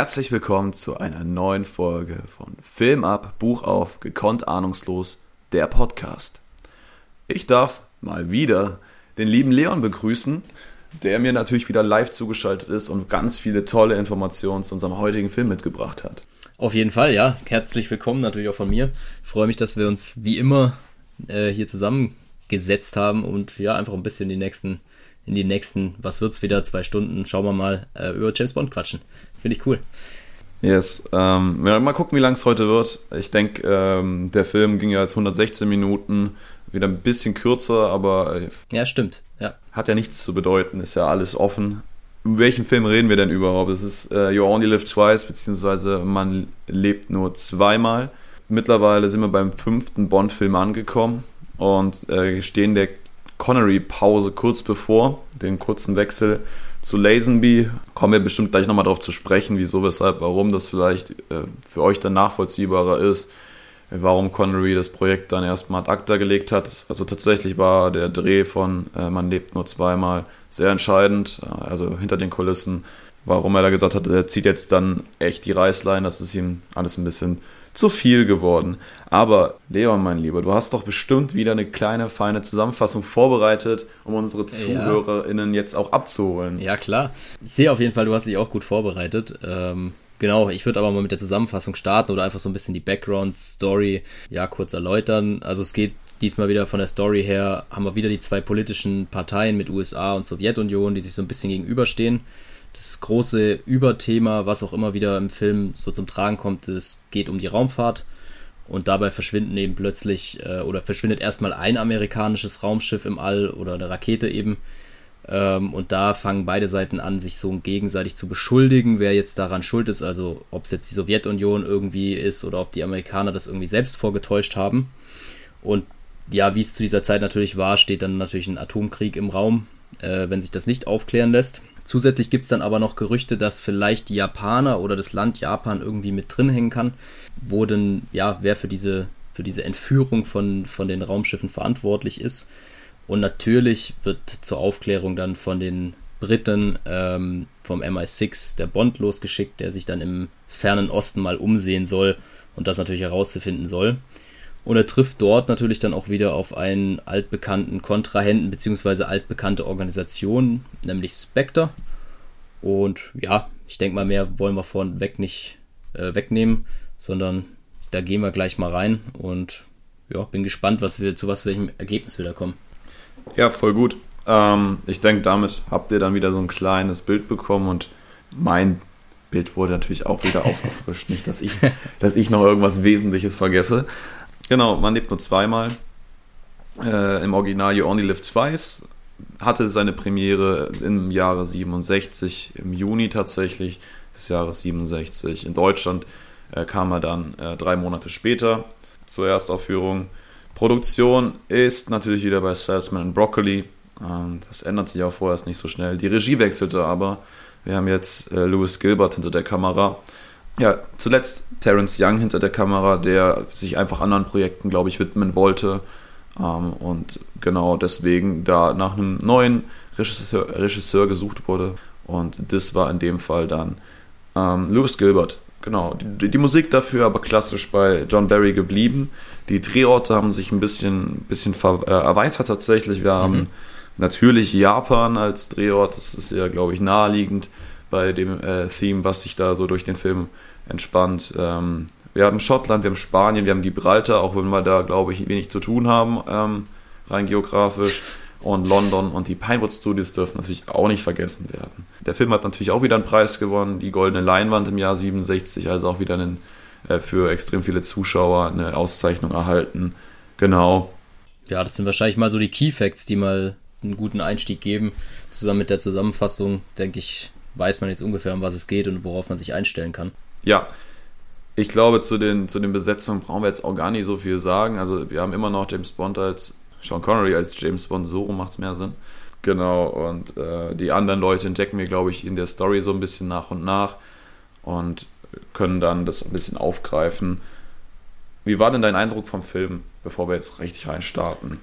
Herzlich willkommen zu einer neuen Folge von Film ab, Buch auf, gekonnt ahnungslos, der Podcast. Ich darf mal wieder den lieben Leon begrüßen, der mir natürlich wieder live zugeschaltet ist und ganz viele tolle Informationen zu unserem heutigen Film mitgebracht hat. Auf jeden Fall, ja. Herzlich willkommen natürlich auch von mir. Ich freue mich, dass wir uns wie immer äh, hier zusammengesetzt haben und ja, einfach ein bisschen die nächsten, in die nächsten, was wird's wieder, zwei Stunden, schauen wir mal, äh, über James Bond quatschen. Finde ich cool. Yes. Ähm, ja, mal gucken, wie lang es heute wird. Ich denke, ähm, der Film ging ja jetzt 116 Minuten, wieder ein bisschen kürzer, aber. Äh, ja, stimmt. Ja. Hat ja nichts zu bedeuten, ist ja alles offen. Um welchen Film reden wir denn überhaupt? Es ist äh, You Only Live Twice, beziehungsweise man lebt nur zweimal. Mittlerweile sind wir beim fünften Bond-Film angekommen und äh, stehen der Connery-Pause kurz bevor, den kurzen Wechsel zu Lazenby. Kommen wir bestimmt gleich nochmal darauf zu sprechen, wieso, weshalb, warum das vielleicht äh, für euch dann nachvollziehbarer ist, warum Connery das Projekt dann erstmal ad acta gelegt hat. Also tatsächlich war der Dreh von äh, Man lebt nur zweimal sehr entscheidend, äh, also hinter den Kulissen, warum er da gesagt hat, er zieht jetzt dann echt die Reißleine, das ist ihm alles ein bisschen zu viel geworden. Aber Leon, mein Lieber, du hast doch bestimmt wieder eine kleine, feine Zusammenfassung vorbereitet, um unsere ZuhörerInnen ja. jetzt auch abzuholen. Ja, klar. Ich sehe auf jeden Fall, du hast dich auch gut vorbereitet. Ähm, genau, ich würde aber mal mit der Zusammenfassung starten oder einfach so ein bisschen die Background-Story ja kurz erläutern. Also es geht diesmal wieder von der Story her, haben wir wieder die zwei politischen Parteien mit USA und Sowjetunion, die sich so ein bisschen gegenüberstehen das große Überthema, was auch immer wieder im Film so zum Tragen kommt, es geht um die Raumfahrt. Und dabei verschwinden eben plötzlich äh, oder verschwindet erstmal ein amerikanisches Raumschiff im All oder eine Rakete eben. Ähm, und da fangen beide Seiten an, sich so gegenseitig zu beschuldigen, wer jetzt daran schuld ist. Also ob es jetzt die Sowjetunion irgendwie ist oder ob die Amerikaner das irgendwie selbst vorgetäuscht haben. Und ja, wie es zu dieser Zeit natürlich war, steht dann natürlich ein Atomkrieg im Raum, äh, wenn sich das nicht aufklären lässt. Zusätzlich gibt es dann aber noch Gerüchte, dass vielleicht die Japaner oder das Land Japan irgendwie mit drin hängen kann, wo denn, ja, wer für diese, für diese Entführung von, von den Raumschiffen verantwortlich ist. Und natürlich wird zur Aufklärung dann von den Briten ähm, vom MI6 der Bond losgeschickt, der sich dann im fernen Osten mal umsehen soll und das natürlich herauszufinden soll. Und er trifft dort natürlich dann auch wieder auf einen altbekannten Kontrahenten bzw. altbekannte Organisation, nämlich Spectre. Und ja, ich denke mal, mehr wollen wir vorweg nicht äh, wegnehmen, sondern da gehen wir gleich mal rein und ja, bin gespannt, was wir, zu was welchem Ergebnis wir da kommen. Ja, voll gut. Ähm, ich denke, damit habt ihr dann wieder so ein kleines Bild bekommen und mein Bild wurde natürlich auch wieder aufgefrischt. Nicht, dass ich, dass ich noch irgendwas Wesentliches vergesse. Genau, man lebt nur zweimal. Äh, Im Original You Only Live Twice hatte seine Premiere im Jahre 67, im Juni tatsächlich des Jahres 67. In Deutschland äh, kam er dann äh, drei Monate später zur Erstaufführung. Produktion ist natürlich wieder bei Salesman Broccoli. Ähm, das ändert sich auch vorerst nicht so schnell. Die Regie wechselte aber. Wir haben jetzt äh, Louis Gilbert hinter der Kamera. Ja, zuletzt Terence Young hinter der Kamera, der sich einfach anderen Projekten, glaube ich, widmen wollte. Ähm, und genau deswegen da nach einem neuen Regisseur, Regisseur, gesucht wurde. Und das war in dem Fall dann ähm, Louis Gilbert. Genau, die, die, Musik dafür aber klassisch bei John Barry geblieben. Die Drehorte haben sich ein bisschen, bisschen ver, äh, erweitert tatsächlich. Wir haben mhm. natürlich Japan als Drehort, das ist ja, glaube ich, naheliegend bei dem äh, Theme, was sich da so durch den Film entspannt. Ähm, wir haben Schottland, wir haben Spanien, wir haben Gibraltar, auch wenn wir da, glaube ich, wenig zu tun haben, ähm, rein geografisch. Und London und die Pinewood Studios dürfen natürlich auch nicht vergessen werden. Der Film hat natürlich auch wieder einen Preis gewonnen, die Goldene Leinwand im Jahr 67, also auch wieder einen, äh, für extrem viele Zuschauer eine Auszeichnung erhalten. Genau. Ja, das sind wahrscheinlich mal so die Key Facts, die mal einen guten Einstieg geben. Zusammen mit der Zusammenfassung, denke ich, weiß man jetzt ungefähr, um was es geht und worauf man sich einstellen kann. Ja, ich glaube, zu den, zu den Besetzungen brauchen wir jetzt auch gar nicht so viel sagen. Also wir haben immer noch James Bond als Sean Connery als James Bond, so macht es mehr Sinn. Genau, und äh, die anderen Leute entdecken wir, glaube ich, in der Story so ein bisschen nach und nach und können dann das ein bisschen aufgreifen. Wie war denn dein Eindruck vom Film, bevor wir jetzt richtig reinstarten?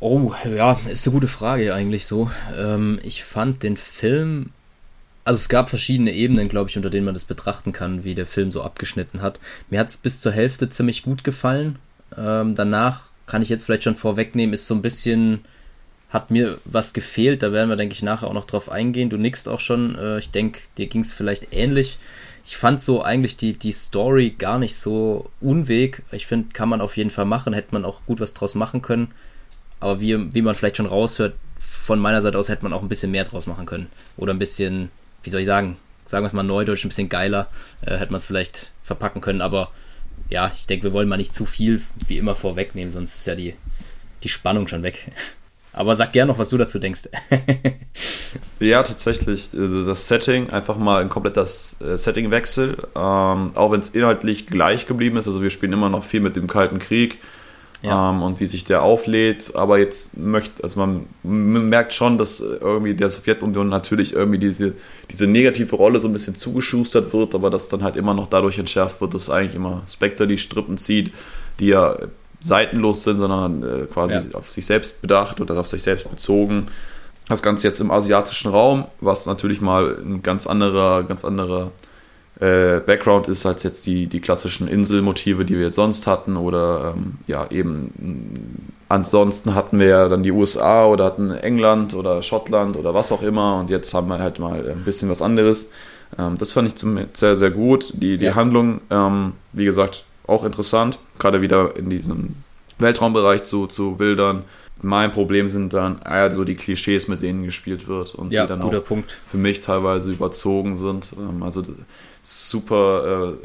Oh, ja, ist eine gute Frage eigentlich so. Ähm, ich fand den Film also es gab verschiedene Ebenen, glaube ich, unter denen man das betrachten kann, wie der Film so abgeschnitten hat. Mir hat es bis zur Hälfte ziemlich gut gefallen. Ähm, danach kann ich jetzt vielleicht schon vorwegnehmen, ist so ein bisschen, hat mir was gefehlt. Da werden wir, denke ich, nachher auch noch drauf eingehen. Du nickst auch schon. Äh, ich denke, dir ging es vielleicht ähnlich. Ich fand so eigentlich die, die Story gar nicht so unweg. Ich finde, kann man auf jeden Fall machen. Hätte man auch gut was draus machen können. Aber wie, wie man vielleicht schon raushört, von meiner Seite aus hätte man auch ein bisschen mehr draus machen können. Oder ein bisschen, wie soll ich sagen, sagen wir es mal neudeutsch, ein bisschen geiler, äh, hätte man es vielleicht verpacken können. Aber ja, ich denke, wir wollen mal nicht zu viel wie immer vorwegnehmen, sonst ist ja die, die Spannung schon weg. Aber sag gern noch, was du dazu denkst. ja, tatsächlich. Äh, das Setting, einfach mal ein kompletter äh, Settingwechsel. Ähm, auch wenn es inhaltlich gleich geblieben ist. Also wir spielen immer noch viel mit dem Kalten Krieg ja. ähm, und wie sich der auflädt. Aber jetzt möchte, also man, man, merkt schon, dass irgendwie der Sowjetunion natürlich irgendwie diese, diese negative Rolle so ein bisschen zugeschustert wird, aber dass dann halt immer noch dadurch entschärft wird, dass eigentlich immer Spectre die Strippen zieht, die ja seitenlos sind, sondern äh, quasi ja. auf sich selbst bedacht oder auf sich selbst bezogen. Das Ganze jetzt im asiatischen Raum, was natürlich mal ein ganz anderer, ganz anderer äh, Background ist als jetzt die, die klassischen Inselmotive, die wir jetzt sonst hatten. Oder ähm, ja, eben ansonsten hatten wir ja dann die USA oder hatten England oder Schottland oder was auch immer. Und jetzt haben wir halt mal ein bisschen was anderes. Ähm, das fand ich sehr, sehr gut. Die, die ja. Handlung, ähm, wie gesagt, auch interessant. Gerade wieder in diesem Weltraumbereich zu, zu wildern. Mein Problem sind dann eher so die Klischees, mit denen gespielt wird und ja, die dann auch Punkt. für mich teilweise überzogen sind. Ähm, also super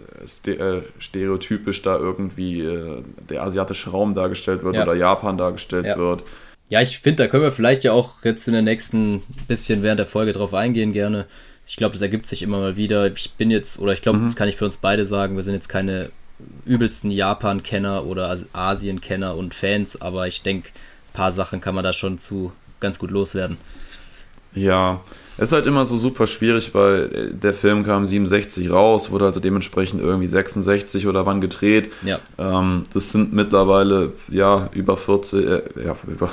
äh, äh, stereotypisch da irgendwie äh, der asiatische Raum dargestellt wird ja. oder Japan dargestellt ja. wird. Ja, ich finde, da können wir vielleicht ja auch jetzt in der nächsten bisschen während der Folge drauf eingehen gerne. Ich glaube, das ergibt sich immer mal wieder. Ich bin jetzt, oder ich glaube, mhm. das kann ich für uns beide sagen, wir sind jetzt keine übelsten Japan-Kenner oder Asien-Kenner und Fans, aber ich denke, paar Sachen kann man da schon zu ganz gut loswerden. Ja, es ist halt immer so super schwierig, weil der Film kam 67 raus, wurde also dementsprechend irgendwie 66 oder wann gedreht. Ja. Ähm, das sind mittlerweile ja über 40, äh, ja, über,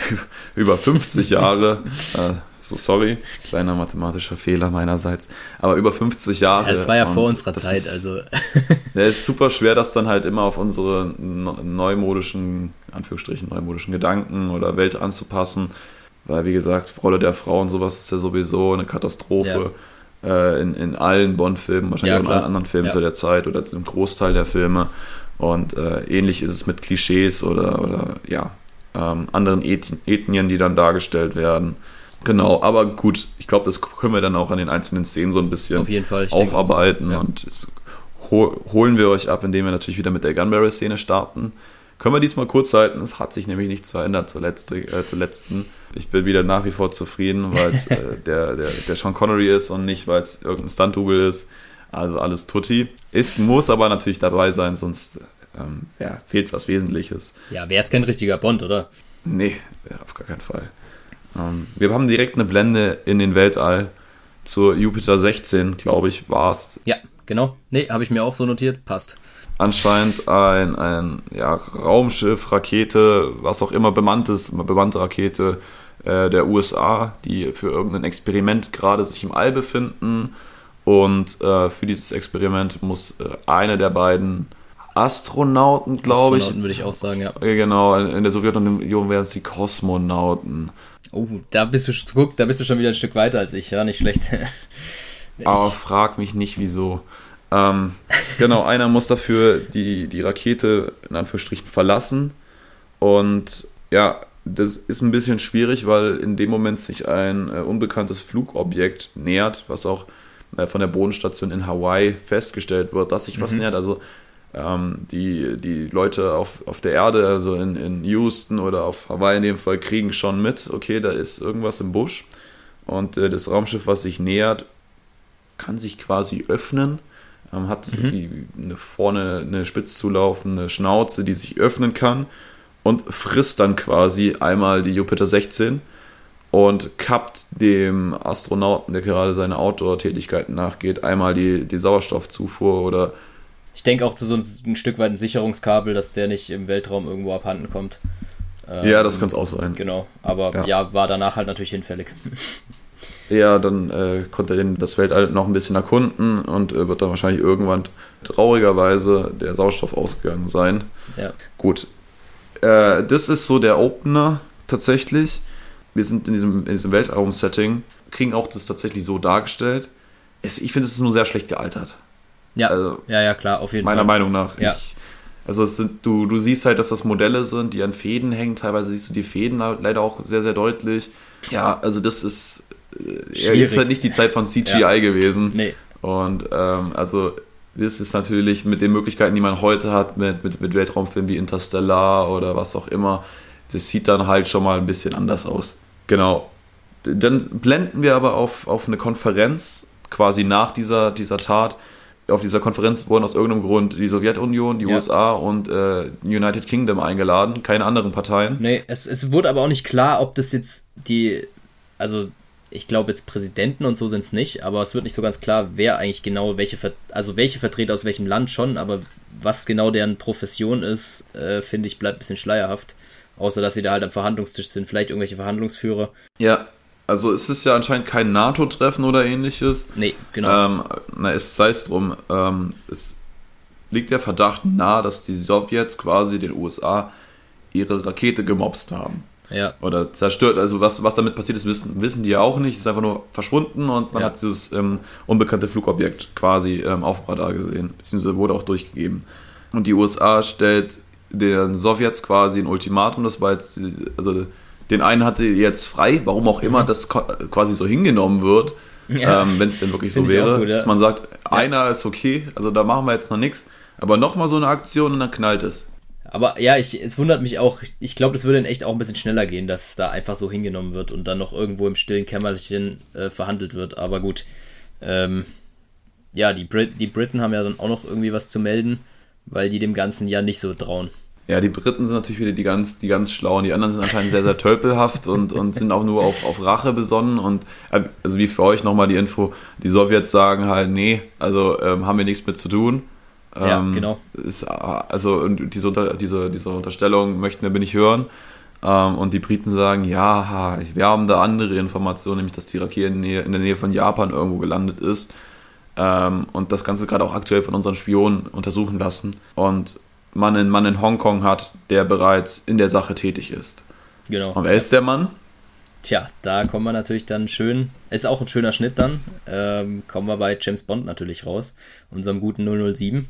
über 50 Jahre. äh, so sorry, kleiner mathematischer Fehler meinerseits, aber über 50 Jahre. Ja, das war ja vor unserer Zeit, ist, also. ja, ist super schwer, das dann halt immer auf unsere neumodischen, Anführungsstrichen, neumodischen Gedanken oder Welt anzupassen. Weil, wie gesagt, Rolle der Frau und sowas ist ja sowieso eine Katastrophe. Ja. Äh, in, in allen Bond-Filmen, wahrscheinlich ja, auch in allen anderen Filmen zu der Zeit oder im Großteil der Filme. Und äh, ähnlich ist es mit Klischees oder, oder ja, ähm, anderen Ethnien, die dann dargestellt werden. Genau, aber gut, ich glaube, das können wir dann auch an den einzelnen Szenen so ein bisschen Fall, aufarbeiten. Und holen wir euch ab, indem wir natürlich wieder mit der Gunberry-Szene starten. Können wir diesmal kurz halten, es hat sich nämlich nichts verändert zur, letzte, äh, zur letzten. Ich bin wieder nach wie vor zufrieden, weil es äh, der, der, der Sean Connery ist und nicht, weil es irgendein Stunt-Double ist. Also alles tutti. Es muss aber natürlich dabei sein, sonst ähm, ja, fehlt was Wesentliches. Ja, wäre es kein richtiger Bond, oder? Nee, auf gar keinen Fall. Ähm, wir haben direkt eine Blende in den Weltall zur Jupiter 16, glaube ich, war es. Ja, genau. Nee, habe ich mir auch so notiert. Passt anscheinend ein, ein ja, Raumschiff, Rakete, was auch immer bemannt ist, bemannte Rakete äh, der USA, die für irgendein Experiment gerade sich im All befinden. Und äh, für dieses Experiment muss äh, eine der beiden Astronauten, glaube ich. Astronauten würde ich auch sagen, ja. Äh, genau, in der Sowjetunion wären es die Kosmonauten. Oh, da bist du, guck, da bist du schon wieder ein Stück weiter als ich, ja, nicht schlecht. Aber frag mich nicht, wieso. Ähm, genau, einer muss dafür die, die Rakete in Anführungsstrichen verlassen. Und ja, das ist ein bisschen schwierig, weil in dem Moment sich ein äh, unbekanntes Flugobjekt nähert, was auch äh, von der Bodenstation in Hawaii festgestellt wird, dass sich mhm. was nähert. Also ähm, die, die Leute auf, auf der Erde, also in, in Houston oder auf Hawaii in dem Fall, kriegen schon mit, okay, da ist irgendwas im Busch. Und äh, das Raumschiff, was sich nähert, kann sich quasi öffnen ähm, hat mhm. eine, vorne eine spitz zulaufende Schnauze, die sich öffnen kann und frisst dann quasi einmal die Jupiter 16 und kappt dem Astronauten, der gerade seine Outdoor-Tätigkeiten nachgeht, einmal die, die Sauerstoffzufuhr oder ich denke auch zu so ein, Stück weit ein Sicherungskabel, dass der nicht im Weltraum irgendwo abhanden kommt. Ähm, ja, das kann es auch sein. Genau, aber ja. ja. war danach halt natürlich hinfällig. Ja, dann äh, konnte er das Weltall noch ein bisschen erkunden und äh, wird dann wahrscheinlich irgendwann traurigerweise der Sauerstoff ausgegangen sein. Ja. Gut. Äh, das ist so der Opener tatsächlich. Wir sind in diesem, in diesem Weltraum-Setting, kriegen auch das tatsächlich so dargestellt. Es, ich finde, es ist nur sehr schlecht gealtert. Ja, Also, ja, ja, klar, auf jeden Meiner Fall. Meinung nach. Ja. Ich, also sind, du, du siehst halt, dass das Modelle sind, die an Fäden hängen. Teilweise siehst du die Fäden halt leider auch sehr, sehr deutlich. Ja, also das ist, äh, ja, ist halt nicht die Zeit von CGI Ja. gewesen. Nee, Und ähm, also das ist natürlich mit den Möglichkeiten, die man heute hat, mit, mit, mit Weltraumfilmen wie Interstellar oder was auch immer, das sieht dann halt schon mal ein bisschen anders aus. Genau. Dann blenden wir aber auf, auf eine Konferenz, quasi nach dieser, dieser Tat. Auf dieser Konferenz wurden aus irgendeinem Grund die Sowjetunion, die Ja. USA und äh, United Kingdom eingeladen, keine anderen Parteien. nee, es, es wurde aber auch nicht klar, ob das jetzt die, also ich glaube jetzt Präsidenten und so sind es nicht, aber es wird nicht so ganz klar, wer eigentlich genau welche, also welche Vertreter aus welchem Land schon, aber was genau deren Profession ist, äh, finde ich, bleibt ein bisschen schleierhaft. Außer, dass sie da halt am Verhandlungstisch sind, vielleicht irgendwelche Verhandlungsführer. Ja, also es ist ja anscheinend kein NATO-Treffen oder ähnliches. Nee, genau. Ähm, na, es sei es drum, ähm, es liegt der Verdacht nahe, dass die Sowjets quasi den USA ihre Rakete gemobst haben. ja, Oder zerstört. Also was, was damit passiert ist, wissen, wissen die ja auch nicht. Es ist einfach nur verschwunden und man Ja. hat dieses ähm, unbekannte Flugobjekt quasi ähm, auf Radar gesehen. Beziehungsweise wurde auch durchgegeben. Und die USA stellt den Sowjets quasi ein Ultimatum. Das war jetzt, also den einen hatte jetzt frei, warum auch immer das ko- quasi so hingenommen wird. Mhm. Ja. Ähm, Wenn es denn wirklich so wäre, gut, ja. dass man sagt, einer ist okay, also da machen wir jetzt noch nichts, aber nochmal so eine Aktion und dann knallt es. Aber ja, ich, es wundert mich auch. Ich, ich glaube, das würde in echt auch ein bisschen schneller gehen, dass es da einfach so hingenommen wird und dann noch irgendwo im stillen Kämmerchen äh, verhandelt wird. Aber gut. Ähm, ja, die, Brit die Briten haben ja dann auch noch irgendwie was zu melden, weil die dem Ganzen ja nicht so trauen. Ja, die Briten sind natürlich wieder die ganz, die ganz schlauen. Die anderen sind anscheinend sehr, sehr tölpelhaft und, und sind auch nur auf, auf Rache besonnen. Und äh, also wie für euch nochmal die Info, die Sowjets sagen halt, nee, also ähm, haben wir nichts mit zu tun. Ja, Ähm, genau. Ist, also diese, diese, diese Unterstellung möchten wir nicht hören. Ähm, und die Briten sagen, ja, wir haben da andere Informationen, nämlich dass die Rakete in, der Nähe- in der Nähe von Japan irgendwo gelandet ist. Ähm, und das Ganze gerade auch aktuell von unseren Spionen untersuchen lassen. Und man einen Mann in Hongkong hat, der bereits in der Sache tätig ist. Genau. Und wer ist der Mann? Tja, da kommen wir natürlich dann schön. Ist auch ein schöner Schnitt dann. Ähm, kommen wir bei James Bond natürlich raus. Unserem guten 007.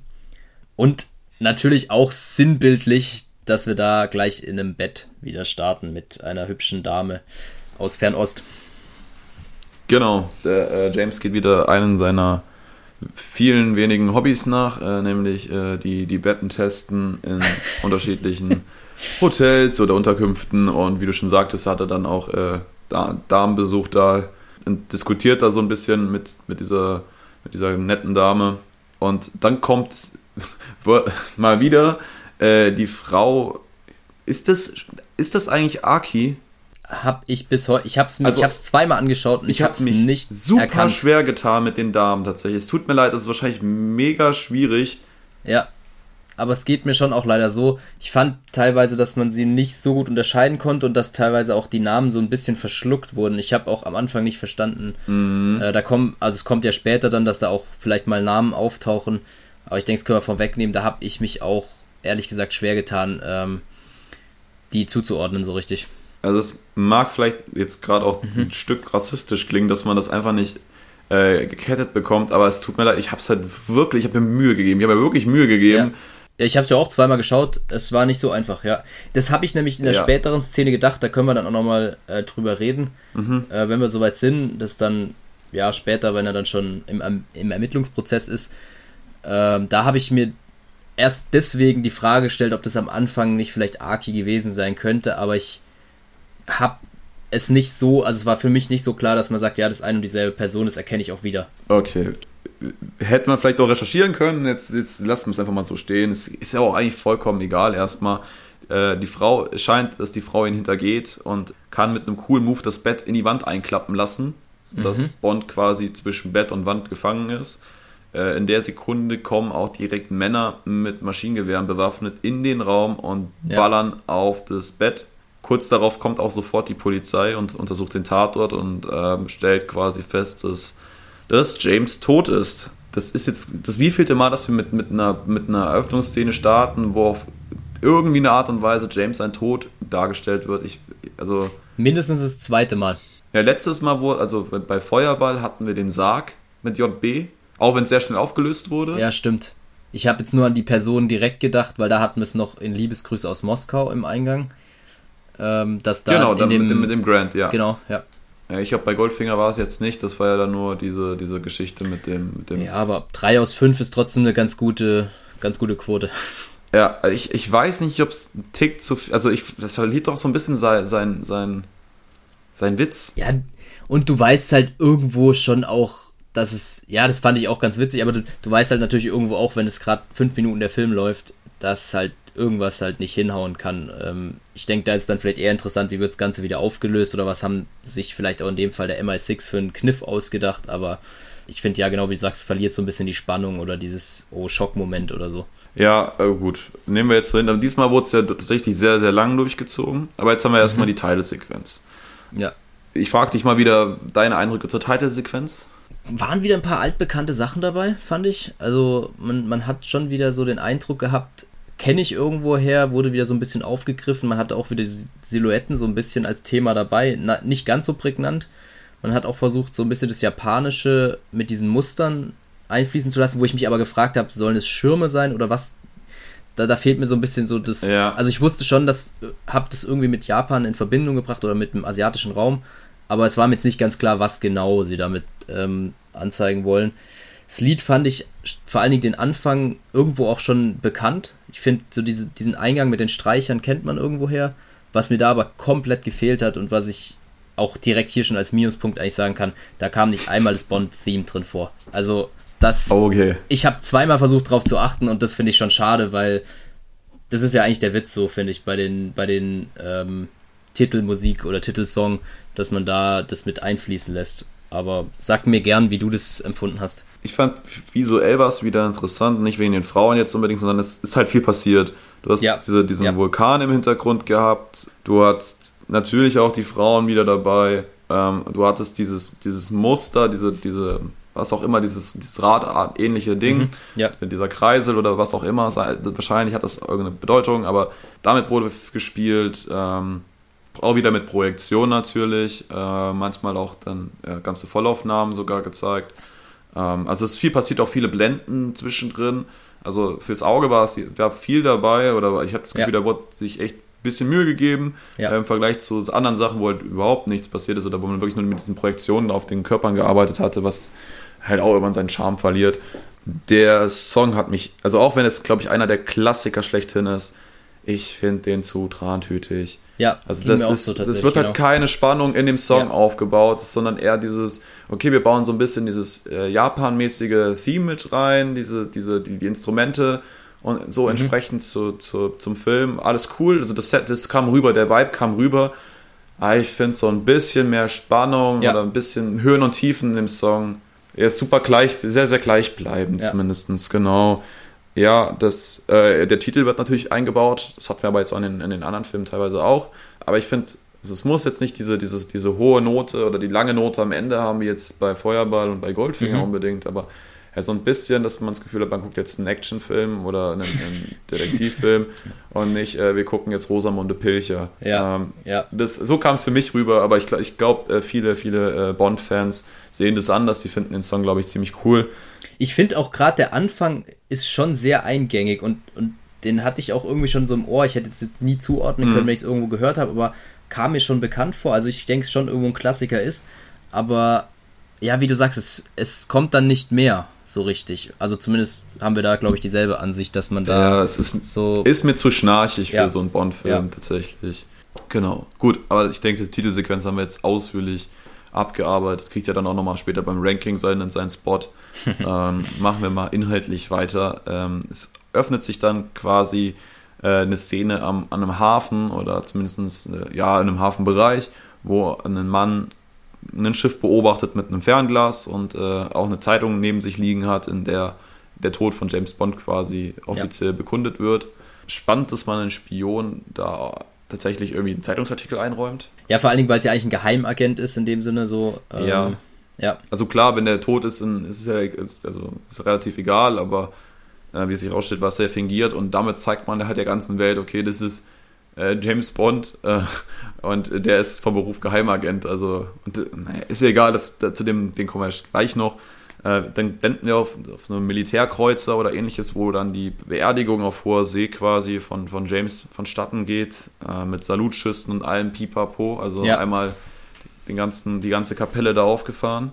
Und natürlich auch sinnbildlich, dass wir da gleich in einem Bett wieder starten mit einer hübschen Dame aus Fernost. Genau, der äh, James geht wieder einen seiner vielen wenigen Hobbys nach, äh, nämlich äh, die, die Betten testen in unterschiedlichen Hotels oder Unterkünften und wie du schon sagtest, hat er dann auch äh, da, Damenbesuch da und diskutiert da so ein bisschen mit, mit, dieser, mit dieser netten Dame und dann kommt mal wieder äh, die Frau, ist das, ist das eigentlich Aki? Hab ich bis heute, ich hab's mir, Also, ich hab's zweimal angeschaut und ich, Ich habe hab's mich nicht super erkannt. schwer getan mit den Damen tatsächlich. Es tut mir leid, es ist wahrscheinlich mega schwierig. Ja, aber es geht mir schon auch leider so. Ich fand teilweise, dass man sie nicht so gut unterscheiden konnte und dass teilweise auch die Namen so ein bisschen verschluckt wurden. Ich habe auch am Anfang nicht verstanden. Mhm. Äh, da kommen, also es kommt ja später dann, dass da auch vielleicht mal Namen auftauchen. Aber ich denke, das können wir vorwegnehmen. Da habe ich mich auch ehrlich gesagt schwer getan, ähm, die zuzuordnen so richtig. Also es mag vielleicht jetzt gerade auch Mhm. ein Stück rassistisch klingen, dass man das einfach nicht äh, gekettet bekommt, aber es tut mir leid, ich habe es halt wirklich, ich habe mir Mühe gegeben. Ich habe mir wirklich Mühe gegeben. Ja, ich habe es ja auch zweimal geschaut. Es war nicht so einfach, ja. Das habe ich nämlich in der Ja. späteren Szene gedacht. Da können wir dann auch nochmal äh, drüber reden, Mhm. äh, wenn wir soweit sind. Das dann, ja, später, wenn er dann schon im, Erm- im Ermittlungsprozess ist. Ähm, da habe ich mir erst deswegen die Frage gestellt, ob das am Anfang nicht vielleicht Aki gewesen sein könnte. Aber ich habe es nicht so, also es war für mich nicht so klar, dass man sagt, ja, das ist eine und dieselbe Person, das erkenne ich auch wieder. Okay. Hätte man vielleicht auch recherchieren können, jetzt, jetzt lassen wir es einfach mal so stehen. Es ist ja auch eigentlich vollkommen egal erstmal. Äh, die Frau, es scheint, dass die Frau ihn hintergeht und kann mit einem coolen Move das Bett in die Wand einklappen lassen, sodass Mhm. Bond quasi zwischen Bett und Wand gefangen ist. Äh, in der Sekunde kommen auch direkt Männer mit Maschinengewehren bewaffnet in den Raum und Ja. ballern auf das Bett. Kurz darauf kommt auch sofort die Polizei und untersucht den Tatort und ähm, stellt quasi fest, dass, dass James tot ist. Das ist jetzt das wievielte Mal, dass wir mit, mit, einer, mit einer Eröffnungsszene starten, wo auf irgendwie eine Art und Weise James sein Tod dargestellt wird. Ich, also Mindestens das zweite Mal. ja, letztes Mal, wo, also bei Feuerball hatten wir den Sarg mit JB, auch wenn es sehr schnell aufgelöst wurde. Ja, stimmt. Ich habe jetzt nur an die Person direkt gedacht, weil da hatten wir es noch in Liebesgrüße aus Moskau im Eingang. Ähm, dass da genau, in dann dem, mit, dem, mit dem Grant, ja. Genau, ja. ja ich glaube, bei Goldfinger war es jetzt nicht, das war ja dann nur diese, diese Geschichte mit dem. Mit dem Ja, aber 3 aus 5 ist trotzdem eine ganz gute, ganz gute Quote. Ja, ich, ich weiß nicht, ob es ein Tick zu viel. Also, ich, das verliert doch so ein bisschen sein, sein, sein, sein Witz. Ja, und du weißt halt irgendwo schon auch, dass es, ja, das fand ich auch ganz witzig, aber du, du weißt halt natürlich irgendwo auch, wenn es gerade fünf Minuten der Film läuft, dass halt irgendwas halt nicht hinhauen kann. Ähm, ich denke, da ist dann vielleicht eher interessant, wie wird das Ganze wieder aufgelöst oder was haben sich vielleicht auch in dem Fall der MI6 für einen Kniff ausgedacht, aber ich finde ja genau wie du sagst, verliert so ein bisschen die Spannung oder dieses Oh, Schockmoment oder so. Ja, äh, gut. Nehmen wir jetzt drin. Aber diesmal wurde es ja tatsächlich sehr, sehr lang durchgezogen. Aber jetzt haben wir erstmal die Titelsequenz. Ja. Ich frage dich mal wieder deine Eindrücke zur Titelsequenz. Waren wieder ein paar altbekannte Sachen dabei, fand ich. Also man, man hat schon wieder so den Eindruck gehabt, kenne ich irgendwo her, wurde wieder so ein bisschen aufgegriffen. Man hatte auch wieder die Silhouetten so ein bisschen als Thema dabei. Na, nicht ganz so prägnant. Man hat auch versucht, so ein bisschen das Japanische mit diesen Mustern einfließen zu lassen, wo ich mich aber gefragt habe, sollen es Schirme sein oder was? Da, da fehlt mir so ein bisschen so das. Ja. Also ich wusste schon, dass habe das irgendwie mit Japan in Verbindung gebracht oder mit dem asiatischen Raum, aber es war mir jetzt nicht ganz klar, was genau sie damit ähm, anzeigen wollen. Das Lied fand ich vor allen Dingen den Anfang irgendwo auch schon bekannt. Ich finde, so diese, diesen Eingang mit den Streichern kennt man irgendwoher. Was mir da aber komplett gefehlt hat und was ich auch direkt hier schon als Minuspunkt eigentlich sagen kann, da kam nicht einmal das Bond-Theme drin vor. Also das. Oh, Okay. Ich habe zweimal versucht drauf zu achten und das finde ich schon schade, weil das ist ja eigentlich der Witz so, finde ich, bei den, bei den ähm, Titelmusik oder Titelsong, dass man da das mit einfließen lässt. Aber sag mir gern, wie du das empfunden hast. Ich fand visuell war es wieder interessant, nicht wegen den Frauen jetzt unbedingt, sondern es ist halt viel passiert. Du hast Ja. diese, diesen Ja. Vulkan im Hintergrund gehabt, du hattest natürlich auch die Frauen wieder dabei, ähm, du hattest dieses, dieses Muster, diese, diese, was auch immer, dieses, dieses Radart-ähnliche Ding, Mhm. Ja. dieser Kreisel oder was auch immer, wahrscheinlich hat das irgendeine Bedeutung, aber damit wurde gespielt, ähm, auch wieder mit Projektion natürlich, äh, manchmal auch dann äh, ganze Vollaufnahmen sogar gezeigt. Ähm, also es ist viel passiert, auch viele Blenden zwischendrin. Also fürs Auge war es war viel dabei oder ich hatte das Gefühl, Ja. da wurde sich echt ein bisschen Mühe gegeben Ja. äh, im Vergleich zu anderen Sachen, wo halt überhaupt nichts passiert ist oder wo man wirklich nur mit diesen Projektionen auf den Körpern gearbeitet hatte, was halt auch irgendwann seinen Charme verliert. Der Song hat mich, also auch wenn es, glaube ich, einer der Klassiker schlechthin ist, ich finde den zu trantütig. Ja, Also das ist, so das wird halt genau. keine Spannung in dem Song Ja. aufgebaut, sondern eher dieses, okay, wir bauen so ein bisschen dieses äh, Japan-mäßige Theme mit rein, diese, diese, die, die Instrumente und Mhm. so entsprechend zu, zu, zum Film. Alles cool, also das Set, das kam rüber, der Vibe kam rüber. Aber ich finde so ein bisschen mehr Spannung Ja. oder ein bisschen Höhen und Tiefen im Song. Er ist super gleich, sehr, sehr gleichbleibend Ja. zumindestens genau. Ja, das, äh, der Titel wird natürlich eingebaut. Das hatten wir aber jetzt auch in den, in den anderen Filmen teilweise auch. Aber ich finde, also es muss jetzt nicht diese, diese, diese hohe Note oder die lange Note am Ende haben, wie jetzt bei Feuerball und bei Goldfinger Mhm. unbedingt. Aber ja, so ein bisschen, dass man das Gefühl hat, man guckt jetzt einen Actionfilm oder einen, einen Detektivfilm und nicht, äh, wir gucken jetzt Rosamunde Pilcher. Ja, Ähm, ja. das, so kam es für mich rüber, aber ich, ich glaube, äh, viele, viele äh, Bond-Fans sehen das anders. Die finden den Song, glaube ich, ziemlich cool. Ich finde auch gerade der Anfang ist schon sehr eingängig und, und den hatte ich auch irgendwie schon so im Ohr. Ich hätte es jetzt nie zuordnen Mhm. können, wenn ich es irgendwo gehört habe, aber kam mir schon bekannt vor. Also ich denke es schon irgendwo ein Klassiker ist. Aber ja, wie du sagst, es, es kommt dann nicht mehr so richtig. Also zumindest haben wir da, glaube ich, dieselbe Ansicht, dass man da Ja, es ist, so. ist mir zu schnarchig für Ja. so einen Bond-Film Ja. tatsächlich. Genau. Gut, aber ich denke, die Titelsequenz haben wir jetzt ausführlich abgearbeitet. Kriegt ja dann auch nochmal später beim Ranking seinen, seinen Spot. ähm, machen wir mal inhaltlich weiter. Ähm, es öffnet sich dann quasi äh, eine Szene am, an einem Hafen oder zumindest äh, ja, in einem Hafenbereich, wo ein Mann ein Schiff beobachtet mit einem Fernglas und äh, auch eine Zeitung neben sich liegen hat, in der der Tod von James Bond quasi offiziell bekundet wird. Spannend, dass man einen Spion da tatsächlich irgendwie einen Zeitungsartikel einräumt. Ja, vor allen Dingen, weil es ja eigentlich ein Geheimagent ist in dem Sinne so. Ähm, ja. ja. Also klar, wenn der tot ist, ist es ja also ist relativ egal, aber äh, wie es sich rausstellt, was er fingiert und damit zeigt man halt der ganzen Welt, okay, das ist äh, James Bond äh, und der ist vom Beruf Geheimagent. Also und, äh, naja, ist ja egal, das, zu dem den kommen wir gleich noch. Äh, dann blenden wir auf, auf so einen Militärkreuzer oder ähnliches, wo dann die Beerdigung auf hoher See quasi von, von James vonstatten geht, äh, mit Salutschüssen und allem Pipapo. Also ja. einmal den ganzen, die ganze Kapelle da aufgefahren.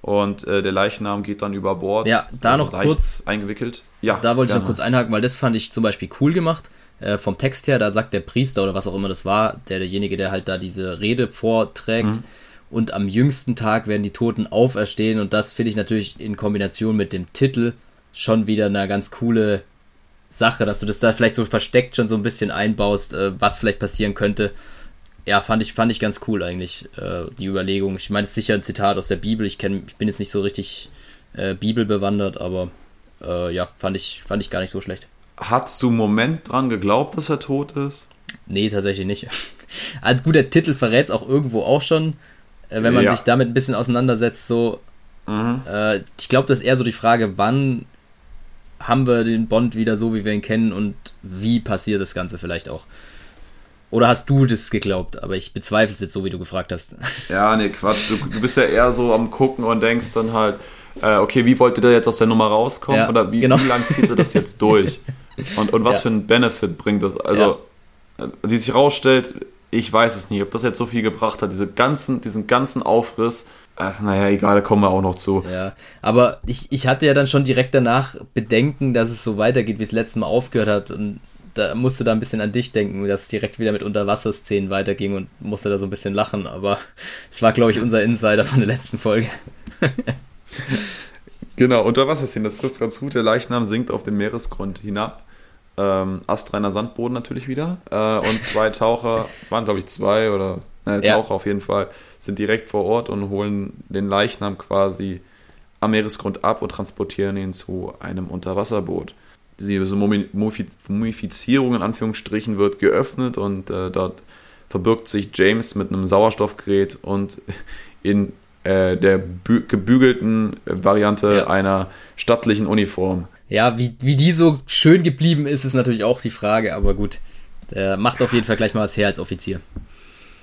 Und äh, der Leichnam geht dann über Bord. Ja, da also noch kurz eingewickelt. Ja, da wollte ich noch kurz einhaken, weil das fand ich zum Beispiel cool gemacht. Äh, vom Text her, da sagt der Priester oder was auch immer das war, der, derjenige, der halt da diese Rede vorträgt. Mhm. Und am jüngsten Tag werden die Toten auferstehen. Und das finde ich natürlich in Kombination mit dem Titel schon wieder eine ganz coole Sache, dass du das da vielleicht so versteckt schon so ein bisschen einbaust, äh, was vielleicht passieren könnte ja, fand ich, fand ich ganz cool eigentlich, äh, die Überlegung. Ich meine, es ist sicher ein Zitat aus der Bibel. Ich, kenn, ich bin jetzt nicht so richtig äh, Bibelbewandert, aber äh, ja, fand ich, fand ich gar nicht so schlecht. Hattest du einen Moment dran geglaubt, dass er tot ist? Nee, tatsächlich nicht. Also gut, der Titel verrät es auch irgendwo auch schon, wenn man ja. sich damit ein bisschen auseinandersetzt. So, mhm. Äh, ich glaube, das ist eher so die Frage, wann haben wir den Bond wieder so, wie wir ihn kennen und wie passiert das Ganze vielleicht auch. Oder hast du das geglaubt? Aber ich bezweifle es jetzt so, wie du gefragt hast. Ja, nee, Quatsch. Du, du bist ja eher so am Gucken und denkst dann halt, äh, okay, wie wollte der jetzt aus der Nummer rauskommen? Ja, Oder wie, genau. wie lang zieht er das jetzt durch? Und, und was ja. für einen Benefit bringt das? Also, ja. Äh, wie sich rausstellt, ich weiß es nicht, ob das jetzt so viel gebracht hat, diese ganzen, diesen ganzen Aufriss. Äh, naja, egal, da kommen wir auch noch zu. Ja, aber ich, ich hatte ja dann schon direkt danach Bedenken, dass es so weitergeht, wie es letztes Mal aufgehört hat. Und da musste da ein bisschen an dich denken, dass es direkt wieder mit Unterwasserszenen weiterging und musste da so ein bisschen lachen, aber es war, glaube ich, unser Insider von der letzten Folge. genau, Unterwasserszenen, das trifft ganz gut. Der Leichnam sinkt auf den Meeresgrund hinab. Ähm, astreiner Sandboden natürlich wieder. Äh, und zwei Taucher, waren glaube ich zwei oder äh, Taucher ja. auf jeden Fall, sind direkt vor Ort und holen den Leichnam quasi am Meeresgrund ab und transportieren ihn zu einem Unterwasserboot diese Mumifizierung in Anführungsstrichen wird geöffnet und äh, dort verbirgt sich James mit einem Sauerstoffgerät und in äh, der gebügelten Variante ja. einer stattlichen Uniform. Ja, wie, wie die so schön geblieben ist, ist natürlich auch die Frage, aber gut. Der macht auf jeden Fall gleich mal was her als Offizier.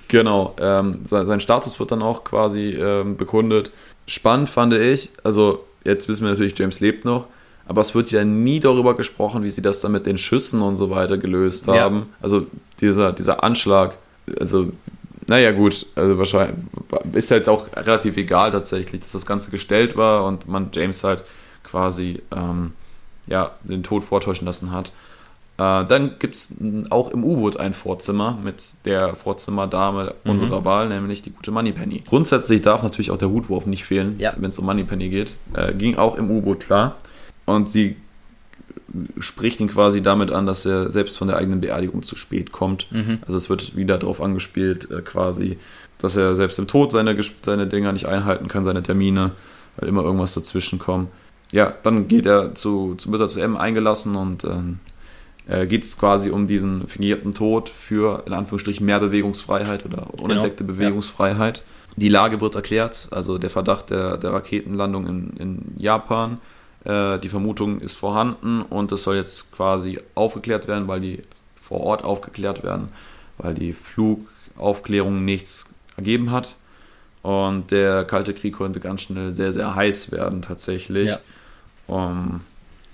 Genau, ähm, sein, sein, Status wird dann auch quasi ähm, bekundet. Spannend fand ich, also jetzt wissen wir natürlich, James lebt noch, aber es wird ja nie darüber gesprochen, wie sie das dann mit den Schüssen und so weiter gelöst haben. Ja. Also dieser, dieser Anschlag, also naja gut, also wahrscheinlich ist ja jetzt auch relativ egal tatsächlich, dass das Ganze gestellt war und man James halt quasi ähm, ja, den Tod vortäuschen lassen hat. Äh, dann gibt es auch im U-Boot ein Vorzimmer mit der Vorzimmerdame mhm. unserer Wahl, nämlich die gute Moneypenny. Grundsätzlich darf natürlich auch der Hutwurf nicht fehlen, ja. wenn es um Moneypenny geht. Äh, ging auch im U-Boot klar. Und sie spricht ihn quasi damit an, dass er selbst von der eigenen Beerdigung zu spät kommt. Mhm. Also es wird wieder darauf angespielt, äh, quasi, dass er selbst im Tod seine, seine Dinger nicht einhalten kann, seine Termine, weil immer irgendwas dazwischen kommt. Ja, dann geht er zu, zu Mütter zu M eingelassen und ähm, äh, geht es quasi um diesen fingierten Tod für in Anführungsstrichen mehr Bewegungsfreiheit oder unentdeckte genau. Bewegungsfreiheit. Ja. Die Lage wird erklärt, also der Verdacht der, der Raketenlandung in, in Japan äh, die Vermutung ist vorhanden und es soll jetzt quasi aufgeklärt werden, weil die vor Ort aufgeklärt werden, weil die Flugaufklärung nichts ergeben hat. Und der Kalte Krieg konnte ganz schnell sehr, sehr heiß werden tatsächlich. Ja. Um,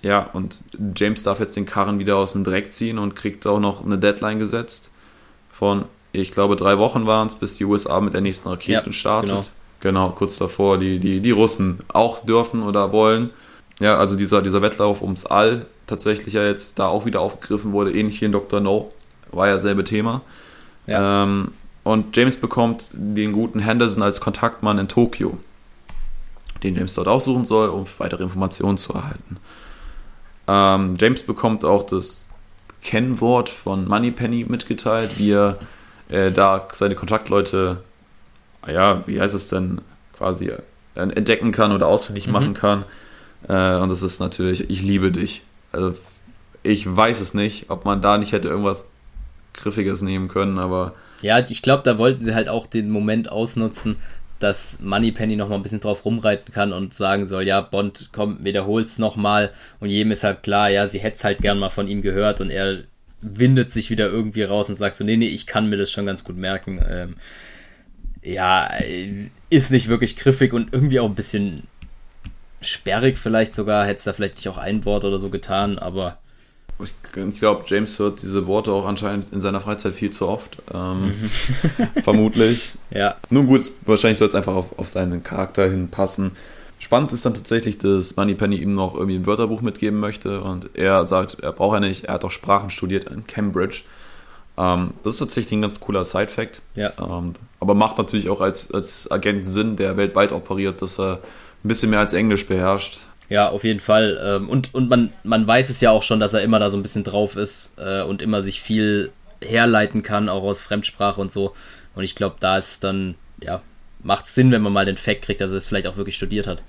ja, und James darf jetzt den Karren wieder aus dem Dreck ziehen und kriegt auch noch eine Deadline gesetzt von, ich glaube, drei Wochen waren es, bis die USA mit der nächsten Rakete ja, startet. Genau. genau, kurz davor, die, die, die Russen auch dürfen oder wollen. Ja, also dieser, dieser Wettlauf ums All tatsächlich ja jetzt da auch wieder aufgegriffen wurde, ähnlich wie in Dr. No, war ja selbe Thema. Ja. Ähm, und James bekommt den guten Henderson als Kontaktmann in Tokio, den James dort aussuchen soll, um weitere Informationen zu erhalten. Ähm, James bekommt auch das Kennwort von Moneypenny mitgeteilt, wie er äh, da seine Kontaktleute, ja, wie heißt es denn, quasi äh, entdecken kann oder ausfindig mhm. machen kann. Äh, und das ist natürlich, ich liebe dich. Also ich weiß es nicht, ob man da nicht hätte irgendwas Griffiges nehmen können, aber. Ja, ich glaube, da wollten sie halt auch den Moment ausnutzen, dass Moneypenny noch mal ein bisschen drauf rumreiten kann und sagen soll, ja, Bond, komm, wiederhol's noch mal. Und jedem ist halt klar, ja, sie hätte es halt gern mal von ihm gehört und er windet sich wieder irgendwie raus und sagt so, nee, nee, ich kann mir das schon ganz gut merken. Ähm, ja, ist nicht wirklich griffig und irgendwie auch ein bisschen sperrig vielleicht sogar. Hätte es da vielleicht nicht auch ein Wort oder so getan, aber ich, ich glaube, James hört diese Worte auch anscheinend in seiner Freizeit viel zu oft. Ähm, mhm. vermutlich. Ja. Nun gut, wahrscheinlich soll es einfach auf, auf seinen Charakter hinpassen. Spannend ist dann tatsächlich, dass Moneypenny ihm noch irgendwie ein Wörterbuch mitgeben möchte und er sagt, er braucht er nicht, er hat auch Sprachen studiert in Cambridge. Ähm, das ist tatsächlich ein ganz cooler Side-Fact. Ja. Ähm, aber macht natürlich auch als, als Agent Sinn, der weltweit operiert, dass er ein bisschen mehr als Englisch beherrscht. Ja, auf jeden Fall. Ähm, und und man, man weiß es ja auch schon, dass er immer da so ein bisschen drauf ist äh, und immer sich viel herleiten kann, auch aus Fremdsprache und so. Und ich glaube, da ist dann, ja, macht Sinn, wenn man mal den Fact kriegt, dass er es vielleicht auch wirklich studiert hat.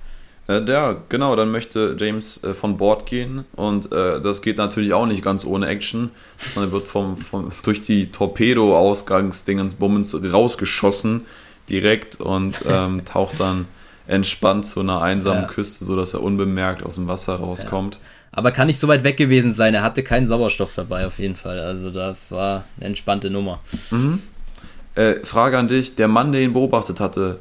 Äh, ja, genau, dann möchte James äh, von Bord gehen und äh, das geht natürlich auch nicht ganz ohne Action. Man wird vom, vom, durch die Torpedo-Ausgangsdingens Bummens rausgeschossen direkt und ähm, taucht dann entspannt zu einer einsamen ja. Küste, sodass er unbemerkt aus dem Wasser rauskommt. Ja. Aber kann nicht so weit weg gewesen sein. Er hatte keinen Sauerstoff dabei, auf jeden Fall. Also, das war eine entspannte Nummer. Mhm. Äh, Frage an dich: Der Mann, der ihn beobachtet hatte,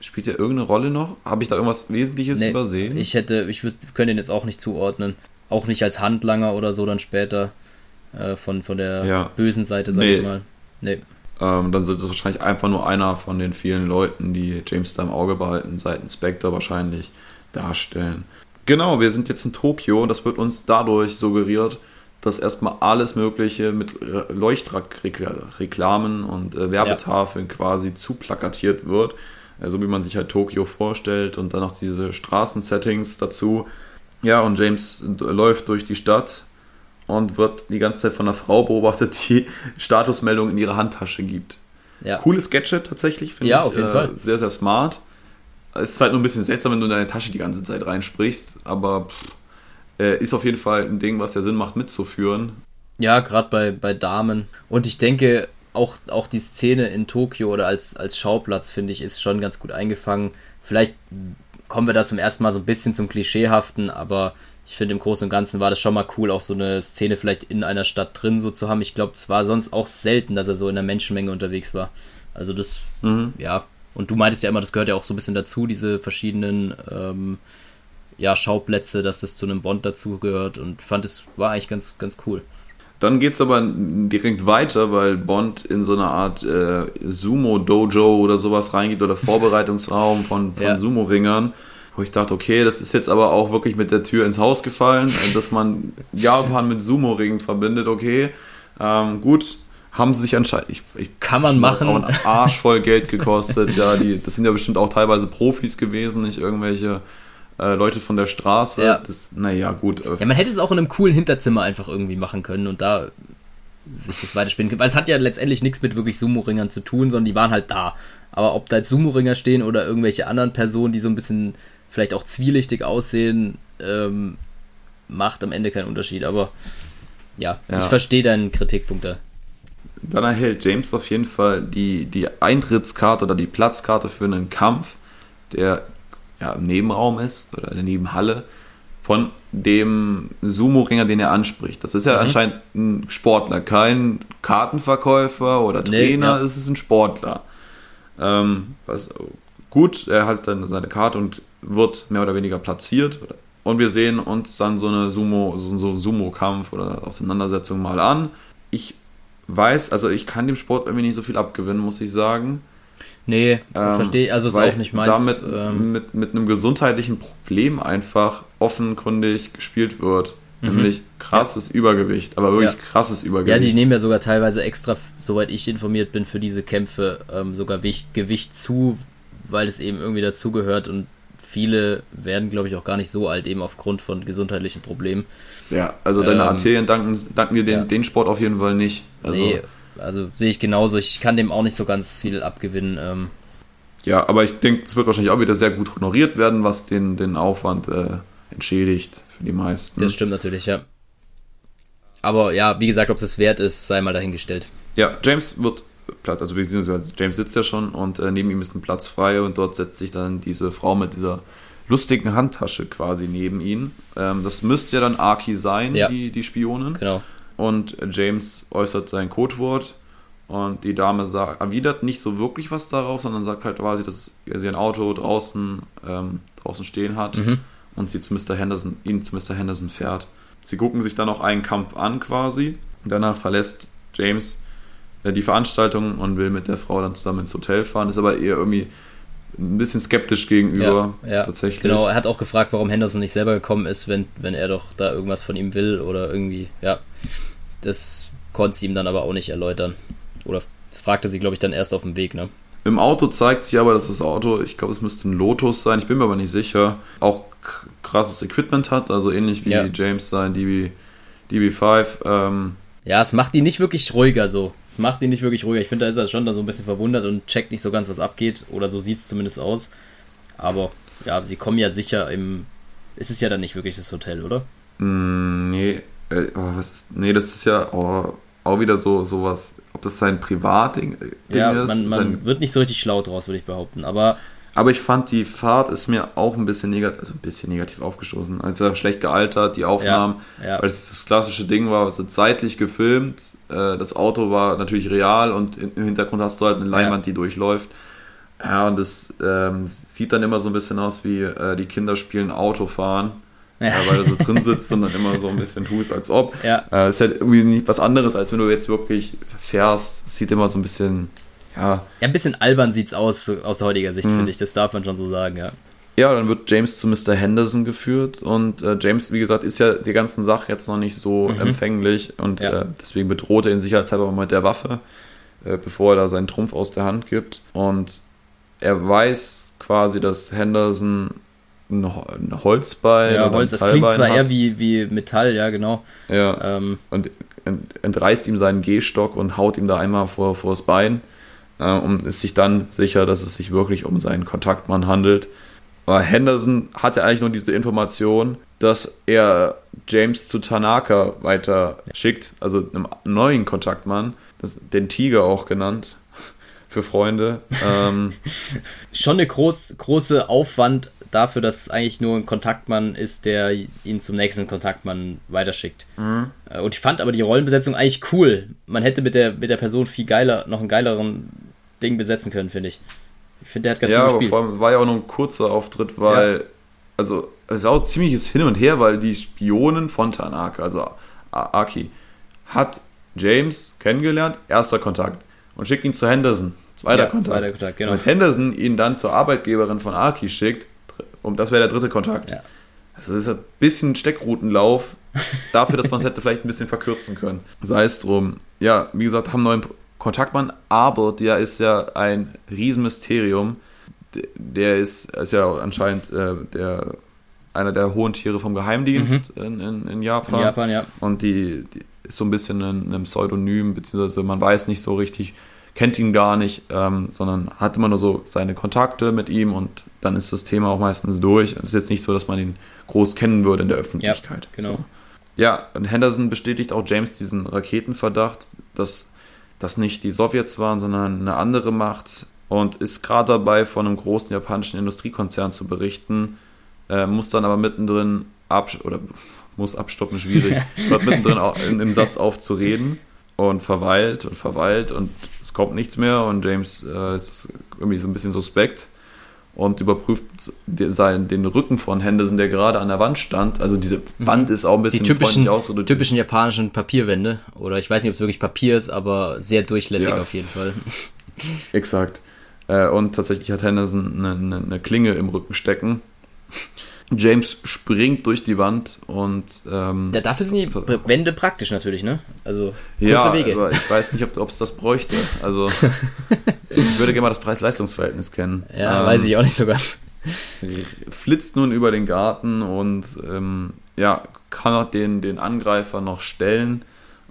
spielt er irgendeine Rolle noch? Habe ich da irgendwas Wesentliches nee, übersehen? Ich hätte, ich könnte ihn jetzt auch nicht zuordnen. Auch nicht als Handlanger oder so dann später. Äh, von, von der ja. bösen Seite, sag nee. ich mal. Nee. Ähm, dann sind es wahrscheinlich einfach nur einer von den vielen Leuten, die James da im Auge behalten, seit Spectre wahrscheinlich darstellen. Genau, wir sind jetzt in Tokio und das wird uns dadurch suggeriert, dass erstmal alles Mögliche mit Leuchtreklamen und äh, Werbetafeln ja. quasi zuplakatiert wird. So wie man sich halt Tokio vorstellt und dann noch diese Straßensettings dazu. Ja, und James läuft durch die Stadt und wird die ganze Zeit von einer Frau beobachtet, die Statusmeldungen in ihre Handtasche gibt. Ja. Cooles Gadget tatsächlich, finde ja, ich. Ja, auf jeden äh, Fall. Sehr, sehr smart. Es ist halt nur ein bisschen seltsam, wenn du in deine Tasche die ganze Zeit reinsprichst, aber pff, äh, ist auf jeden Fall ein Ding, was ja Sinn macht, mitzuführen. Ja, gerade bei, bei Damen. Und ich denke, auch, auch die Szene in Tokio oder als, als Schauplatz, finde ich, ist schon ganz gut eingefangen. Vielleicht kommen wir da zum ersten Mal so ein bisschen zum Klischeehaften, aber ich finde, im Großen und Ganzen war das schon mal cool, auch so eine Szene vielleicht in einer Stadt drin so zu haben. Ich glaube, es war sonst auch selten, dass er so in der Menschenmenge unterwegs war. Also das, mhm. ja. Und du meintest ja immer, das gehört ja auch so ein bisschen dazu, diese verschiedenen ähm, ja, Schauplätze, dass das zu einem Bond dazu gehört und fand es war eigentlich ganz, ganz cool. Dann geht es aber direkt weiter, weil Bond in so eine Art äh, Sumo-Dojo oder sowas reingeht oder Vorbereitungsraum von, von ja. Sumo-Ringern wo ich dachte, okay, das ist jetzt aber auch wirklich mit der Tür ins Haus gefallen, äh, dass man Japan mit Sumo-Ringen verbindet, okay, ähm, gut, haben sie sich anscheinend, ich, ich kann man machen, auch ein Arsch voll Geld gekostet, ja, die, das sind ja bestimmt auch teilweise Profis gewesen, nicht irgendwelche äh, Leute von der Straße, ja. das, naja, gut. Äh, ja, man hätte es auch in einem coolen Hinterzimmer einfach irgendwie machen können und da sich das weiterspielen können, weil es hat ja letztendlich nichts mit wirklich Sumo-Ringern zu tun, sondern die waren halt da. Aber ob da jetzt Sumo-Ringer stehen oder irgendwelche anderen Personen, die so ein bisschen vielleicht auch zwielichtig aussehen, ähm, macht am Ende keinen Unterschied. Aber ja, ja. ich verstehe deinen Kritikpunkt da. Dann erhält James auf jeden Fall die, die Eintrittskarte oder die Platzkarte für einen Kampf, der ja, im Nebenraum ist oder in der Nebenhalle von dem Sumo-Ringer, den er anspricht. Das ist ja mhm. anscheinend ein Sportler, kein Kartenverkäufer oder Trainer, nee, ja. es ist ein Sportler. Ähm, was gut, er hat dann seine Karte und wird mehr oder weniger platziert. Und wir sehen uns dann so eine Sumo, so Sumo-Kampf oder Auseinandersetzung mal an. Ich weiß, also ich kann dem Sport irgendwie nicht so viel abgewinnen, muss ich sagen. Nee, ähm, verstehe, also ist auch nicht meins. Damit ähm, mit, mit einem gesundheitlichen Problem einfach offenkundig gespielt wird. Mhm. Nämlich krasses ja. Übergewicht, aber wirklich ja. krasses Übergewicht. Ja, die nehmen ja sogar teilweise extra, soweit ich informiert bin, für diese Kämpfe ähm, sogar Gewicht zu, weil es eben irgendwie dazugehört und viele werden, glaube ich, auch gar nicht so alt, eben aufgrund von gesundheitlichen Problemen. Ja, also deine ähm, Arterien danken, danken dir den, ja. den Sport auf jeden Fall nicht. Also, nee, also sehe ich genauso. Ich kann dem auch nicht so ganz viel abgewinnen. Ähm, ja, aber ich denke, es wird wahrscheinlich auch wieder sehr gut honoriert werden, was den, den Aufwand äh, entschädigt für die meisten. Das stimmt natürlich, ja. Aber ja, wie gesagt, ob es wert ist, sei mal dahingestellt. Ja, James wird platt, also beziehungsweise James sitzt ja schon und äh, neben ihm ist ein Platz frei und dort setzt sich dann diese Frau mit dieser lustigen Handtasche quasi neben ihn. Ähm, das müsste ja dann Aki sein, Ja. die, die Spionin. Genau. Und James äußert sein Codewort und die Dame sagt, erwidert nicht so wirklich was darauf, sondern sagt halt quasi, dass sie ein Auto draußen, ähm, draußen stehen hat Mhm. und sie zu Mr. Henderson, ihn zu Mr. Henderson fährt. Sie gucken sich dann auch einen Kampf an quasi. Danach verlässt James die Veranstaltung und will mit der Frau dann zusammen ins Hotel fahren, ist aber eher irgendwie ein bisschen skeptisch gegenüber ja, ja, tatsächlich. Genau, er hat auch gefragt, warum Henderson nicht selber gekommen ist, wenn, wenn er doch da irgendwas von ihm will oder irgendwie, ja. Das konnte sie ihm dann aber auch nicht erläutern. Oder das fragte sie, glaube ich, dann erst auf dem Weg, ne? Im Auto zeigt sich aber, dass das Auto, ich glaube, es müsste ein Lotus sein, ich bin mir aber nicht sicher, auch krasses Equipment hat, also ähnlich wie Ja. James sein DB, DB5. Ähm, Ja, es macht ihn nicht wirklich ruhiger so. Es macht ihn nicht wirklich ruhiger. Ich finde, da ist er schon da so ein bisschen verwundert und checkt nicht so ganz, was abgeht. Oder so sieht es zumindest aus. Aber ja, sie kommen ja sicher im. Es ist ja dann nicht wirklich das Hotel, oder? mh, nee, äh, oh, was ist, nee, das ist ja oh, auch wieder so sowas, ob das sein Privatding äh, ja, ist. man, man sein, wird nicht so richtig schlau draus, würde ich behaupten. Aber aber ich fand, die Fahrt ist mir auch ein bisschen negativ, also ein bisschen negativ aufgestoßen. Also schlecht gealtert, die Aufnahmen, ja. weil es das klassische Ding war, es ist zeitlich gefilmt, äh, das Auto war natürlich real und im Hintergrund hast du halt eine Leinwand, die durchläuft. Ja, und das ähm, sieht dann immer so ein bisschen aus wie äh, die Kinder spielen Autofahren, Ja. weil du so drin sitzt und dann immer so ein bisschen tust, als ob. ja, Äh, ist halt irgendwie nicht was anderes, als wenn du jetzt wirklich fährst. Es sieht immer so ein bisschen, ja, ja, ein bisschen albern sieht's aus, aus heutiger Mhm. Sicht, finde ich. Das darf man schon so sagen, ja. Ja, dann wird James zu Mr. Henderson geführt und äh, James, wie gesagt, ist ja die ganzen Sache jetzt noch nicht so empfänglich und Mhm. Ja. äh, deswegen bedroht er ihn sicherheitshalber mal mit der Waffe, äh, bevor er da seinen Trumpf aus der Hand gibt. Und er weiß quasi, dass Henderson ein, Ho- ein Holzbein Ja, oder Holz, das klingt zwar eher wie, wie Metall, ja, genau. Ja, Ähm, und ent- entreißt ihm seinen Gehstock und haut ihm da einmal vor, vor das Bein äh, und ist sich dann sicher, dass es sich wirklich um seinen Kontaktmann handelt. Aber Henderson hatte eigentlich nur diese Information, dass er James zu Tanaka weiter schickt, also einem neuen Kontaktmann, das, den Tiger auch genannt, für Freunde. Ähm, schon eine groß, große Aufwand dafür, dass es eigentlich nur ein Kontaktmann ist, der ihn zum nächsten Kontaktmann weiterschickt. Äh, Und ich fand aber die Rollenbesetzung eigentlich cool. Man hätte mit der, mit der Person viel geiler, noch einen geileren Ding besetzen können, finde ich. Ich finde, der hat ganz ja, gut gespielt. vor allem war ja auch nur ein kurzer Auftritt, weil, also, es ist auch ziemliches Hin und Her, weil die Spionin von Tanaka, also Aki, hat James kennengelernt, erster Kontakt, und schickt ihn zu Henderson, zweiter Ja, Kontakt. zweiter Kontakt, genau. Und Henderson ihn dann zur Arbeitgeberin von Aki schickt, und das wäre der dritte Kontakt. Ja. Also das ist ein bisschen Steckroutenlauf dafür, dass man es hätte vielleicht ein bisschen verkürzen können. Sei es drum. Ja, wie gesagt, haben neuen Kontaktmann, aber der ist ja ein Riesenmysterium. Der ist, ist ja anscheinend äh, der, einer der hohen Tiere vom Geheimdienst in, in, in Japan. In Japan, ja. Und die, die ist so ein bisschen ein, ein Pseudonym, beziehungsweise man weiß nicht so richtig, kennt ihn gar nicht, ähm, sondern hat immer nur so seine Kontakte mit ihm und dann ist das Thema auch meistens durch. Es ist jetzt nicht so, dass man ihn groß kennen würde in der Öffentlichkeit. genau. So. Ja, und Henderson bestätigt auch James diesen Raketenverdacht, dass das nicht die Sowjets waren, sondern eine andere Macht und ist gerade dabei, von einem großen japanischen Industriekonzern zu berichten, äh, muss dann aber mittendrin absch oder muss abstoppen, schwierig, hört mittendrin au- in, im Satz auf zu reden und verweilt und verweilt und es kommt nichts mehr und James äh, ist irgendwie so ein bisschen suspekt und überprüft den, seinen, den Rücken von Henderson, der gerade an der Wand stand. Also diese Wand ist auch ein Mhm. Die bisschen typischen, freundlich typischen japanischen Papierwände. Oder ich weiß nicht, ob es wirklich Papier ist, aber sehr durchlässig Ja. auf jeden Fall. Exakt. Äh, und tatsächlich hat Henderson eine, eine, eine Klinge im Rücken stecken. James springt durch die Wand und ähm, Da, dafür sind die Wände praktisch natürlich, ne? Also kurze ja, Wege. aber ich weiß nicht, ob es das bräuchte. Also ich würde gerne mal das Preis-Leistungs-Verhältnis kennen. ja, Ähm, weiß ich auch nicht so ganz. flitzt nun über den Garten und ähm, ja, kann den, den Angreifer noch stellen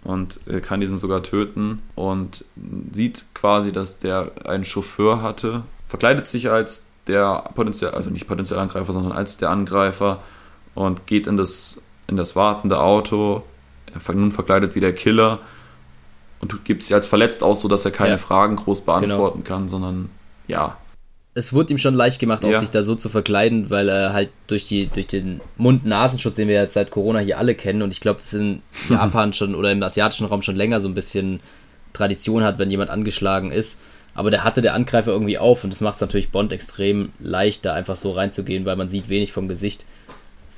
und äh, kann diesen sogar töten und sieht quasi, dass der einen Chauffeur hatte, verkleidet sich als der potenziell, also nicht potenziell Angreifer, sondern als der Angreifer und geht in das, in das wartende Auto, er nun verkleidet wie der Killer und gibt sich als verletzt aus, sodass er keine Ja. Fragen groß beantworten kann, sondern ja, es wurde ihm schon leicht gemacht, auch Ja. sich da so zu verkleiden, weil er halt durch, die, durch den Mund-Nasenschutz, den wir jetzt seit Corona hier alle kennen, und ich glaube, es in Japan schon oder im asiatischen Raum schon länger so ein bisschen Tradition hat, wenn jemand angeschlagen ist. Aber der hatte der Angreifer irgendwie auf und das macht es natürlich Bond extrem leicht, da einfach so reinzugehen, weil man sieht wenig vom Gesicht.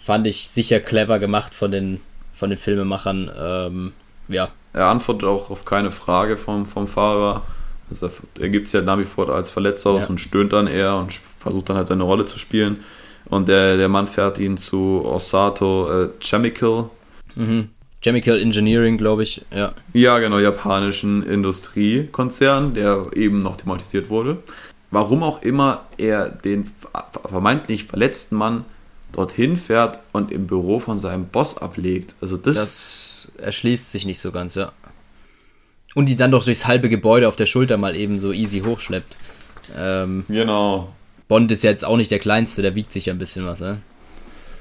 Fand ich sicher clever gemacht von den, von den Filmemachern. Ähm, ja, er antwortet auch auf keine Frage vom, vom Fahrer. Also er, er gibt sich halt nach wie vor als verletzt aus Ja. und stöhnt dann eher und versucht dann halt seine Rolle zu spielen. Und der, der Mann fährt ihn zu Osato äh, Chemical, Chemical Engineering, glaube ich, ja. ja genau, japanischen Industriekonzern, der eben noch thematisiert wurde. Warum auch immer er den vermeintlich verletzten Mann dorthin fährt und im Büro von seinem Boss ablegt. Also das, Das erschließt sich nicht so ganz, ja. Und die dann doch durchs halbe Gebäude auf der Schulter mal eben so easy hochschleppt. Ähm, genau. Bond ist ja jetzt auch nicht der Kleinste, der wiegt sich ja ein bisschen was, ne?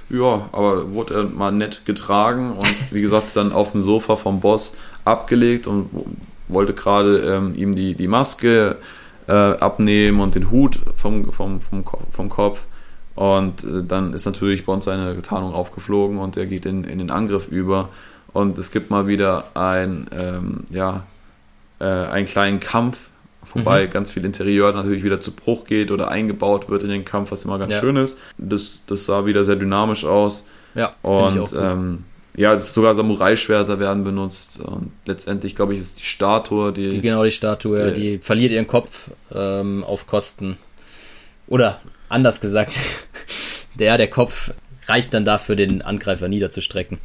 Ja, aber wurde er mal nett getragen und wie gesagt dann auf dem Sofa vom Boss abgelegt und wo- wollte gerade ähm, ihm die, die Maske äh, abnehmen und den Hut vom, vom, vom, vom Kopf. Und äh, dann ist natürlich Bond seine Tarnung aufgeflogen und er geht in, in den Angriff über. Und es gibt mal wieder ein, ähm, ja, äh, einen kleinen Kampf, wobei ganz viel Interieur natürlich wieder zu Bruch geht oder eingebaut wird in den Kampf, was immer ganz Ja. schön ist. Das, das sah wieder sehr dynamisch aus. Ja, Und ähm, ja, sogar Samurai-Schwerter werden benutzt. Und letztendlich, glaube ich, ist die Statue, die. die, genau die Statue, äh, die verliert ihren Kopf ähm, auf Kosten. Oder anders gesagt, der, der Kopf reicht dann dafür, den Angreifer niederzustrecken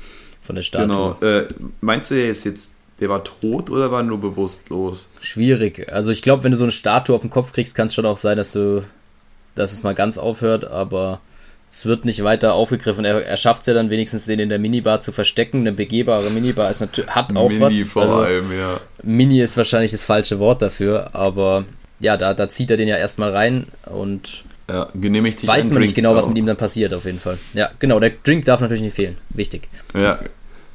von der Statue. genau. Äh, meinst du, der ist jetzt, der war tot oder war nur bewusstlos? Schwierig. Also ich glaube, wenn du so eine Statue auf den Kopf kriegst, kann es schon auch sein, dass du, dass es mal ganz aufhört, aber es wird nicht weiter aufgegriffen. Er, er schafft es ja dann wenigstens, den in der Minibar zu verstecken. Eine begehbare Minibar ist natürlich, hat auch Mini was. vor Also, allem, ja. Mini ist wahrscheinlich das falsche Wort dafür, aber ja, da, da zieht er den ja erstmal rein und ja. Genehmigt sich weiß man nicht genau, was auch. mit ihm dann passiert, auf jeden Fall. Ja, genau, der Drink darf natürlich nicht fehlen. Wichtig. Ja,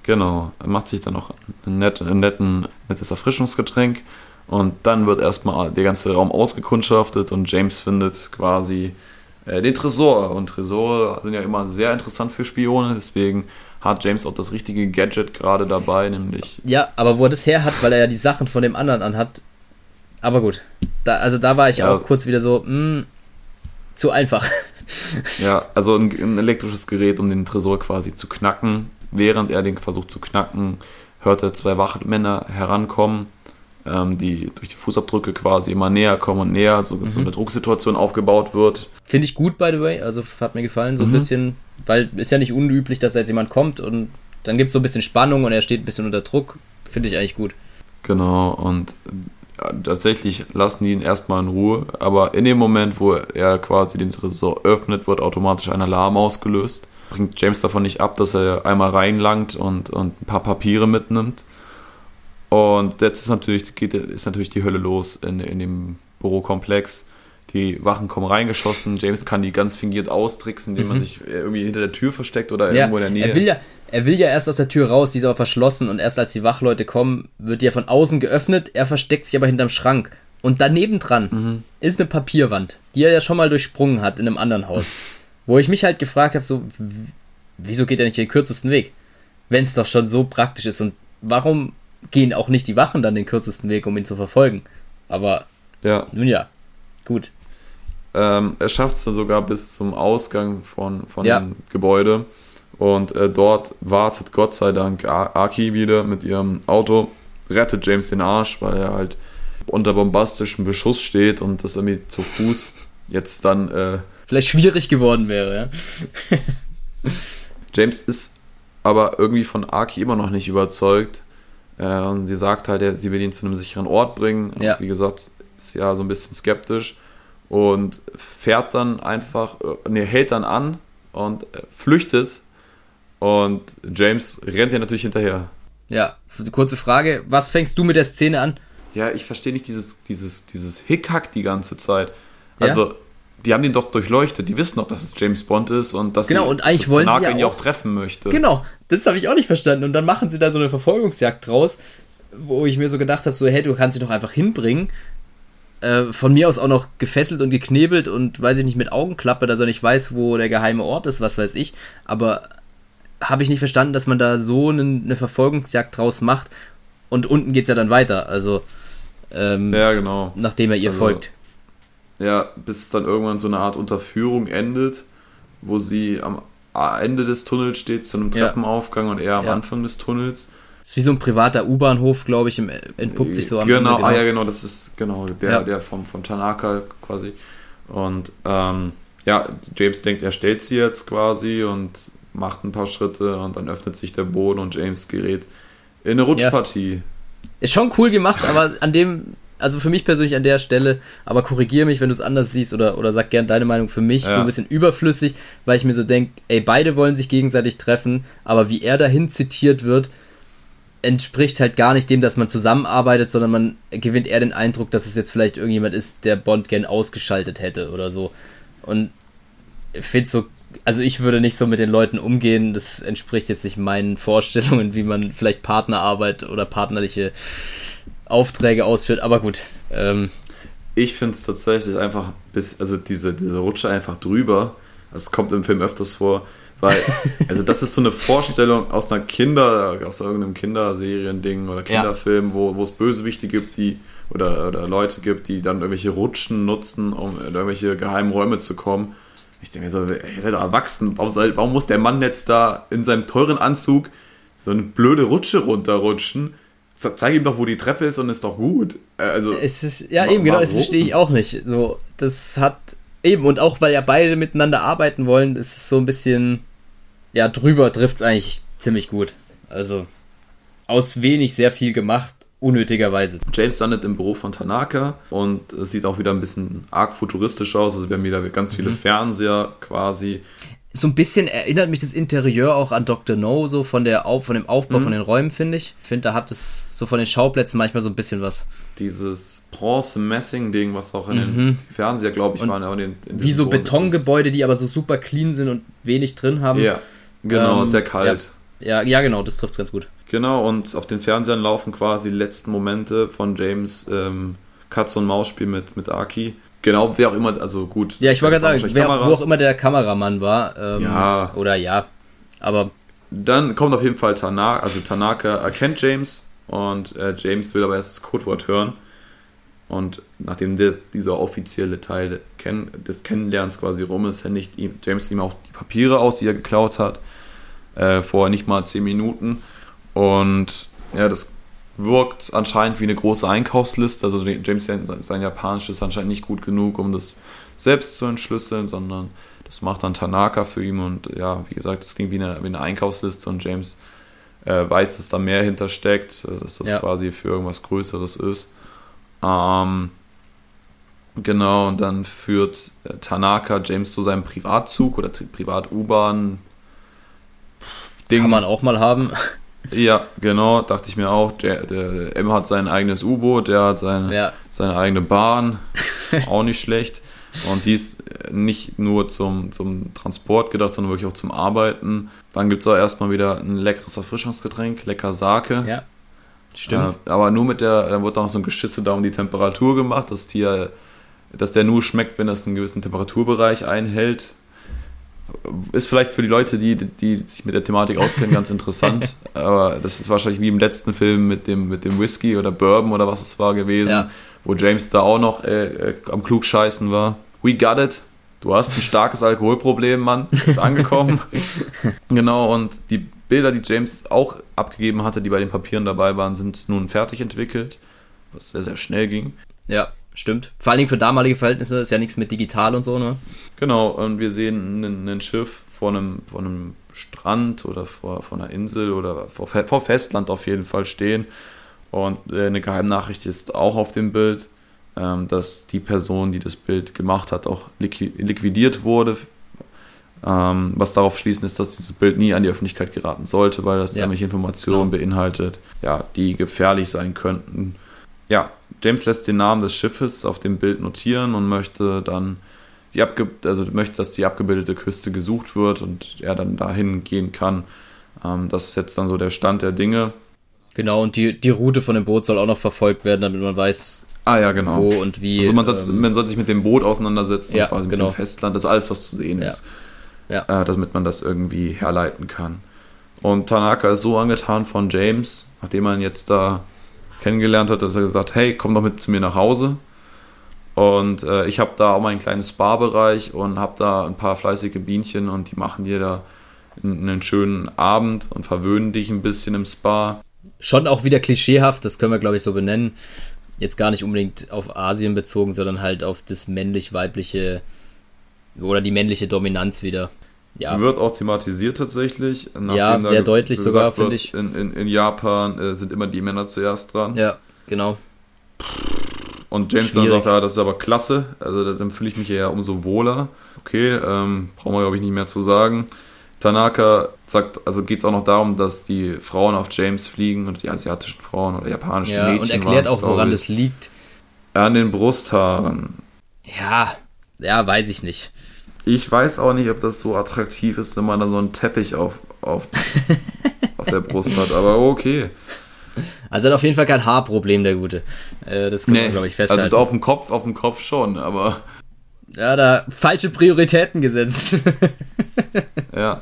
genau. Er macht sich dann noch ein, nett, ein netten, nettes Erfrischungsgetränk. Und dann wird erstmal der ganze Raum ausgekundschaftet und James findet quasi äh, den Tresor. Und Tresore sind ja immer sehr interessant für Spione, deswegen hat James auch das richtige Gadget gerade dabei, nämlich Ja, aber wo er das her hat, weil er ja die Sachen von dem anderen anhat. Aber gut. Da, also da war ich Ja. auch kurz wieder so, mh, zu einfach. Ja, also ein, ein elektrisches Gerät, um den Tresor quasi zu knacken. Während er den versucht zu knacken, hört er zwei Wachmänner herankommen, ähm, die durch die Fußabdrücke quasi immer näher kommen und näher, so, so eine Drucksituation aufgebaut wird. Finde ich gut, by the way. Also hat mir gefallen, so ein Mhm. bisschen, weil ist ja nicht unüblich, dass da jetzt jemand kommt und dann gibt es so ein bisschen Spannung und er steht ein bisschen unter Druck. Finde ich eigentlich gut. Genau, und tatsächlich lassen die ihn erstmal in Ruhe, aber in dem Moment, wo er quasi den Tresor öffnet, wird automatisch ein Alarm ausgelöst. Bringt James davon nicht ab, dass er einmal reinlangt und, und ein paar Papiere mitnimmt. Und jetzt ist natürlich, geht, ist natürlich die Hölle los in, in dem Bürokomplex. Die Wachen kommen reingeschossen, James kann die ganz fingiert austricksen, indem er sich irgendwie hinter der Tür versteckt oder Ja, irgendwo in der Nähe. er will ja, er will ja erst aus der Tür raus, die ist aber verschlossen und erst als die Wachleute kommen, wird die ja von außen geöffnet, er versteckt sich aber hinterm Schrank. Und daneben dran Mhm. ist eine Papierwand, die er ja schon mal durchsprungen hat in einem anderen Haus. Wo ich mich halt gefragt habe, so, wieso geht er nicht den kürzesten Weg? Wenn es doch schon so praktisch ist und warum gehen auch nicht die Wachen dann den kürzesten Weg, um ihn zu verfolgen? Aber ja. nun ja, gut. Ähm, er schafft es dann sogar bis zum Ausgang von, von Ja. dem Gebäude. Und äh, dort wartet Gott sei Dank A- Aki wieder mit ihrem Auto, rettet James den Arsch, weil er halt unter bombastischem Beschuss steht und das irgendwie zu Fuß jetzt dann. Äh, Vielleicht schwierig geworden wäre, ja. James ist aber irgendwie von Aki immer noch nicht überzeugt. Äh, und sie sagt halt, sie will ihn zu einem sicheren Ort bringen. Ja. Wie gesagt, ist ja so ein bisschen skeptisch. Und fährt dann einfach, ne, hält dann an und äh, flüchtet. Und James rennt ihr natürlich hinterher. Ja, kurze Frage, was fängst du mit der Szene an? Ja, ich verstehe nicht dieses, dieses, dieses Hickhack die ganze Zeit. Ja? Also, die haben den doch durchleuchtet. Die wissen doch, dass es James Bond ist und dass Genau, sie, und eigentlich dass wollen sie Tanaka ja ihn ja auch- auch treffen möchte. Genau, das habe ich auch nicht verstanden. Und dann machen sie da so eine Verfolgungsjagd draus. wo ich mir so gedacht habe, so, hey, du kannst sie doch einfach hinbringen. Äh, von mir aus auch noch gefesselt und geknebelt und weiß ich nicht, mit Augenklappe, dass er nicht weiß, wo der geheime Ort ist, was weiß ich. Aber habe ich nicht verstanden, dass man da so eine, eine Verfolgungsjagd draus macht und unten geht es ja dann weiter. Also, ähm, ja, genau. Nachdem er ihr Also, folgt. Ja, bis es dann irgendwann so eine Art Unterführung endet, wo sie am Ende des Tunnels steht, zu einem Ja. Treppenaufgang und er am Ja. Anfang des Tunnels. Ist wie so ein privater U-Bahnhof, glaube ich, im, entpuppt sich so am genau, Ende, ah ja, genau, das ist genau der, Ja. der vom, von Tanaka quasi. Und ähm, ja, James denkt, er stellt sie jetzt quasi und macht ein paar Schritte und dann öffnet sich der Boden und James gerät in eine Rutschpartie. Ist schon cool gemacht, aber an dem, also für mich persönlich an der Stelle, aber korrigier mich, wenn du es anders siehst oder, oder sag gern deine Meinung, für mich Ja. so ein bisschen überflüssig, weil ich mir so denke, ey, beide wollen sich gegenseitig treffen, aber wie er dahin zitiert wird, entspricht halt gar nicht dem, dass man zusammenarbeitet, sondern man gewinnt eher den Eindruck, dass es jetzt vielleicht irgendjemand ist, der Bond gern ausgeschaltet hätte oder so. Und finde so, also ich würde nicht so mit den Leuten umgehen, das entspricht jetzt nicht meinen Vorstellungen, wie man vielleicht Partnerarbeit oder partnerliche Aufträge ausführt, aber gut. Ähm, Ich finde es tatsächlich einfach, bis, also diese, diese Rutsche einfach drüber. Das kommt im Film öfters vor, weil, also das ist so eine Vorstellung aus einer Kinder, aus irgendeinem Kinderseriending oder Kinderfilm, wo, wo es Bösewichte gibt, die oder, oder Leute gibt, die dann irgendwelche Rutschen nutzen, um in irgendwelche geheimen Räume zu kommen. Ich denke mir so, ihr seid doch erwachsen, warum, warum muss der Mann jetzt da in seinem teuren Anzug so eine blöde Rutsche runterrutschen? Zeig ihm doch, wo die Treppe ist und ist doch gut. Äh, Also, es ist, ja, eben, genau, das verstehe ich auch nicht. So, das hat eben, und auch weil ja beide miteinander arbeiten wollen, ist es so ein bisschen, ja, drüber trifft es eigentlich ziemlich gut. Also, aus wenig sehr viel gemacht, unnötigerweise. James landet im Büro von Tanaka und es sieht auch wieder ein bisschen arg futuristisch aus. Also wir haben wieder ganz Mhm. viele Fernseher quasi. So ein bisschen erinnert mich das Interieur auch an Dr. No, so von, der Auf, von dem Aufbau Mhm. von den Räumen, finde ich. Ich finde, da hat es so von den Schauplätzen manchmal so ein bisschen was. Dieses Bronze-Messing-Ding, was auch in den Fernseher, glaube ich, Mhm. Und waren. in den- in Wie so Boden- Betongebäude, die aber so super clean sind und wenig drin haben. Ja, genau, Ähm, sehr kalt. Ja, ja, genau, das trifft es ganz gut. Genau, und auf den Fernsehern laufen quasi die letzten Momente von James ähm, Katz- und Maus-Spiel mit, mit Aki. Genau, wer auch immer, also gut. Ja, ich wollte gerade sagen, wer, wo Kameras. auch immer der Kameramann war. Ähm, Ja. Oder ja. Aber Dann kommt auf jeden Fall Tanaka, also Tanaka erkennt James und äh, James will aber erst das Codewort hören. Und nachdem der, dieser offizielle Teil des Kennenlernens quasi rum ist, händigt James ihm auch die Papiere aus, die er geklaut hat, äh, vor nicht mal 10 Minuten. Und ja, das wirkt anscheinend wie eine große Einkaufsliste. Also James sein, Japanisch ist anscheinend nicht gut genug, um das selbst zu entschlüsseln, sondern das macht dann Tanaka für ihn. Und ja, wie gesagt, das klingt wie eine, wie eine Einkaufsliste und James äh, weiß, dass da mehr hintersteckt, äh, dass das Ja. quasi für irgendwas Größeres ist. Ähm, genau, und dann führt äh, Tanaka James zu seinem Privatzug oder Privat-U-Bahn. Ding. kann man auch mal haben. Ja, genau, dachte ich mir auch. Der, der M hat sein eigenes U-Boot, der hat seine, Ja, seine eigene Bahn, auch nicht schlecht. Und die ist nicht nur zum, zum Transport gedacht, sondern wirklich auch zum Arbeiten. Dann gibt es auch erstmal wieder ein leckeres Erfrischungsgetränk, lecker Sake. ja. Stimmt. Äh, aber nur mit der, da wird auch noch so ein Geschisse da um die Temperatur gemacht, dass, die, dass der nur schmeckt, wenn das einen gewissen Temperaturbereich einhält. Ist vielleicht für die Leute, die, die sich mit der Thematik auskennen, ganz interessant. aber das ist wahrscheinlich wie im letzten Film mit dem, mit dem Whisky oder Bourbon oder was es war gewesen, Ja. wo James da auch noch äh, äh, am Klugscheißen war. We got it. Du hast ein starkes Alkoholproblem, Mann. Ist angekommen. genau, und die Bilder, die James auch abgegeben hatte, die bei den Papieren dabei waren, sind nun fertig entwickelt, was sehr, sehr schnell ging. Ja, stimmt. Vor allen Dingen für damalige Verhältnisse ist ja nichts mit digital und so, ne? Genau, und wir sehen ein, Schiff vor einem, vor einem Strand oder vor, vor einer Insel oder vor, vor Festland auf jeden Fall stehen. Und äh, eine Geheimnachricht ist auch auf dem Bild, ähm, dass die Person, die das Bild gemacht hat, auch liqui liquidiert wurde. Ähm, was darauf schließen ist, dass dieses Bild nie an die Öffentlichkeit geraten sollte, weil das Ja. irgendwelche Informationen beinhaltet, ja, die gefährlich sein könnten. Ja, James lässt den Namen des Schiffes auf dem Bild notieren und möchte dann die abge also möchte, dass die abgebildete Küste gesucht wird und er dann dahin gehen kann. Ähm, das ist jetzt dann so der Stand der Dinge. Genau, und die, die Route von dem Boot soll auch noch verfolgt werden, damit man weiß, Ah ja, genau. wo und wie. Also man soll, ähm, man soll sich mit dem Boot auseinandersetzen, Ja, quasi genau. mit dem Festland, das ist alles, was zu sehen Ja. ist. Ja. Äh, damit man das irgendwie herleiten kann. Und Tanaka ist so angetan von James, nachdem man ihn jetzt da kennengelernt hat, dass er gesagt hey, komm doch mit zu mir nach Hause. Und äh, ich habe da auch mein kleines Spa-Bereich und habe da ein paar fleißige Bienchen und die machen dir da einen schönen Abend und verwöhnen dich ein bisschen im Spa. schon auch wieder klischeehaft, das können wir, glaube ich, so benennen. Jetzt gar nicht unbedingt auf Asien bezogen, sondern halt auf das männlich-weibliche oder die männliche Dominanz wieder. Ja, Die wird auch thematisiert tatsächlich. Ja, sehr deutlich sogar, finde ich. In, in, in Japan äh, sind immer die Männer zuerst dran. ja, genau. Und James dann Schwierig. sagt, ah, das ist aber klasse. Also da- dann fühle ich mich ja umso wohler. Okay, ähm, brauchen wir, glaube ich, nicht mehr zu sagen. Tanaka sagt, also geht es auch noch darum, dass die Frauen auf James fliegen und die asiatischen Frauen oder japanischen Ja, Mädchen und erklärt auch, woran das liegt. An den Brusthaaren. Ja, ja, weiß ich nicht. Ich weiß auch nicht, ob das so attraktiv ist, wenn man da so einen Teppich auf, auf, auf der Brust hat, aber okay. Also hat auf jeden Fall kein Haarproblem, der Gute. Äh, das kann man, glaube ich, festhalten. also auf dem Kopf, auf dem Kopf schon, aber ja, da falsche Prioritäten gesetzt. ja.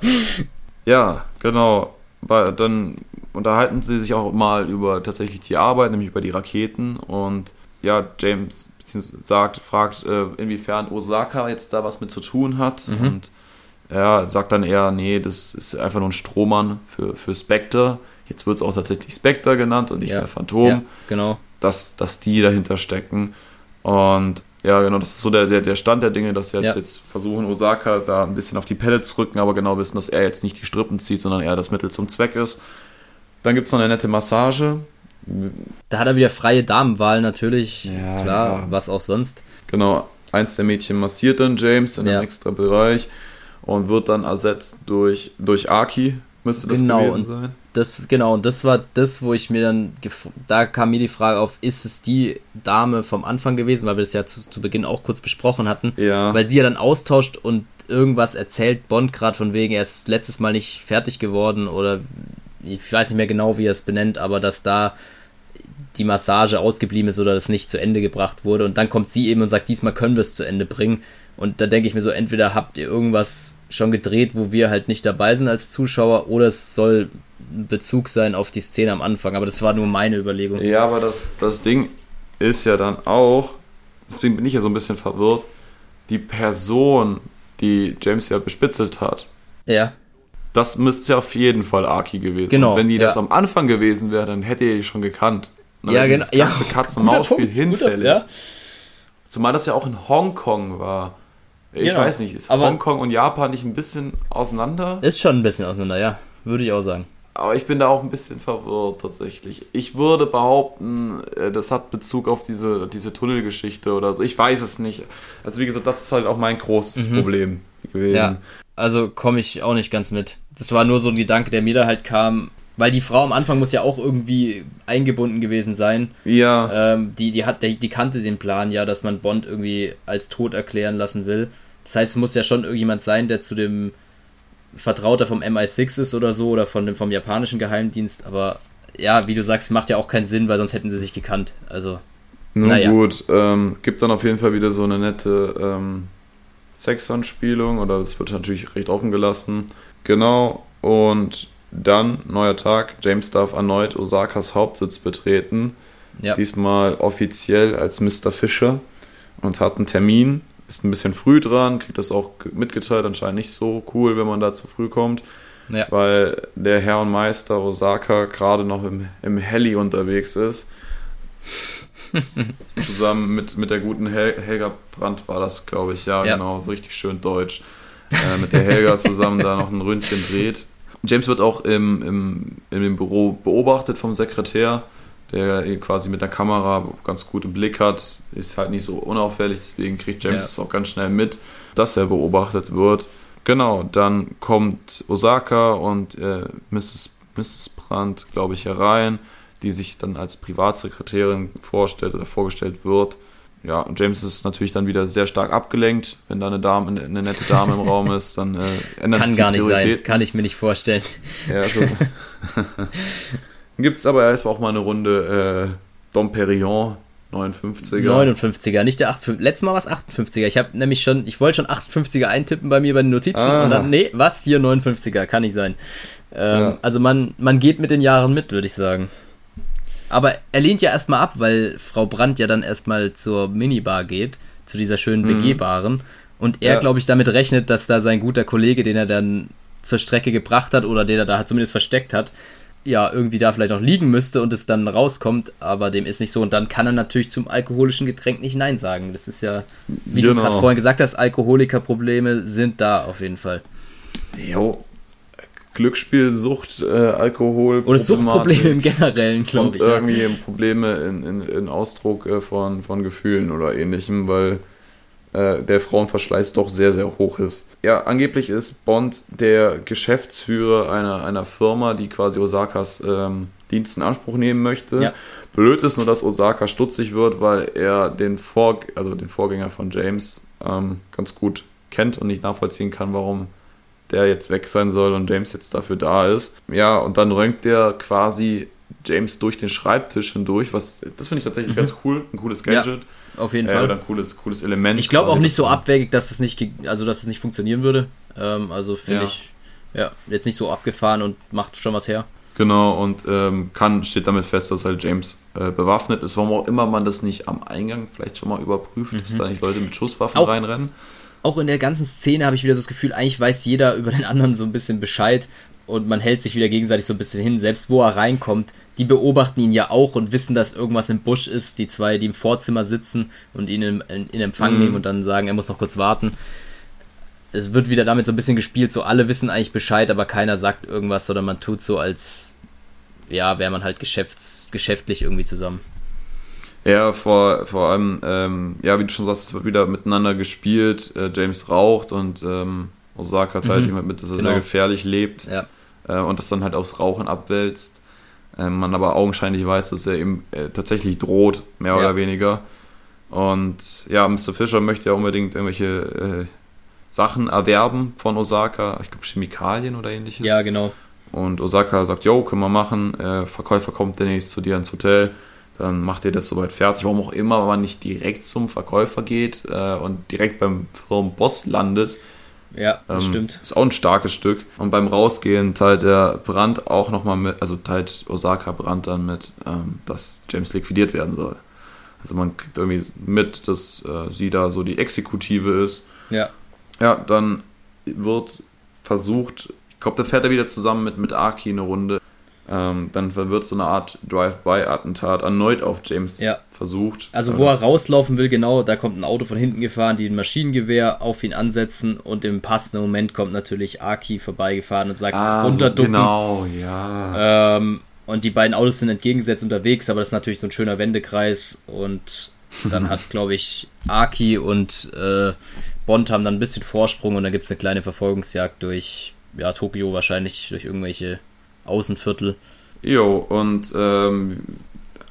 Ja, genau. Dann unterhalten sie sich auch mal über tatsächlich die Arbeit, nämlich über die Raketen und ja, James sagt, fragt, äh, inwiefern Osaka jetzt da was mit zu tun hat Mhm. und er sagt dann eher, nee, das ist einfach nur ein Strohmann für, für Spectre. Jetzt wird es auch tatsächlich Spectre genannt und nicht Ja. mehr Phantom. ja, genau. dass, dass die dahinter stecken. Und ja, genau, das ist so der, der, der Stand der Dinge, dass sie jetzt, Ja. jetzt versuchen, Osaka da ein bisschen auf die Pelle zu rücken, aber genau wissen, dass er jetzt nicht die Strippen zieht, sondern eher das Mittel zum Zweck ist. Dann gibt es noch eine nette Massage. Da hat er wieder freie Damenwahl natürlich. Ja, Klar, ja. was auch sonst. Genau, eins der Mädchen massiert dann James in Ja. einem extra Bereich und wird dann ersetzt durch, durch Aki, müsste das Genau, gewesen und- sein. Das, genau, und das war das, wo ich mir dann, gef- da kam mir die Frage auf, ist es die Dame vom Anfang gewesen, weil wir das ja zu, zu Beginn auch kurz besprochen hatten, Ja, weil sie ja dann austauscht und irgendwas erzählt Bond gerade von wegen, er ist letztes Mal nicht fertig geworden oder ich weiß nicht mehr genau, wie er es benennt, aber dass da die Massage ausgeblieben ist oder das nicht zu Ende gebracht wurde und dann kommt sie eben und sagt, diesmal können wir es zu Ende bringen und da denke ich mir so, entweder habt ihr irgendwas schon gedreht, wo wir halt nicht dabei sind als Zuschauer oder es soll ein Bezug sein auf die Szene am Anfang, aber das war nur meine Überlegung. Ja, aber das, das Ding ist ja dann auch, deswegen bin ich ja so ein bisschen verwirrt, die Person, die James ja bespitzelt hat, Ja, das müsste ja auf jeden Fall Aki gewesen Genau, Und wenn die das ja. am Anfang gewesen wäre, dann hätte ihr die schon gekannt. Dann Ja, genau, ja. ganze Punkt, guter- hinfällig. ja. Zumal das ja auch in Hongkong war. Ich Genau, weiß nicht, ist aber- Hongkong und Japan nicht ein bisschen auseinander? ist schon ein bisschen auseinander, ja, würde ich auch sagen. Aber ich bin da auch ein bisschen verwirrt tatsächlich. Ich würde behaupten, äh, das hat Bezug auf diese, diese Tunnelgeschichte oder so. Ich weiß es nicht. Also wie gesagt, das ist halt auch mein großes Problem gewesen. Mhm. Ja, also komme ich auch nicht ganz mit. Das war nur so ein Gedanke, der mir da halt kam, weil die Frau am Anfang muss ja auch irgendwie eingebunden gewesen sein. Ja, Ähm, die, die, hat, die, die kannte den Plan ja, dass man Bond irgendwie als tot erklären lassen will. Das heißt, es muss ja schon irgendjemand sein, der zu dem Vertrauter vom MI6 ist oder so oder von dem, vom japanischen Geheimdienst. Aber ja, wie du sagst, macht ja auch keinen Sinn, weil sonst hätten sie sich gekannt. Also, nun naja. gut. Ähm, gibt dann auf jeden Fall wieder so eine nette ähm, Sexanspielung oder es wird natürlich recht offen gelassen. Genau. Und dann, neuer Tag, James darf erneut Osakas Hauptsitz betreten. ja. Diesmal offiziell als Mr. Fischer und hat einen Termin. Ist ein bisschen früh dran, kriegt das auch mitgeteilt. Anscheinend nicht so cool, wenn man da zu früh kommt, ja. weil der Herr und Meister Osaka gerade noch im, im Heli unterwegs ist. Zusammen mit, mit der guten Hel Helga Brandt war das, glaube ich. Ja, Ja. genau, so richtig schön deutsch. Äh, mit der Helga zusammen da noch ein Ründchen dreht. James wird auch im, im, in dem Büro beobachtet vom Sekretär, der quasi mit der Kamera ganz gut im Blick hat. Ist halt nicht so unauffällig, deswegen kriegt James Ja. das auch ganz schnell mit, dass er beobachtet wird. Genau, dann kommt Osaka und äh, Mrs. Mrs. Brandt, glaube ich, herein, die sich dann als Privatsekretärin vorstellt oder vorgestellt wird. Ja, und James ist natürlich dann wieder sehr stark abgelenkt. Wenn da eine Dame, eine, nette Dame im Raum ist, dann äh, ändert sich Kann die gar nicht sein. Priorität. Kann ich mir nicht vorstellen. Ja, also, Gibt es aber erstmal auch mal eine Runde äh, Dom Perignon 59er. 59er, nicht der 58 Letztes Mal war es 58er. Ich habe nämlich schon, ich wollte schon 58er eintippen bei mir bei den Notizen ah. und dann, nee, was? Hier 59er, kann nicht sein. Ähm, ja. Also man, man geht mit den Jahren mit, würde ich sagen. Aber er lehnt ja erstmal ab, weil Frau Brandt ja dann erstmal zur Minibar geht, zu dieser schönen mhm. begehbaren. Und er, ja. glaube ich, damit rechnet, dass da sein guter Kollege, den er dann zur Strecke gebracht hat oder den er da zumindest versteckt hat, ja, irgendwie da vielleicht auch liegen müsste und es dann rauskommt, aber dem ist nicht so. Und dann kann er natürlich zum alkoholischen Getränk nicht Nein sagen. Das ist ja, wie genau. du gerade vorhin gesagt hast, Alkoholikerprobleme sind da auf jeden Fall. Jo, Glücksspielsucht, äh, Alkohol. Oder Suchtprobleme im Generellen, glaube ich. Und irgendwie ja. Probleme in, in, in Ausdruck äh, von, von Gefühlen oder ähnlichem, weil äh, der Frauenverschleiß doch sehr, sehr hoch ist. Ja, angeblich ist Bond der Geschäftsführer einer, einer Firma, die quasi Osakas ähm, Dienst in Anspruch nehmen möchte. Ja. Blöd ist nur, dass Osaka stutzig wird, weil er den, Vor also den Vorgänger von James ähm, ganz gut kennt und nicht nachvollziehen kann, warum der jetzt weg sein soll und James jetzt dafür da ist. Ja, und dann röntgt der quasi James durch den Schreibtisch hindurch, was das finde ich tatsächlich mhm. ganz cool, ein cooles Gadget. Ja, auf jeden äh, Fall. ein cooles, cooles Element. Ich glaube auch nicht so abwegig, dass es nicht, also dass es nicht funktionieren würde. Ähm, also finde ja. ich ja jetzt nicht so abgefahren und macht schon was her. Genau, und ähm, kann, steht damit fest, dass halt James äh, bewaffnet ist. Warum auch immer man das nicht am Eingang vielleicht schon mal überprüft, mhm. dass da nicht Leute mit Schusswaffen auch, reinrennen auch in der ganzen Szene habe ich wieder so das Gefühl, eigentlich weiß jeder über den anderen so ein bisschen Bescheid und man hält sich wieder gegenseitig so ein bisschen hin. Selbst wo er reinkommt, die beobachten ihn ja auch und wissen, dass irgendwas im Busch ist. Die zwei, die im Vorzimmer sitzen und ihn in, in, in Empfang mhm. nehmen und dann sagen, er muss noch kurz warten. Es wird wieder damit so ein bisschen gespielt, so alle wissen eigentlich Bescheid, aber keiner sagt irgendwas, sondern man tut so, als ja, wäre man halt geschäfts, geschäftlich irgendwie zusammen. Ja, vor, vor allem, ähm, ja, wie du schon sagst, es wird wieder miteinander gespielt. Äh, James raucht und ähm, Osaka teilt mhm. ihm halt mit, dass er genau. sehr gefährlich lebt ja. äh, und das dann halt aufs Rauchen abwälzt. Äh, man aber augenscheinlich weiß, dass er ihm äh, tatsächlich droht, mehr ja. oder weniger. Und ja, Mr. Fischer möchte ja unbedingt irgendwelche äh, Sachen erwerben von Osaka, ich glaube Chemikalien oder ähnliches. Ja, genau. Und Osaka sagt, jo, können wir machen. Äh, Verkäufer kommt demnächst zu dir ins Hotel dann macht ihr das soweit fertig. Warum auch immer man nicht direkt zum Verkäufer geht äh, und direkt beim Firmenboss landet. Ja, das ähm, stimmt. Ist auch ein starkes Stück. Und beim Rausgehen teilt der Brand auch nochmal mit, also teilt Osaka Brand dann mit, ähm, dass James liquidiert werden soll. Also man kriegt irgendwie mit, dass äh, sie da so die Exekutive ist. Ja. Ja, dann wird versucht, ich glaube, da fährt er wieder zusammen mit, mit Aki eine Runde ähm, dann wird so eine Art Drive-by-Attentat erneut auf James ja. versucht. Also wo er rauslaufen will, genau, da kommt ein Auto von hinten gefahren, die ein Maschinengewehr auf ihn ansetzen und im passenden Moment kommt natürlich Aki vorbeigefahren und sagt, ah, runterducken. So genau, ja. Ähm, und die beiden Autos sind entgegengesetzt unterwegs, aber das ist natürlich so ein schöner Wendekreis und dann hat, glaube ich, Aki und äh, Bond haben dann ein bisschen Vorsprung und dann gibt es eine kleine Verfolgungsjagd durch ja, Tokio wahrscheinlich, durch irgendwelche Außenviertel. Jo, und ähm,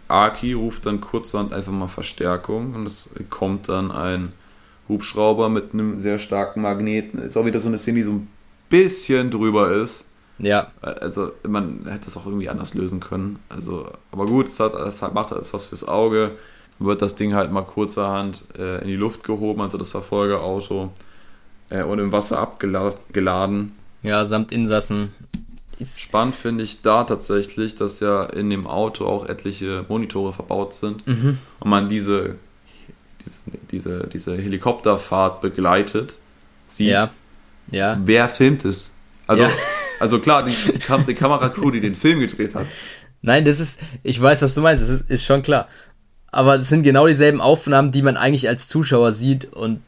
Aki ruft dann kurzerhand einfach mal Verstärkung und es kommt dann ein Hubschrauber mit einem sehr starken Magneten. Ist auch wieder so eine Szene, die so ein bisschen drüber ist. Ja. Also man hätte das auch irgendwie anders lösen können. Also, aber gut, es, hat, es macht alles was fürs Auge. Dann wird das Ding halt mal kurzerhand äh, in die Luft gehoben, also das Verfolgerauto, äh, und im Wasser abgeladen. Ja, samt Insassen. Spannend finde ich da tatsächlich, dass ja in dem Auto auch etliche Monitore verbaut sind mhm. und man diese, diese, diese, diese Helikopterfahrt begleitet sieht. Ja. ja. Wer filmt es? Also, ja. also klar, die, die, Kam die Kameracrew, die den Film gedreht hat. Nein, das ist, ich weiß, was du meinst, das ist, ist schon klar. Aber es sind genau dieselben Aufnahmen, die man eigentlich als Zuschauer sieht und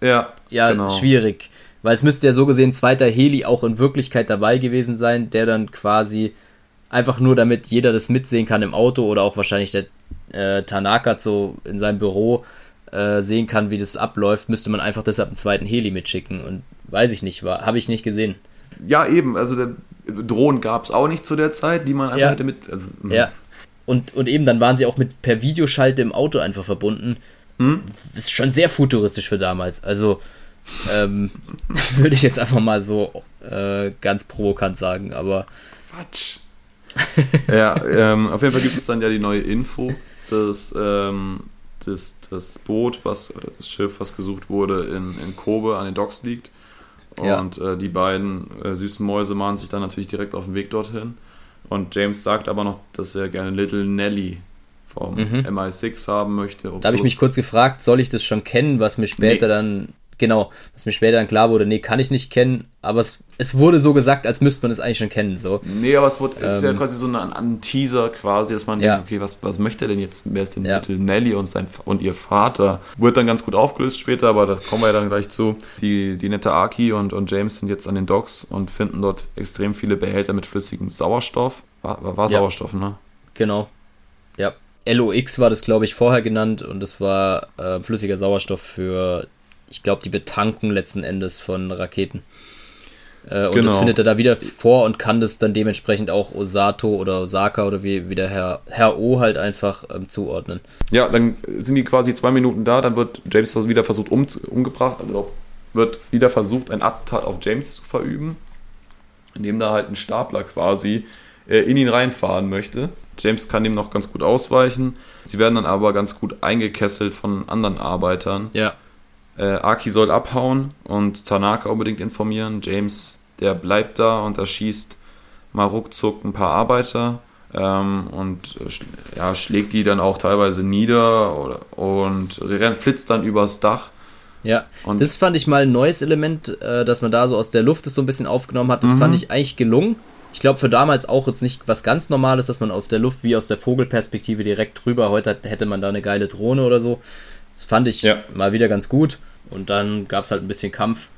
ja, ja genau. schwierig. Weil es müsste ja so gesehen ein zweiter Heli auch in Wirklichkeit dabei gewesen sein, der dann quasi einfach nur damit jeder das mitsehen kann im Auto oder auch wahrscheinlich der äh, Tanaka so in seinem Büro äh, sehen kann, wie das abläuft, müsste man einfach deshalb einen zweiten Heli mitschicken. Und weiß ich nicht, war, habe ich nicht gesehen. Ja, eben, also der Drohnen gab es auch nicht zu der Zeit, die man einfach ja. hätte mit. Also, hm. ja. Und, und eben, dann waren sie auch mit per Videoschalte im Auto einfach verbunden. Hm? Ist schon sehr futuristisch für damals. Also, ähm, würde ich jetzt einfach mal so äh, ganz provokant sagen, aber. Quatsch. ja, ähm, auf jeden Fall gibt es dann ja die neue Info, dass ähm, das, das Boot, was, oder das Schiff, was gesucht wurde, in, in Kobe an den Docks liegt. Und ja. äh, die beiden äh, süßen Mäuse machen sich dann natürlich direkt auf den Weg dorthin. Und James sagt aber noch, dass er gerne Little Nelly vom mhm. MI6 haben möchte. Da habe ich mich kurz gefragt, soll ich das schon kennen, was mir später nee. dann genau, was mir später dann klar wurde, nee, kann ich nicht kennen, aber es, es wurde so gesagt, als müsste man es eigentlich schon kennen. So. Nee, aber es wird, ist ja ähm, quasi so ein, ein, Teaser quasi, dass man ja. denkt, okay, was, was möchte er denn jetzt? Wer ist denn ja. Nelly und, sein, und ihr Vater? Wird dann ganz gut aufgelöst später, aber da kommen wir ja dann gleich zu. Die, die nette Aki und, und James sind jetzt an den Docks und finden dort extrem viele Behälter mit flüssigem Sauerstoff. War, war, war Sauerstoff, ja. ne? Genau. Ja. LOX war das, glaube ich, vorher genannt und das war äh, flüssiger Sauerstoff für ich glaube, die Betankung letzten Endes von Raketen. Äh, und genau. das findet er da wieder vor und kann das dann dementsprechend auch Osato oder Osaka oder wie, wie der Herr, Herr O halt einfach ähm, zuordnen. Ja, dann sind die quasi zwei Minuten da, dann wird James wieder versucht um, umgebracht, also wird wieder versucht, ein Attentat auf James zu verüben, indem da halt ein Stapler quasi äh, in ihn reinfahren möchte. James kann dem noch ganz gut ausweichen. Sie werden dann aber ganz gut eingekesselt von anderen Arbeitern. Ja. Äh, Aki soll abhauen und Tanaka unbedingt informieren. James, der bleibt da und erschießt mal ruckzuck ein paar Arbeiter ähm, und äh, ja, schlägt die dann auch teilweise nieder oder, und flitzt dann übers Dach. Ja, und das fand ich mal ein neues Element, äh, dass man da so aus der Luft das so ein bisschen aufgenommen hat. Das mhm. fand ich eigentlich gelungen. Ich glaube, für damals auch jetzt nicht was ganz Normales, dass man auf der Luft wie aus der Vogelperspektive direkt drüber. Heute hätte man da eine geile Drohne oder so. Das fand ich ja. mal wieder ganz gut. Und dann gab es halt ein bisschen Kampf.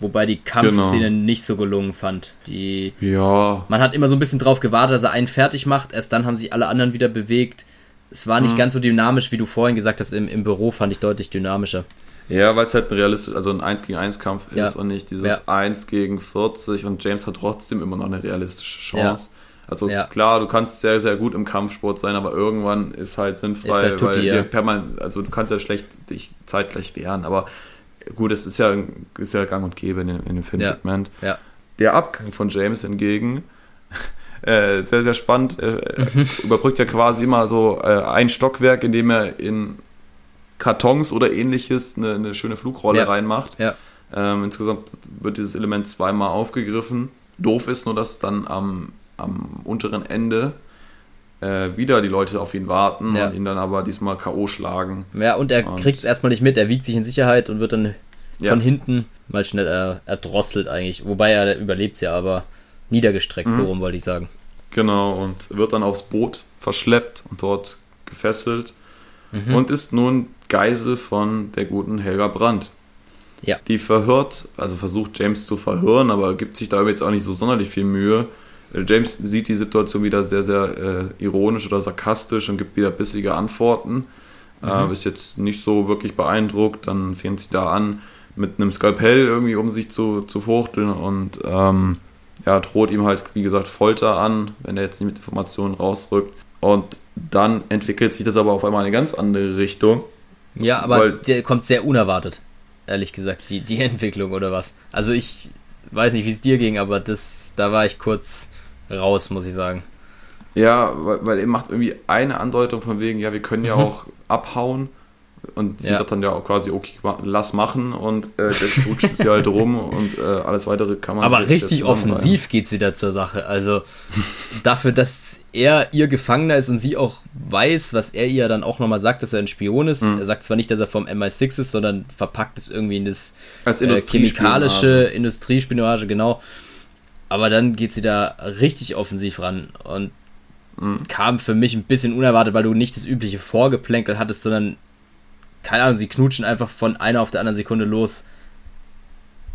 Wobei die Kampfszene genau. nicht so gelungen fand. Die, ja. Man hat immer so ein bisschen drauf gewartet, dass er einen fertig macht. Erst dann haben sich alle anderen wieder bewegt. Es war nicht mhm. ganz so dynamisch, wie du vorhin gesagt hast. Im, im Büro fand ich deutlich dynamischer. Ja, weil es halt ein realistisch, also ein 1 gegen 1 Kampf ja. ist und nicht dieses ja. 1 gegen 40 und James hat trotzdem immer noch eine realistische Chance. Ja. Also ja. klar, du kannst sehr, sehr gut im Kampfsport sein, aber irgendwann ist halt sinnfrei, ist halt weil ja. permanent, also du kannst ja schlecht dich zeitgleich wehren, aber gut, es ist ja, ist ja gang und gäbe in, dem, in dem Filmsegment. Ja. ja. Der Abgang von James hingegen, äh, sehr, sehr spannend, äh, mhm. überbrückt ja quasi immer so äh, ein Stockwerk, in dem er in Kartons oder ähnliches eine, eine schöne Flugrolle ja. reinmacht. Ja. Ähm, insgesamt wird dieses Element zweimal aufgegriffen. Doof ist nur, dass dann am am unteren Ende äh, wieder die Leute auf ihn warten ja. und ihn dann aber diesmal K.O. schlagen. Ja, und er kriegt es erstmal nicht mit, er wiegt sich in Sicherheit und wird dann ja. von hinten mal schnell äh, erdrosselt eigentlich. Wobei er überlebt ja, aber niedergestreckt, mhm. so rum wollte ich sagen. Genau, und wird dann aufs Boot verschleppt und dort gefesselt mhm. und ist nun Geisel von der guten Helga Brandt. Ja. Die verhört, also versucht James zu verhören, aber gibt sich da jetzt auch nicht so sonderlich viel Mühe James sieht die Situation wieder sehr, sehr äh, ironisch oder sarkastisch und gibt wieder bissige Antworten. Mhm. Äh, ist jetzt nicht so wirklich beeindruckt. Dann fängt sie da an, mit einem Skalpell irgendwie um sich zu, zu fuchteln und ähm, ja, droht ihm halt, wie gesagt, Folter an, wenn er jetzt nicht mit Informationen rausrückt. Und dann entwickelt sich das aber auf einmal in eine ganz andere Richtung. Ja, aber der kommt sehr unerwartet, ehrlich gesagt, die, die Entwicklung oder was. Also ich weiß nicht, wie es dir ging, aber das, da war ich kurz raus, muss ich sagen. Ja, weil, weil er macht irgendwie eine Andeutung von wegen, ja, wir können ja mhm. auch abhauen. Und sie ja. sagt dann ja auch quasi, okay, lass machen und äh, der rutscht sie halt rum und äh, alles weitere kann man Aber richtig offensiv geht sie da zur Sache. Also dafür, dass er ihr Gefangener ist und sie auch weiß, was er ihr dann auch nochmal sagt, dass er ein Spion ist. Mhm. Er sagt zwar nicht, dass er vom MI6 ist, sondern verpackt es irgendwie in das Als äh, chemikalische Industriespionage, genau. Aber dann geht sie da richtig offensiv ran und mhm. kam für mich ein bisschen unerwartet, weil du nicht das übliche Vorgeplänkel hattest, sondern, keine Ahnung, sie knutschen einfach von einer auf der anderen Sekunde los.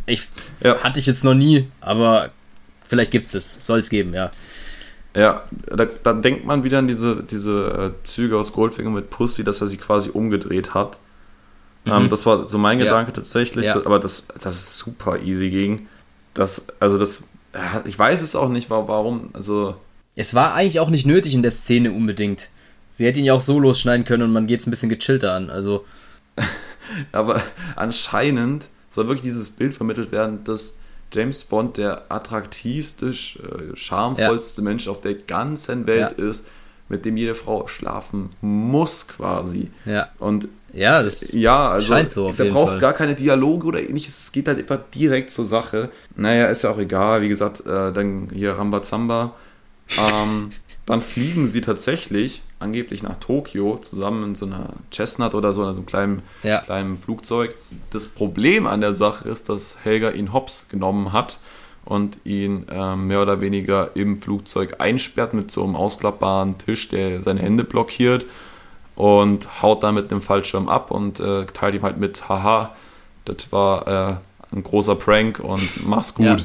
Ich ja. hatte ich jetzt noch nie, aber vielleicht gibt es. Soll es geben, ja. Ja, da, da, denkt man wieder an diese, diese äh, Züge aus Goldfinger mit Pussy, dass er sie quasi umgedreht hat. Ähm, mhm. Ähm, das war so mein ja. Gedanke tatsächlich, ja. aber das, das ist super easy ging. Das, also das ich weiß es auch nicht, warum. Also. Es war eigentlich auch nicht nötig in der Szene unbedingt. Sie hätte ihn ja auch so losschneiden können und man geht es ein bisschen gechillter an. Also. Aber anscheinend soll wirklich dieses Bild vermittelt werden, dass James Bond der attraktivste, äh, charmvollste ja. Mensch auf der ganzen Welt ja. ist, mit dem jede Frau schlafen muss quasi. Ja. Und ja, das ja, also scheint so. Auf da brauchst Fall. gar keine Dialoge oder ähnliches. Es geht halt immer direkt zur Sache. Naja, ist ja auch egal. Wie gesagt, äh, dann hier Rambazamba. Ähm, dann fliegen sie tatsächlich angeblich nach Tokio zusammen in so einer Chestnut oder so, in so einem kleinen, ja. kleinen Flugzeug. Das Problem an der Sache ist, dass Helga ihn hops genommen hat und ihn äh, mehr oder weniger im Flugzeug einsperrt mit so einem ausklappbaren Tisch, der seine Hände blockiert und haut dann mit dem Fallschirm ab und äh, teilt ihm halt mit, haha, das war äh, ein großer Prank und mach's gut. Ja.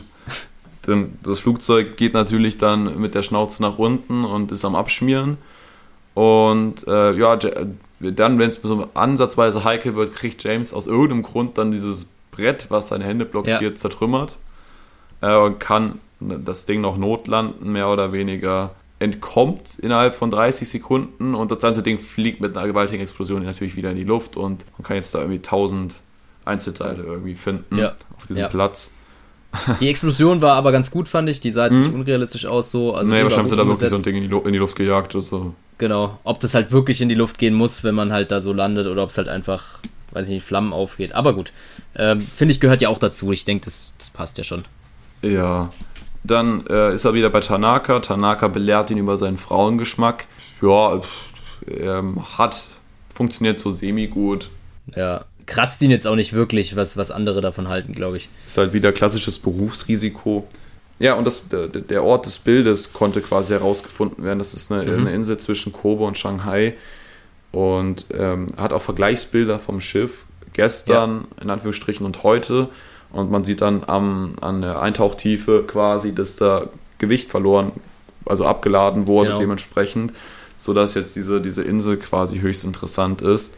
Das Flugzeug geht natürlich dann mit der Schnauze nach unten und ist am Abschmieren. Und äh, ja, dann, wenn es so ansatzweise heikel wird, kriegt James aus irgendeinem Grund dann dieses Brett, was seine Hände blockiert, ja. zertrümmert. Äh, und kann das Ding noch notlanden, mehr oder weniger entkommt innerhalb von 30 Sekunden und das ganze Ding fliegt mit einer gewaltigen Explosion natürlich wieder in die Luft und man kann jetzt da irgendwie 1000 Einzelteile irgendwie finden ja. auf diesem ja. Platz. Die Explosion war aber ganz gut, fand ich. Die sah jetzt mhm. nicht unrealistisch aus so. Also nee, wahrscheinlich haben sie da wirklich so ein Ding in die, in die Luft gejagt oder so. Genau. Ob das halt wirklich in die Luft gehen muss, wenn man halt da so landet oder ob es halt einfach, weiß ich nicht, Flammen aufgeht. Aber gut. Ähm, Finde ich, gehört ja auch dazu. Ich denke, das, das passt ja schon. Ja, dann äh, ist er wieder bei Tanaka. Tanaka belehrt ihn über seinen Frauengeschmack. Ja, er hat funktioniert so semi-gut. Ja, kratzt ihn jetzt auch nicht wirklich, was, was andere davon halten, glaube ich. Ist halt wieder klassisches Berufsrisiko. Ja, und das, der, der Ort des Bildes konnte quasi herausgefunden werden. Das ist eine, mhm. eine Insel zwischen Kobe und Shanghai. Und ähm, hat auch Vergleichsbilder vom Schiff gestern, ja. in Anführungsstrichen, und heute. Und man sieht dann am, an der Eintauchtiefe quasi, dass da Gewicht verloren, also abgeladen wurde genau. dementsprechend, sodass jetzt diese, diese Insel quasi höchst interessant ist.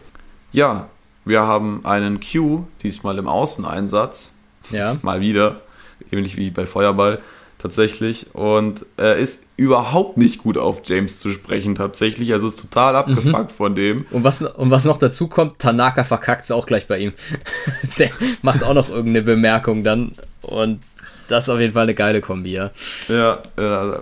Ja, wir haben einen Q, diesmal im Außeneinsatz. Ja. Mal wieder, ähnlich wie bei Feuerball tatsächlich. Und er ist überhaupt nicht gut auf James zu sprechen, tatsächlich. Also ist total abgefuckt mhm. von dem. Und was, und was noch dazu kommt, Tanaka verkackt es auch gleich bei ihm. Der macht auch noch irgendeine Bemerkung dann. Und das ist auf jeden Fall eine geile Kombi, ja. Ja, äh,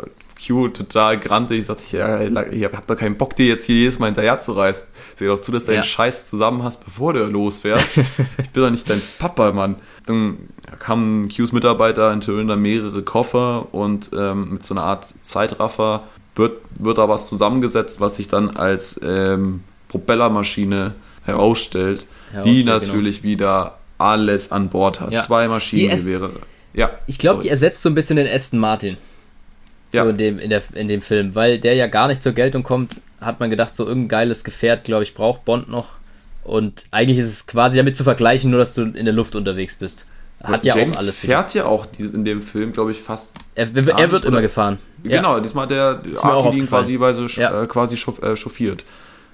Q total grantig, ich, ja, ich hab doch keinen Bock, dir jetzt hier jedes Mal hinterher zu reißen. Seh doch zu, dass du ja. den Scheiß zusammen hast, bevor du losfährst. ich bin doch nicht dein Papa, Mann. Dann kamen Qs Mitarbeiter, enthüllen dann mehrere Koffer und ähm, mit so einer Art Zeitraffer wird, wird da was zusammengesetzt, was sich dann als ähm, Propellermaschine herausstellt, die genau. natürlich genau. wieder alles an Bord hat. Ja. Zwei Maschinengewehre. Ja, ich glaube, die ersetzt so ein bisschen den Aston Martin. Ja. So in dem, in, der, in dem Film, weil der ja gar nicht zur Geltung kommt, hat man gedacht, so irgendein geiles Gefährt, glaube ich, braucht Bond noch. Und eigentlich ist es quasi damit zu vergleichen, nur dass du in der Luft unterwegs bist. Hat ja James auch alles. fährt ja auch in dem Film, glaube ich, fast. Er, er wird nicht, immer gefahren. Genau, ja. diesmal der Arkin quasi, weise, ja. äh, quasi äh, chauffiert.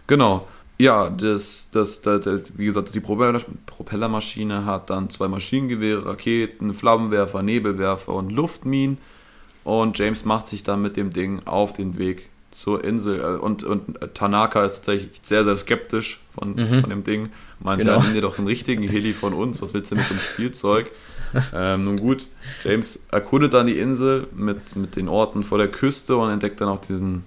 Genau. Ja, das, das, das, das, wie gesagt, die Propellermaschine hat dann zwei Maschinengewehre, Raketen, Flammenwerfer, Nebelwerfer und Luftminen. Und James macht sich dann mit dem Ding auf den Weg zur Insel. Äh, und, und Tanaka ist tatsächlich sehr, sehr skeptisch von, mhm. von dem Ding. Meinte, genau. ja, nimm dir doch einen richtigen Heli von uns. Was willst du mit so einem Spielzeug? ähm, nun gut, James erkundet dann die Insel mit, mit den Orten vor der Küste und entdeckt dann auch diesen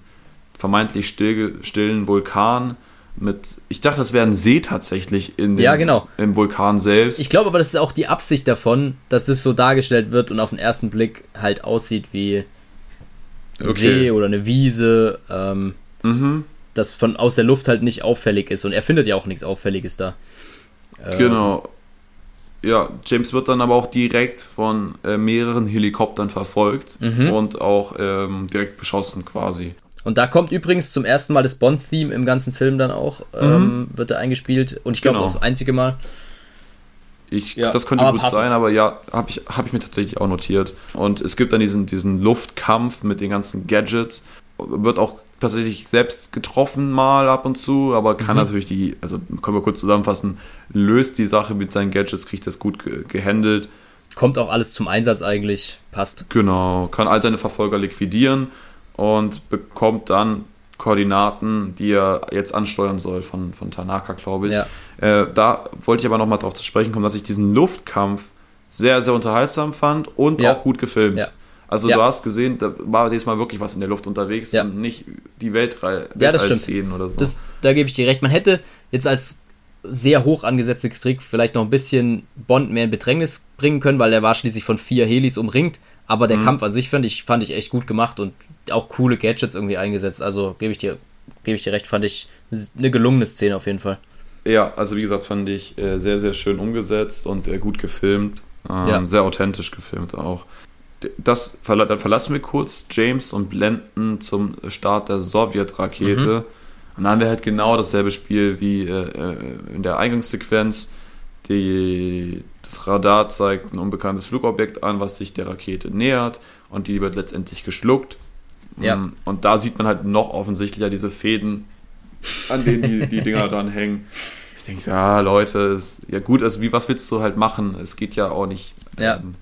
vermeintlich still, stillen Vulkan mit, ich dachte, das wäre ein See tatsächlich in dem, ja, genau. im Vulkan selbst. Ich glaube aber, das ist auch die Absicht davon, dass das so dargestellt wird und auf den ersten Blick halt aussieht wie ein okay. See oder eine Wiese, ähm, mhm. das von aus der Luft halt nicht auffällig ist und er findet ja auch nichts Auffälliges da. Ähm, genau. Ja, James wird dann aber auch direkt von äh, mehreren Helikoptern verfolgt mhm. und auch ähm, direkt beschossen quasi. Und da kommt übrigens zum ersten Mal das Bond-Theme im ganzen Film dann auch, mhm. ähm, wird er eingespielt. Und ich glaube, genau. das, das einzige Mal. Ich, ja, das könnte gut passend. sein, aber ja, habe ich, hab ich mir tatsächlich auch notiert. Und es gibt dann diesen, diesen Luftkampf mit den ganzen Gadgets. Wird auch tatsächlich selbst getroffen mal ab und zu, aber kann mhm. natürlich die, also können wir kurz zusammenfassen, löst die Sache mit seinen Gadgets, kriegt das gut ge gehandelt. Kommt auch alles zum Einsatz eigentlich, passt. Genau, kann all seine Verfolger liquidieren und bekommt dann Koordinaten, die er jetzt ansteuern soll von, von Tanaka, glaube ich. Ja. Äh, da wollte ich aber nochmal drauf zu sprechen kommen, dass ich diesen Luftkampf sehr, sehr unterhaltsam fand und Ja. auch gut gefilmt. Ja. Also du hast gesehen, da war diesmal wirklich was in der Luft unterwegs und nicht die Weltrei Ja, das stimmt. Weltallszenen oder so. Das, da gebe ich dir recht. Man hätte jetzt als sehr hoch angesetzte Trick vielleicht noch ein bisschen Bond mehr in Bedrängnis bringen können, weil er war schließlich von vier Helis umringt. Aber Mhm. der Kampf an sich fand ich, fand ich echt gut gemacht und auch coole Gadgets irgendwie eingesetzt. Also gebe ich dir, gebe ich dir recht, fand ich eine gelungene Szene auf jeden Fall. Ja, also wie gesagt, fand ich äh, sehr, sehr schön umgesetzt und äh, gut gefilmt. Ähm, Ja. Sehr authentisch gefilmt auch. Das dann verlassen wir kurz James und blenden zum Start der Sowjetrakete. Und dann haben wir halt genau dasselbe Spiel wie äh, äh, in der Eingangssequenz. Die, das Radar zeigt ein unbekanntes Flugobjekt an, was sich der Rakete nähert und die wird letztendlich geschluckt. Ja. Mm, Und da sieht man halt noch offensichtlicher diese Fäden, an denen die, die Dinger dran hängen. Ich denke, ja, Leute, ist, ja gut, also wie, was willst du halt machen? Es geht ja auch nicht Ja. ähm,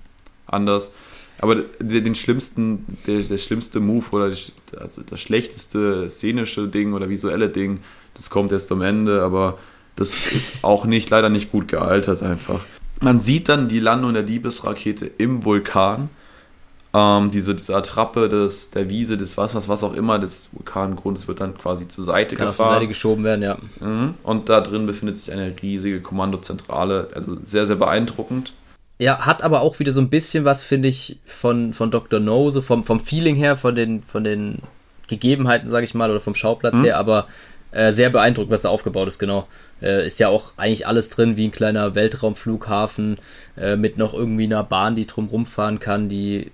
anders. Aber den, den schlimmsten, der, der schlimmste Move oder die, also das schlechteste szenische Ding oder visuelle Ding, das kommt erst am Ende, aber das ist auch nicht, leider nicht gut gealtert einfach. Man sieht dann die Landung der Diebesrakete im Vulkan. Ähm, diese, diese Attrappe des, der Wiese, des Wassers, was auch immer, des Vulkangrundes wird dann quasi zur Seite Kann gefahren. Seite geschoben werden, ja. Mhm. Und da drin befindet sich eine riesige Kommandozentrale, also sehr, sehr beeindruckend. Ja, hat aber auch wieder so ein bisschen was, finde ich, von, von Dr. No, so vom, vom Feeling her, von den, von den Gegebenheiten, sage ich mal, oder vom Schauplatz her, aber äh, sehr beeindruckend, was da aufgebaut ist, genau. Äh, ist ja auch eigentlich alles drin, wie ein kleiner Weltraumflughafen, äh, mit noch irgendwie einer Bahn, die drum rumfahren kann, die,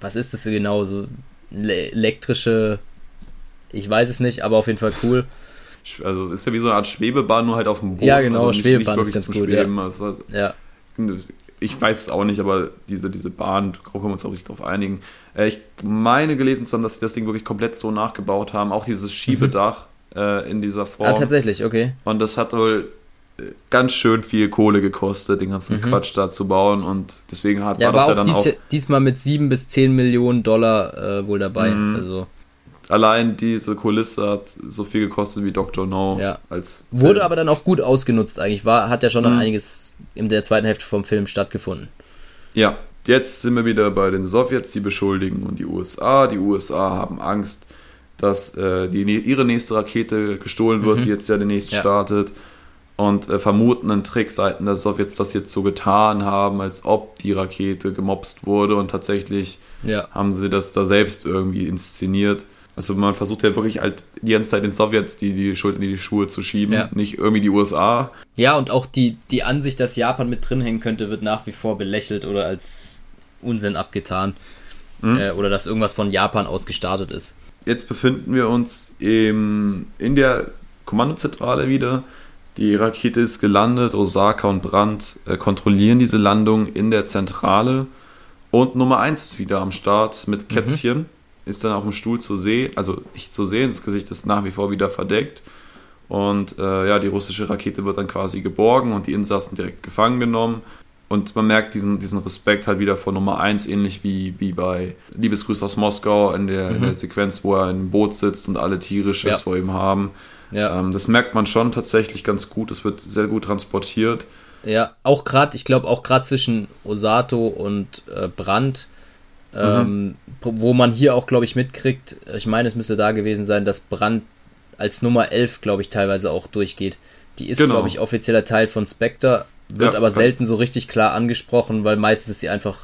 was ist das genau, so le- elektrische, ich weiß es nicht, aber auf jeden Fall cool. Also ist ja wie so eine Art Schwebebahn, nur halt auf dem Boden. Ja, genau, also Schwebebahn ist ganz gut, Schweben. Also, Ja, ich weiß es auch nicht, aber diese, diese Bahn, da können wir uns auch nicht drauf einigen. Äh, ich meine gelesen zu haben, dass sie das Ding wirklich komplett so nachgebaut haben. Auch dieses Schiebedach äh, in dieser Form. ah, tatsächlich, okay. Und das hat wohl ganz schön viel Kohle gekostet, den ganzen Quatsch da zu bauen. Und deswegen hat, Mhm. Ja, war war das ja dann dies, auch diesmal mit 7 bis 10 Millionen Dollar äh, wohl dabei. Mhm. Also allein diese Kulisse hat so viel gekostet wie Dr. No. Ja. Als wurde aber dann auch gut ausgenutzt eigentlich. War, hat ja schon dann Mhm. einiges in der zweiten Hälfte vom Film stattgefunden. Ja, jetzt sind wir wieder bei den Sowjets, die beschuldigen und die USA. Die USA haben Angst, dass äh, die, ihre nächste Rakete gestohlen wird, Mhm. die jetzt ja demnächst Ja. startet. Und äh, vermuten einen Trick seiten der Sowjets, das jetzt so getan haben, als ob die Rakete gemobst wurde. Und tatsächlich Ja. haben sie das da selbst irgendwie inszeniert. Also man versucht ja wirklich halt die ganze Zeit den Sowjets die, die Schuld in die Schuhe zu schieben, Ja. nicht irgendwie die USA. Ja, und auch die, die Ansicht, dass Japan mit drin hängen könnte, wird nach wie vor belächelt oder als Unsinn abgetan. Mhm. Äh, oder dass irgendwas von Japan aus gestartet ist. Jetzt befinden wir uns im, in der Kommandozentrale wieder. Die Rakete ist gelandet. Osaka und Brandt äh, kontrollieren diese Landung in der Zentrale. Und Nummer 1 ist wieder am Start mit Kätzchen. Ist dann auch im Stuhl zu sehen. Also nicht zu sehen, das Gesicht ist nach wie vor wieder verdeckt. Und äh, ja, die russische Rakete wird dann quasi geborgen und die Insassen direkt gefangen genommen. Und man merkt diesen, diesen Respekt halt wieder von Nummer 1, ähnlich wie, wie bei Liebesgrüß aus Moskau in der, in der Sequenz, wo er im Boot sitzt und alle Tiere Schiss Ja. vor ihm haben. Ja. Ähm, das merkt man schon tatsächlich ganz gut. Es wird sehr gut transportiert. Ja, auch gerade, ich glaube auch gerade zwischen Osato und äh, Brandt, ähm, wo man hier auch, glaube ich, mitkriegt, ich meine, es müsste da gewesen sein, dass Brandt als Nummer 11, glaube ich, teilweise auch durchgeht. Die ist, Genau. glaube ich, offizieller Teil von Spectre, wird Ja, aber selten so richtig klar angesprochen, weil meistens ist sie einfach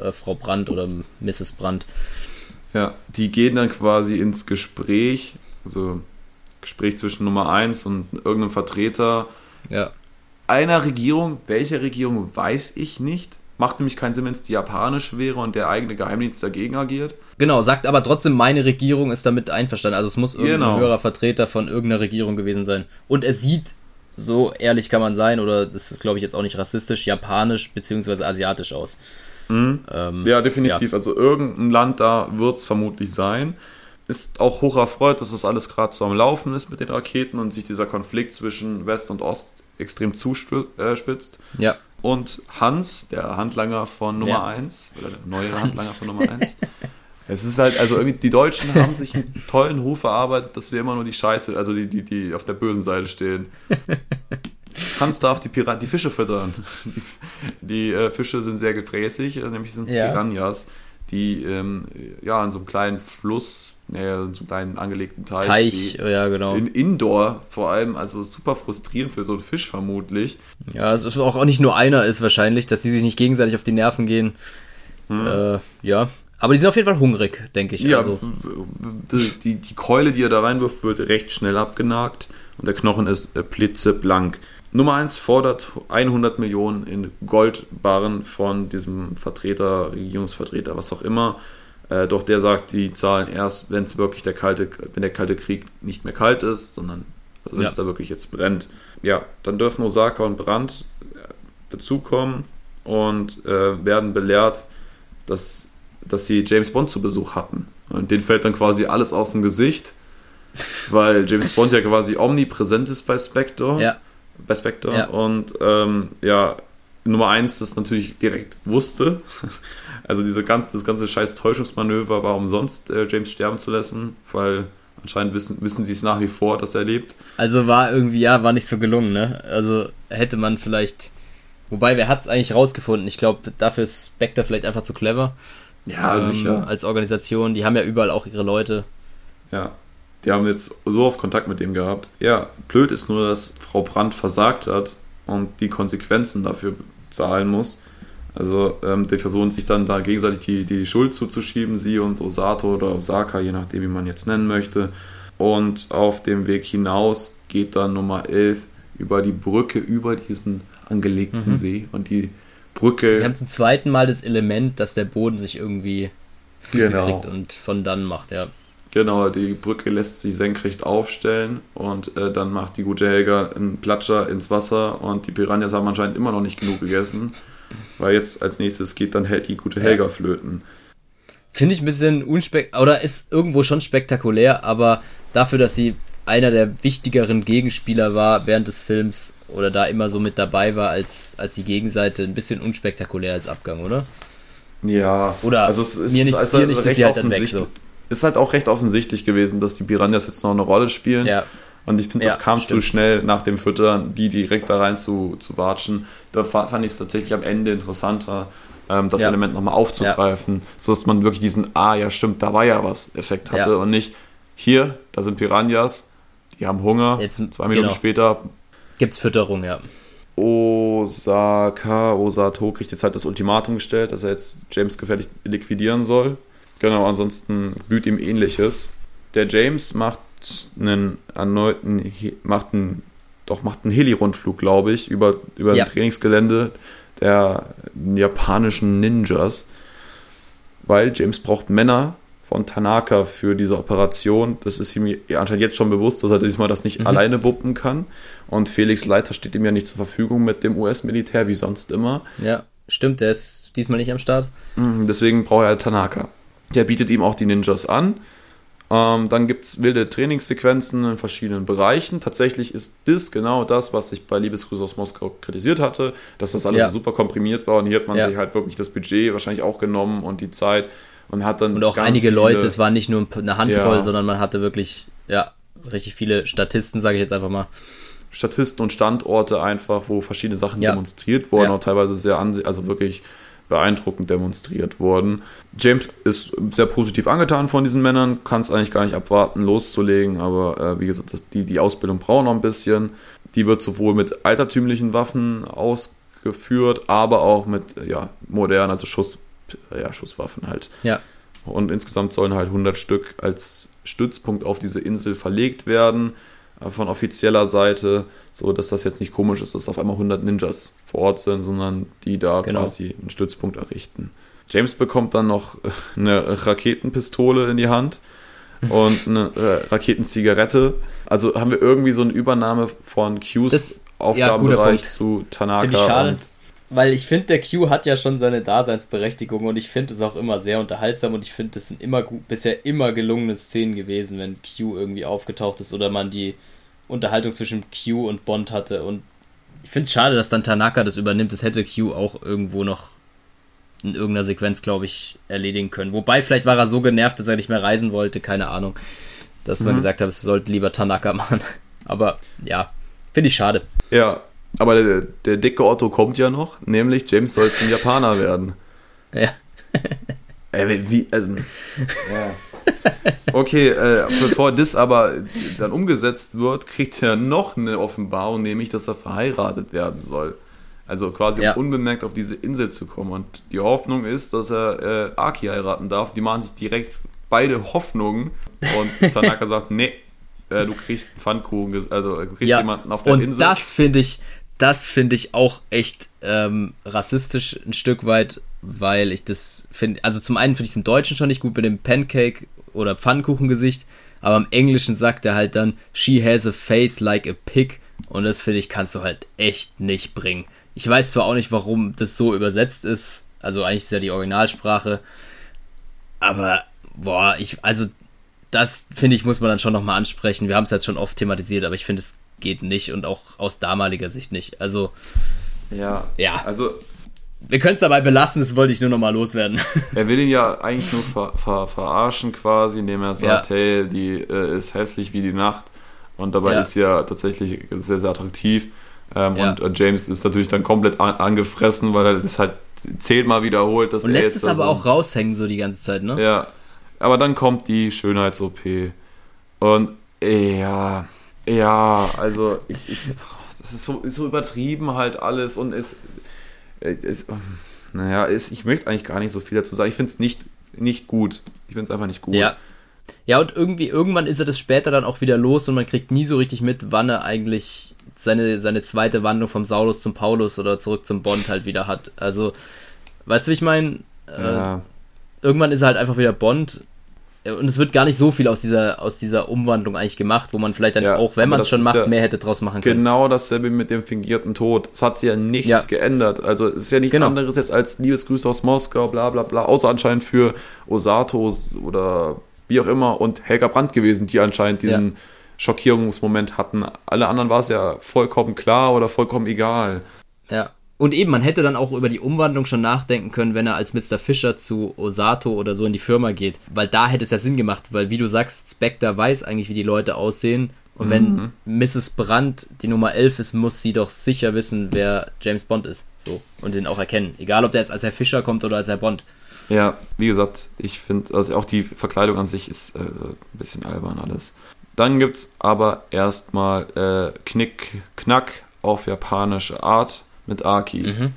äh, Frau Brandt oder Mrs. Brandt. Ja, die gehen dann quasi ins Gespräch, also Gespräch zwischen Nummer 1 und irgendeinem Vertreter Ja. einer Regierung. Welche Regierung weiß ich nicht. Macht nämlich keinen Sinn, wenn es die japanische wäre und der eigene Geheimdienst dagegen agiert. Genau, sagt aber trotzdem, meine Regierung ist damit einverstanden. Also es muss irgendein Genau. höherer Vertreter von irgendeiner Regierung gewesen sein. Und er sieht, so ehrlich kann man sein, oder das ist, glaube ich, jetzt auch nicht rassistisch, japanisch bzw. asiatisch aus. Ähm, Ja, definitiv. Also irgendein Land da wird es vermutlich sein. Ist auch hoch erfreut, dass das alles gerade so am Laufen ist mit den Raketen und sich dieser Konflikt zwischen West und Ost extrem zuspitzt. Ja, Und Hans, der Handlanger von Nummer Ja. 1, oder der neue Handlanger von Nummer 1. Es ist halt, also irgendwie, die Deutschen haben sich einen tollen Ruf erarbeitet, dass wir immer nur die Scheiße, also die, die, die auf der bösen Seite stehen. Hans darf die, Piran die Fische füttern. Die, die äh, Fische sind sehr gefräßig, äh, nämlich sind es Ja. Piranhas, die ähm, ja in so einem kleinen Fluss, äh, in so einem kleinen angelegten Teich, Teich, ja, genau. in Indoor vor allem, also super frustrierend für so einen Fisch vermutlich. Ja, es ist auch nicht nur einer ist wahrscheinlich, dass die sich nicht gegenseitig auf die Nerven gehen. Äh, ja. Aber die sind auf jeden Fall hungrig, denke ich. Ja, Also, die, die, die Keule, die er da reinwirft, wird recht schnell abgenagt und der Knochen ist äh, blitzeblank. Nummer 1 fordert 100 Millionen in Goldbarren von diesem Vertreter, Regierungsvertreter, was auch immer. Äh, doch der sagt, die zahlen erst, wenn es wirklich der kalte, wenn der kalte Krieg nicht mehr kalt ist, sondern also wenn Ja. es da wirklich jetzt brennt. Ja, dann dürfen Osaka und Brandt äh, dazukommen und äh, werden belehrt, dass, dass sie James Bond zu Besuch hatten. Und denen fällt dann quasi alles aus dem Gesicht, weil James Bond ja quasi omnipräsent ist bei Spectre. ja. Bei Spectre. Ja. Und ähm, ja, Nummer eins das natürlich direkt wusste. Also diese ganz, das ganze scheiß Täuschungsmanöver war umsonst, äh, James sterben zu lassen, weil anscheinend wissen, wissen sie es nach wie vor, dass er lebt. Also war irgendwie, ja, war nicht so gelungen, ne? Also hätte man vielleicht. Wobei, wer hat es eigentlich rausgefunden? Ich glaube, dafür ist Spectre vielleicht einfach zu clever. Ja, ähm, Als Organisation. Die haben ja überall auch ihre Leute. Ja. Die haben jetzt so oft Kontakt mit dem gehabt. Ja, blöd ist nur, dass Frau Brandt versagt hat und die Konsequenzen dafür zahlen muss. Also ähm, die versuchen sich dann da gegenseitig die, die Schuld zuzuschieben, sie und Osato oder Osaka, je nachdem, wie man jetzt nennen möchte. Und auf dem Weg hinaus geht dann Nummer 11 über die Brücke, über diesen angelegten Mhm. See. Und die Brücke Wir haben zum zweiten Mal das Element, dass der Boden sich irgendwie Füße Genau. kriegt und von dann macht, ja. Genau, die Brücke lässt sich senkrecht aufstellen und äh, dann macht die gute Helga einen Platscher ins Wasser und die Piranhas haben anscheinend immer noch nicht genug gegessen, weil jetzt als nächstes geht dann hält die gute Helga flöten. Finde ich ein bisschen unspek oder ist irgendwo schon spektakulär, aber dafür, dass sie einer der wichtigeren Gegenspieler war während des Films oder da immer so mit dabei war als, als die Gegenseite, ein bisschen unspektakulär als Abgang, oder? Ja, Oder also es ist, mir dir halt nichts, ist recht sie halt dann weg, so. Ist halt auch recht offensichtlich gewesen, dass die Piranhas jetzt noch eine Rolle spielen. Ja, Und ich finde, das Ja, kam zu stimmt. schnell nach dem Füttern, die direkt da rein zu, zu watschen. Da fa- fand ich es tatsächlich am Ende interessanter, ähm, das Ja. Element nochmal aufzugreifen, sodass man wirklich diesen, ah ja stimmt, da war ja was, Effekt hatte Ja. und nicht, hier, da sind Piranhas, die haben Hunger, Jetzt- zwei Minuten genau. später, gibt's Fütterung, ja. Osaka, Osato kriegt jetzt halt das Ultimatum gestellt, dass er jetzt James gefährlich liquidieren soll. Genau, ansonsten blüht ihm ähnliches. Der James macht einen erneuten, macht einen, doch macht einen Heli-Rundflug, glaube ich, über, über Ja. ein Trainingsgelände der japanischen Ninjas, weil James braucht Männer von Tanaka für diese Operation. Das ist ihm anscheinend jetzt schon bewusst, dass er diesmal das nicht Mhm. alleine wuppen kann. Und Felix Leiter steht ihm ja nicht zur Verfügung mit dem US-Militär, wie sonst immer. Ja, stimmt, der ist diesmal nicht am Start. Mhm, Deswegen braucht er halt Tanaka. Der bietet ihm auch die Ninjas an. Ähm, dann gibt es wilde Trainingssequenzen in verschiedenen Bereichen. Tatsächlich ist das genau das, was ich bei Liebesgrüße aus Moskau kritisiert hatte, dass das alles Ja. so super komprimiert war. Und hier hat man Ja. sich halt wirklich das Budget wahrscheinlich auch genommen und die Zeit und hat dann Und auch einige viele- Leute, es war nicht nur eine Handvoll, Ja. sondern man hatte wirklich, ja, richtig viele Statisten, sage ich jetzt einfach mal. Statisten und Standorte einfach, wo verschiedene Sachen demonstriert wurden, auch teilweise sehr anse also wirklich beeindruckend demonstriert wurden. James ist sehr positiv angetan von diesen Männern, kann es eigentlich gar nicht abwarten, loszulegen, aber äh, wie gesagt, das, die, die Ausbildung braucht noch ein bisschen. Die wird sowohl mit altertümlichen Waffen ausgeführt, aber auch mit ja, modernen, also Schuss, ja, Schusswaffen halt. Ja, Und insgesamt sollen halt 100 Stück als Stützpunkt auf diese Insel verlegt werden von offizieller Seite, so dass das jetzt nicht komisch ist, dass auf einmal 100 Ninjas vor Ort sind, sondern die da Genau. quasi einen Stützpunkt errichten. James bekommt dann noch äh, eine Raketenpistole in die Hand und eine äh, Raketenzigarette. Also haben wir irgendwie so eine Übernahme von Qs Das- ja, Aufgabenbereich Punkt. zu Tanaka. Finde ich schade. Weil ich finde, der Q hat ja schon seine Daseinsberechtigung und ich finde es auch immer sehr unterhaltsam und ich finde, es sind immer gut, bisher immer gelungene Szenen gewesen, wenn Q irgendwie aufgetaucht ist oder man die Unterhaltung zwischen Q und Bond hatte. Und ich finde es schade, dass dann Tanaka das übernimmt. Das hätte Q auch irgendwo noch in irgendeiner Sequenz, glaube ich, erledigen können. Wobei, vielleicht war er so genervt, dass er nicht mehr reisen wollte, keine Ahnung. Dass man Mhm. gesagt hat, es sollte lieber Tanaka machen. Aber ja, finde ich schade. Ja, Aber der, der dicke Otto kommt ja noch, nämlich James soll zum Japaner werden. Ja. Ey, wie, also, ja. Okay, äh, bevor das aber dann umgesetzt wird, kriegt er noch eine Offenbarung, nämlich, dass er verheiratet werden soll. Also quasi Ja. um unbemerkt auf diese Insel zu kommen. Und die Hoffnung ist, dass er äh, Aki heiraten darf. Die machen sich direkt beide Hoffnungen. Und Tanaka sagt, nee, äh, du kriegst einen Pfannkuchen, also äh, du kriegst Ja, jemanden auf der und Insel. das finde ich, das finde ich auch echt ähm, rassistisch ein Stück weit, weil ich das finde, also zum einen finde ich es im Deutschen schon nicht gut mit dem Pancake oder Pfannkuchengesicht, aber im Englischen sagt er halt dann, she has a face like a pig und das finde ich kannst du halt echt nicht bringen. Ich weiß zwar auch nicht, warum das so übersetzt ist, also eigentlich ist ja die Originalsprache, aber boah, ich, also das finde ich, muss man dann schon nochmal ansprechen. Wir haben es jetzt schon oft thematisiert, aber ich finde, es geht nicht und auch aus damaliger Sicht nicht. Also, ja, Ja. Also wir können es dabei belassen, das wollte ich nur nochmal loswerden. Er will ihn ja eigentlich nur ver ver verarschen quasi, indem er sagt, Ja. hey, die äh, ist hässlich wie die Nacht. Und dabei Ja. ist sie ja tatsächlich sehr, sehr attraktiv. Ähm, Ja. Und äh, James ist natürlich dann komplett an angefressen, weil er das halt zehnmal wiederholt. Dass Und lässt es aber also- auch raushängen so die ganze Zeit, ne? Ja, aber dann kommt die Schönheits-OP. Und äh, ja, ja, also ich, ich das ist so, ist so übertrieben halt alles und es, es naja, es, ich möchte eigentlich gar nicht so viel dazu sagen. Ich finde es nicht, nicht gut. Ich finde es einfach nicht gut. Ja. Ja, und irgendwie, irgendwann ist er das später dann auch wieder los und man kriegt nie so richtig mit, wann er eigentlich seine, seine zweite Wandlung vom Saulus zum Paulus oder zurück zum Bond halt wieder hat. Also, weißt du, wie ich meine? Äh, Ja. irgendwann ist er halt einfach wieder Bond. Und es wird gar nicht so viel aus dieser, aus dieser Umwandlung eigentlich gemacht, wo man vielleicht dann Ja, auch, wenn man es schon macht, ja mehr hätte draus machen können. Genau dasselbe mit dem fingierten Tod. Es hat sich ja nichts Ja. geändert. Also es ist ja nichts Genau. anderes jetzt als Liebesgrüße aus Moskau, bla bla bla, außer anscheinend für Osato oder wie auch immer und Helga Brandt gewesen, die anscheinend diesen Schockierungsmoment hatten. Alle anderen war es ja vollkommen klar oder vollkommen egal. Ja. Und eben, man hätte dann auch über die Umwandlung schon nachdenken können, wenn er als Mr. Fischer zu Osato oder so in die Firma geht. Weil da hätte es ja Sinn gemacht, weil wie du sagst, Spectre weiß eigentlich, wie die Leute aussehen. Und wenn Mrs. Brandt die Nummer 11 ist, muss sie doch sicher wissen, wer James Bond ist. So. Und den auch erkennen. Egal, ob der jetzt als Herr Fischer kommt oder als Herr Bond. Ja, wie gesagt, ich finde, also auch die Verkleidung an sich ist äh, ein bisschen albern alles. Dann gibt's aber erstmal äh, Knick, Knack auf japanische Art mit Aki.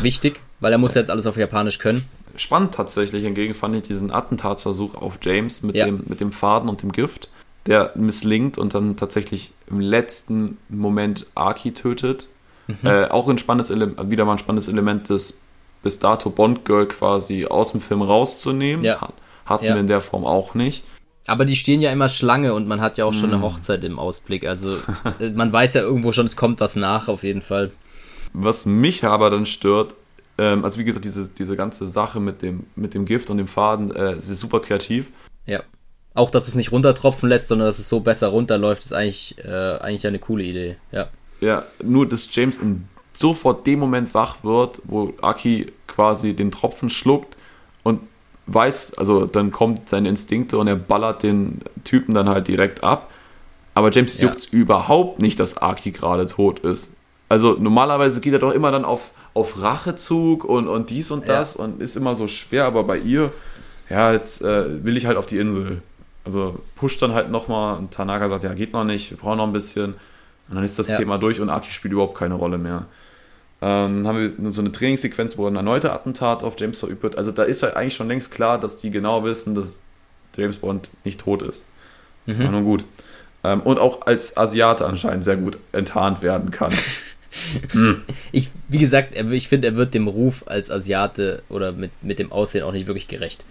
Wichtig, weil er muss jetzt alles auf Japanisch können. Spannend tatsächlich, hingegen fand ich diesen Attentatsversuch auf James mit, Ja. dem, mit dem Faden und dem Gift, der misslingt und dann tatsächlich im letzten Moment Aki tötet. Mhm. Äh, auch ein spannendes Element, wieder mal ein spannendes Element, das bis dato Bond-Girl quasi aus dem Film rauszunehmen. Ja. Ha- Hatten Ja. wir in der Form auch nicht. Aber die stehen ja immer Schlange und man hat ja auch schon eine Hochzeit im Ausblick. Also äh, man weiß ja irgendwo schon, es kommt was nach, auf jeden Fall. Was mich aber dann stört, ähm, also wie gesagt, diese, diese ganze Sache mit dem, mit dem Gift und dem Faden, äh, es ist super kreativ. Ja. Auch, dass du es nicht runtertropfen lässt, sondern dass es so besser runterläuft, ist eigentlich, äh, eigentlich eine coole Idee. Ja. Ja, nur dass James in sofort dem Moment wach wird, wo Aki quasi den Tropfen schluckt und weiß, also dann kommt seine Instinkte und er ballert den Typen dann halt direkt ab. Aber James Ja. juckt's überhaupt nicht, dass Aki gerade tot ist. Also normalerweise geht er doch immer dann auf, auf Rachezug und, und dies und Ja. das und ist immer so schwer, aber bei ihr, ja, jetzt äh, will ich halt auf die Insel. Also pusht dann halt nochmal und Tanaka sagt, ja, geht noch nicht, wir brauchen noch ein bisschen. Und dann ist das Ja. Thema durch und Aki spielt überhaupt keine Rolle mehr. Ähm, dann haben wir so eine Trainingssequenz, wo ein erneuter Attentat auf James verübt wird. Also da ist halt eigentlich schon längst klar, dass die genau wissen, dass James Bond nicht tot ist. Mhm. Nun gut. Ähm, und auch als Asiate anscheinend sehr gut enttarnt werden kann. Ich, wie gesagt, er, ich finde, er wird dem Ruf als Asiate oder mit, mit dem Aussehen auch nicht wirklich gerecht.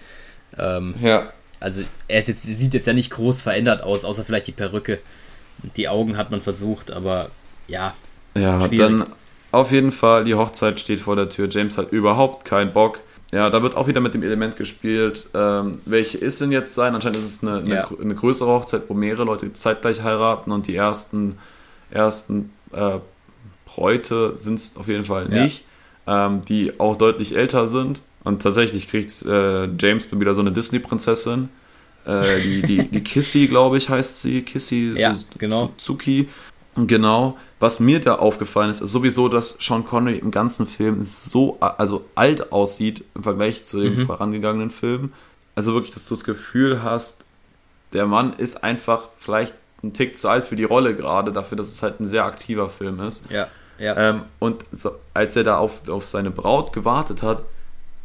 Ähm, ja. also er ist jetzt, sieht jetzt ja nicht groß verändert aus, außer vielleicht die Perücke. Die Augen hat man versucht, aber ja, Ja, Schwierig. dann auf jeden Fall, die Hochzeit steht vor der Tür. James hat überhaupt keinen Bock. Ja, da wird auch wieder mit dem Element gespielt. Ähm, welche ist denn jetzt sein? Anscheinend ist es eine, eine, Ja. eine größere Hochzeit, wo mehrere Leute zeitgleich heiraten und die ersten, ersten äh, Bräute sind es auf jeden Fall Ja. nicht, ähm, die auch deutlich älter sind. Und tatsächlich kriegt äh, James wieder so eine Disney-Prinzessin. Äh, die, die, die Kissy, glaube ich, heißt sie. Kissy Ja, Su- genau. Suzuki. Genau. was mir da aufgefallen ist, ist sowieso, dass Sean Connery im ganzen Film so also alt aussieht im Vergleich zu den mhm. vorangegangenen Filmen. Also wirklich, dass du das Gefühl hast, der Mann ist einfach vielleicht ein Tick zu alt für die Rolle gerade, dafür, dass es halt ein sehr aktiver Film ist. Ja, ja. Ähm, und so, als er da auf, auf seine Braut gewartet hat,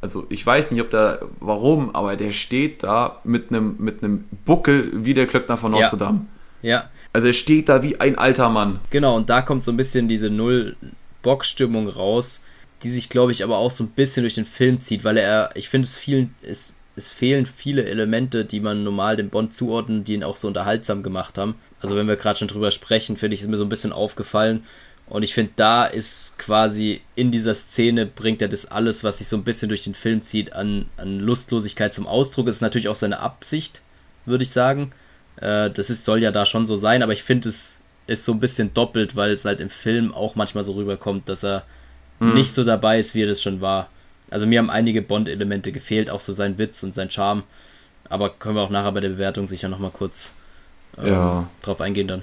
also ich weiß nicht, ob der, warum, aber der steht da mit einem mit Buckel wie der Klöckner von Notre ja. Dame. Ja. Also er steht da wie ein alter Mann. Genau, und da kommt so ein bisschen diese Null-Bock-Stimmung raus, die sich, glaube ich, aber auch so ein bisschen durch den Film zieht, weil er, ich finde, es vielen, es, es fehlen viele Elemente, die man normal dem Bond zuordnen, die ihn auch so unterhaltsam gemacht haben. Also wenn wir gerade schon drüber sprechen, finde ich, ist mir so ein bisschen aufgefallen. Und ich finde, da ist quasi in dieser Szene bringt er das alles, was sich so ein bisschen durch den Film zieht, an, an Lustlosigkeit zum Ausdruck. Es ist natürlich auch seine Absicht, würde ich sagen. Äh, das ist, soll ja da schon so sein, aber ich finde, es ist so ein bisschen doppelt, weil es halt im Film auch manchmal so rüberkommt, dass er mhm. nicht so dabei ist, wie er das schon war. Also mir haben einige Bond-Elemente gefehlt, auch so sein Witz und sein Charme. Aber können wir auch nachher bei der Bewertung sicher nochmal kurz ähm, ja. drauf eingehen dann.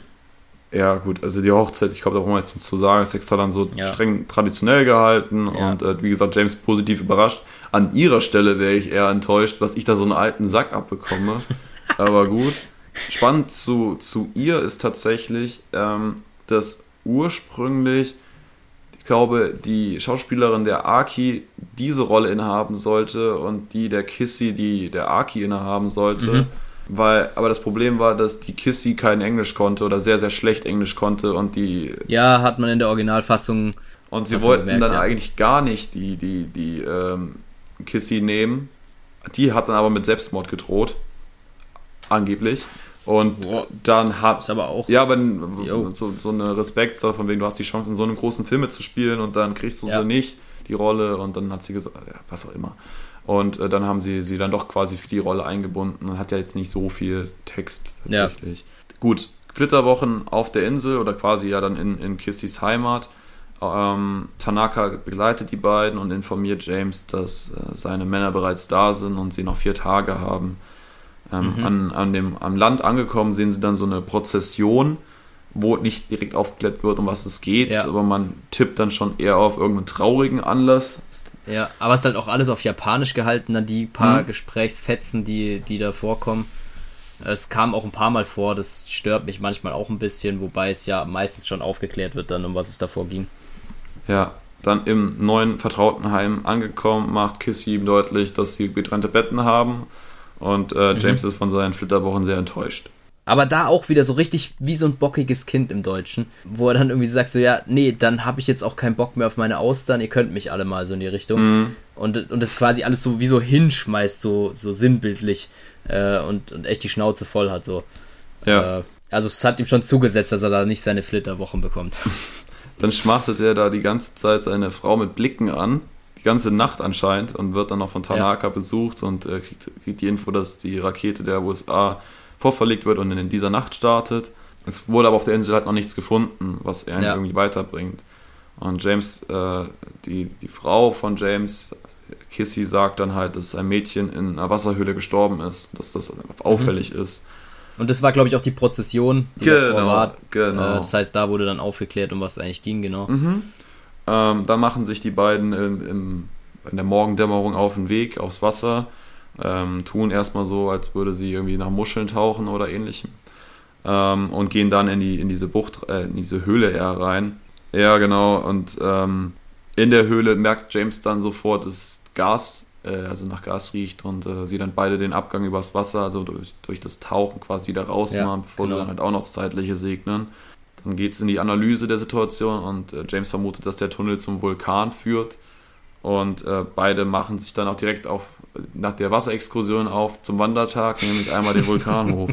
Ja, gut, also die Hochzeit, ich glaube, da brauchen wir jetzt nichts zu sagen, ist extra dann so ja. streng traditionell gehalten ja. und äh, wie gesagt, James positiv überrascht. An ihrer Stelle wäre ich eher enttäuscht, was ich da so einen alten Sack abbekomme. Aber gut. Spannend zu, zu ihr ist tatsächlich, ähm, dass ursprünglich, ich glaube, die Schauspielerin der Aki diese Rolle innehaben sollte und die der Kissy, die der Aki innehaben sollte. Mhm. Weil, aber das Problem war, dass die Kissy kein Englisch konnte oder sehr, sehr schlecht Englisch konnte und die. Ja, hat man in der Originalfassung. Und sie wollten gemerkt, dann ja. eigentlich gar nicht die, die, die ähm, Kissy nehmen. Die hat dann aber mit Selbstmord gedroht. Angeblich. Und Boah, dann hat. Ist aber auch. Ja, wenn so, so eine Respektsache, von wegen, du hast die Chance, in so einem großen Film mitzuspielen und dann kriegst du ja. sie nicht, die Rolle, und dann hat sie gesagt, ja, was auch immer. Und äh, dann haben sie sie dann doch quasi für die Rolle eingebunden und hat ja jetzt nicht so viel Text tatsächlich. Ja. Gut, Flitterwochen auf der Insel oder quasi ja dann in, in Kissys Heimat. Ähm, Tanaka begleitet die beiden und informiert James, dass äh, seine Männer bereits da sind und sie noch vier Tage haben. Ähm, mhm. an, an dem, am Land angekommen sehen sie dann so eine Prozession, wo nicht direkt aufgeklärt wird, um was es geht, ja. aber man tippt dann schon eher auf irgendeinen traurigen Anlass. Ja, aber es ist halt auch alles auf Japanisch gehalten, dann die paar mhm. Gesprächsfetzen, die, die da vorkommen. Es kam auch ein paar Mal vor, das stört mich manchmal auch ein bisschen, wobei es ja meistens schon aufgeklärt wird, dann um was es davor ging. Ja, dann im neuen vertrauten Heim angekommen, macht Kissy ihm deutlich, dass sie getrennte Betten haben und äh, mhm. James mhm. ist von seinen Flitterwochen sehr enttäuscht. Aber da auch wieder so richtig wie so ein bockiges Kind im Deutschen, wo er dann irgendwie sagt so, ja, nee, dann habe ich jetzt auch keinen Bock mehr auf meine Austern, ihr könnt mich alle mal so in die Richtung. Mhm. Und, und das quasi alles so wie so hinschmeißt, so, so sinnbildlich äh, und, und echt die Schnauze voll hat so. Ja. Äh, also es hat ihm schon zugesetzt, dass er da nicht seine Flitterwochen bekommt. Dann schmachtet er da die ganze Zeit seine Frau mit Blicken an ganze Nacht anscheinend und wird dann noch von Tanaka ja. besucht und äh, kriegt, kriegt, die Info, dass die Rakete der USA vorverlegt wird und in dieser Nacht startet. Es wurde aber auf der Insel halt noch nichts gefunden, was er ja. irgendwie weiterbringt. Und James, äh, die, die Frau von James, Kissy, sagt dann halt, dass ein Mädchen in einer Wasserhöhle gestorben ist, dass das auffällig mhm. ist. Und das war, glaube ich, auch die Prozession, die genau, war. Genau. Äh, das heißt, da wurde dann aufgeklärt, um was es eigentlich ging, genau. Mhm. Ähm, da machen sich die beiden in, in, in, der Morgendämmerung auf den Weg aufs Wasser, ähm, tun erstmal so, als würde sie irgendwie nach Muscheln tauchen oder ähnlichem ähm, und gehen dann in, die, in diese Bucht, äh, in diese Höhle eher rein. Ja, genau, und ähm, in der Höhle merkt James dann sofort, dass Gas, äh, also nach Gas riecht und äh, sie dann beide den Abgang übers Wasser, also durch, durch das Tauchen quasi wieder rausmachen, ja, bevor genau. sie dann halt auch noch das Zeitliche segnen. Dann geht es in die Analyse der Situation und äh, James vermutet, dass der Tunnel zum Vulkan führt. Und äh, beide machen sich dann auch direkt auf, nach der Wasserexkursion auf zum Wandertag, nämlich einmal den Vulkan hoch.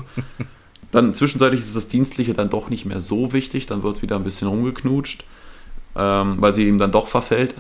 Dann zwischenzeitlich ist das Dienstliche dann doch nicht mehr so wichtig, dann wird wieder ein bisschen rumgeknutscht, ähm, weil sie ihm dann doch verfällt.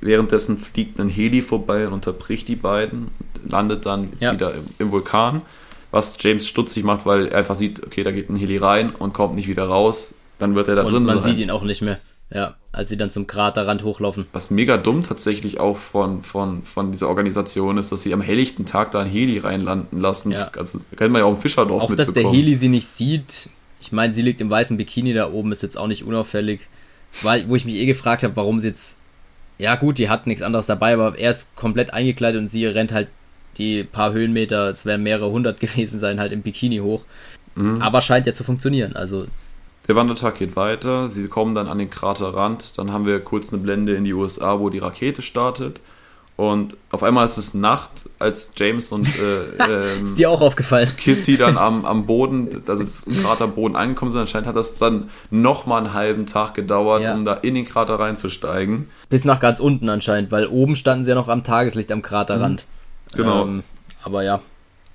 Währenddessen fliegt ein Heli vorbei und unterbricht die beiden, landet dann ja. wieder im, im Vulkan was James stutzig macht, weil er einfach sieht, okay, da geht ein Heli rein und kommt nicht wieder raus dann wird er da und drin man sein. Man sieht ihn auch nicht mehr. Ja, als sie dann zum Kraterrand hochlaufen. Was mega dumm tatsächlich auch von, von, von dieser Organisation ist, dass sie am helllichten Tag da ein Heli reinlanden lassen. Ja. Das, also, das kennt man ja auch im Fischerdorf Auch, dass der Heli sie nicht sieht. Ich meine, sie liegt im weißen Bikini da oben, ist jetzt auch nicht unauffällig. weil, wo ich mich eh gefragt habe, warum sie jetzt. Ja, gut, die hat nichts anderes dabei, aber er ist komplett eingekleidet und sie rennt halt die paar Höhenmeter, es werden mehrere hundert gewesen sein, halt im Bikini hoch. Mhm. Aber scheint ja zu funktionieren. Also der Wandertag geht weiter, sie kommen dann an den Kraterrand, dann haben wir kurz eine Blende in die USA, wo die Rakete startet. Und auf einmal ist es Nacht, als James und äh, ähm, ist dir auch aufgefallen. Kissy dann am, am Boden, also das Kraterboden angekommen sind. Anscheinend hat das dann nochmal einen halben Tag gedauert, ja. um da in den Krater reinzusteigen. Bis nach ganz unten anscheinend, weil oben standen sie ja noch am Tageslicht am Kraterrand. Mhm. Genau. Ähm, aber ja.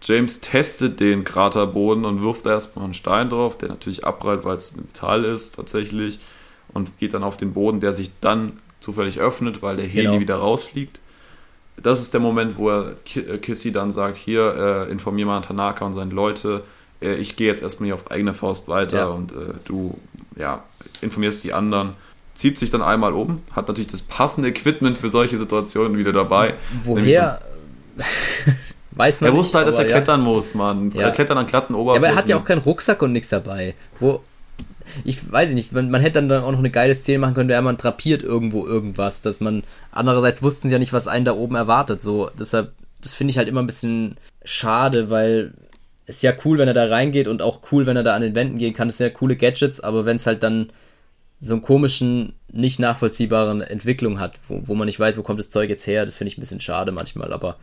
James testet den Kraterboden und wirft erstmal einen Stein drauf, der natürlich abprallt, weil es Metall ist tatsächlich. Und geht dann auf den Boden, der sich dann zufällig öffnet, weil der Heli genau. wieder rausfliegt das ist der Moment, wo er äh, Kissy dann sagt, hier, äh, informier mal Tanaka und seine Leute, äh, ich gehe jetzt erstmal hier auf eigene Faust weiter ja. und äh, du, ja, informierst die anderen. Zieht sich dann einmal um, hat natürlich das passende Equipment für solche Situationen wieder dabei. Woher? So, Weiß man Er wusste nicht, halt, dass er klettern muss, man. Ja. Klettern an glatten Oberflächen. Ja, aber er hat ja auch keinen Rucksack und nichts dabei. Wo, ich weiß nicht, man, man hätte dann, dann auch noch eine geile Szene machen können, der man drapiert irgendwo irgendwas, dass man, andererseits wussten sie ja nicht, was einen da oben erwartet, so, deshalb, das finde ich halt immer ein bisschen schade, weil es ist ja cool, wenn er da reingeht und auch cool, wenn er da an den Wänden gehen kann, das sind ja coole Gadgets, aber wenn es halt dann so einen komischen, nicht nachvollziehbaren Entwicklung hat, wo, wo man nicht weiß, wo kommt das Zeug jetzt her, das finde ich ein bisschen schade manchmal, aber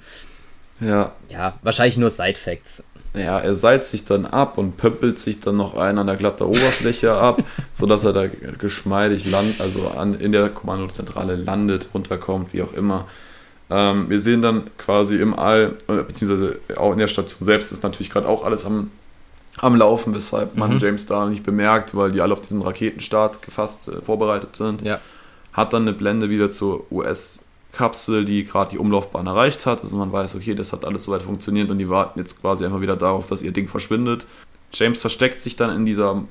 ja. Ja, wahrscheinlich nur Side-Facts ja, er salzt sich dann ab und pöppelt sich dann noch einen an der glatten Oberfläche ab, sodass er da geschmeidig landet, also an, in der Kommandozentrale landet, runterkommt, wie auch immer. Ähm, wir sehen dann quasi im All, äh, beziehungsweise auch in der Station selbst ist natürlich gerade auch alles am, am Laufen, weshalb man mhm. James da nicht bemerkt, weil die alle auf diesen Raketenstart gefasst, äh, vorbereitet sind. Ja. Hat dann eine Blende wieder zur US- Kapsel, die gerade die Umlaufbahn erreicht hat. Also man weiß, okay, das hat alles soweit funktioniert und die warten jetzt quasi einfach wieder darauf, dass ihr Ding verschwindet. James versteckt sich dann in dieser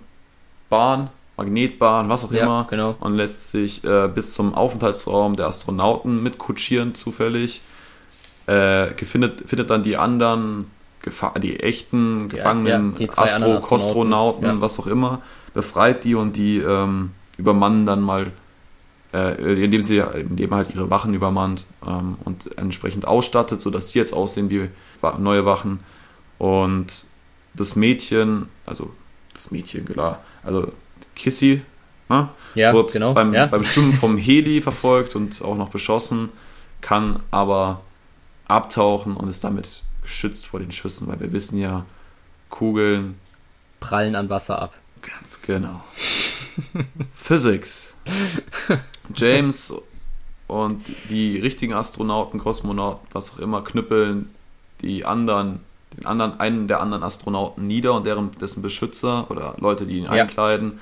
Bahn, Magnetbahn, was auch ja, immer, genau. und lässt sich äh, bis zum Aufenthaltsraum der Astronauten mitkutschieren, zufällig. Äh, findet, findet dann die anderen, Gefa die echten Gefangenen, ja, ja, Astro, Kostronauten, was auch immer, befreit die und die ähm, übermannen dann mal äh, indem sie indem halt ihre Wachen übermannt ähm, und entsprechend ausstattet, sodass sie jetzt aussehen wie neue Wachen. Und das Mädchen, also das Mädchen, klar, also Kissy, ne, ja, wird genau, beim, ja. beim Schwimmen vom Heli verfolgt und auch noch beschossen, kann aber abtauchen und ist damit geschützt vor den Schüssen, weil wir wissen ja, Kugeln prallen an Wasser ab. Ganz genau. Physics. James und die richtigen Astronauten, Kosmonauten, was auch immer, knüppeln die anderen, den anderen, einen der anderen Astronauten nieder und deren dessen Beschützer oder Leute, die ihn ja. einkleiden.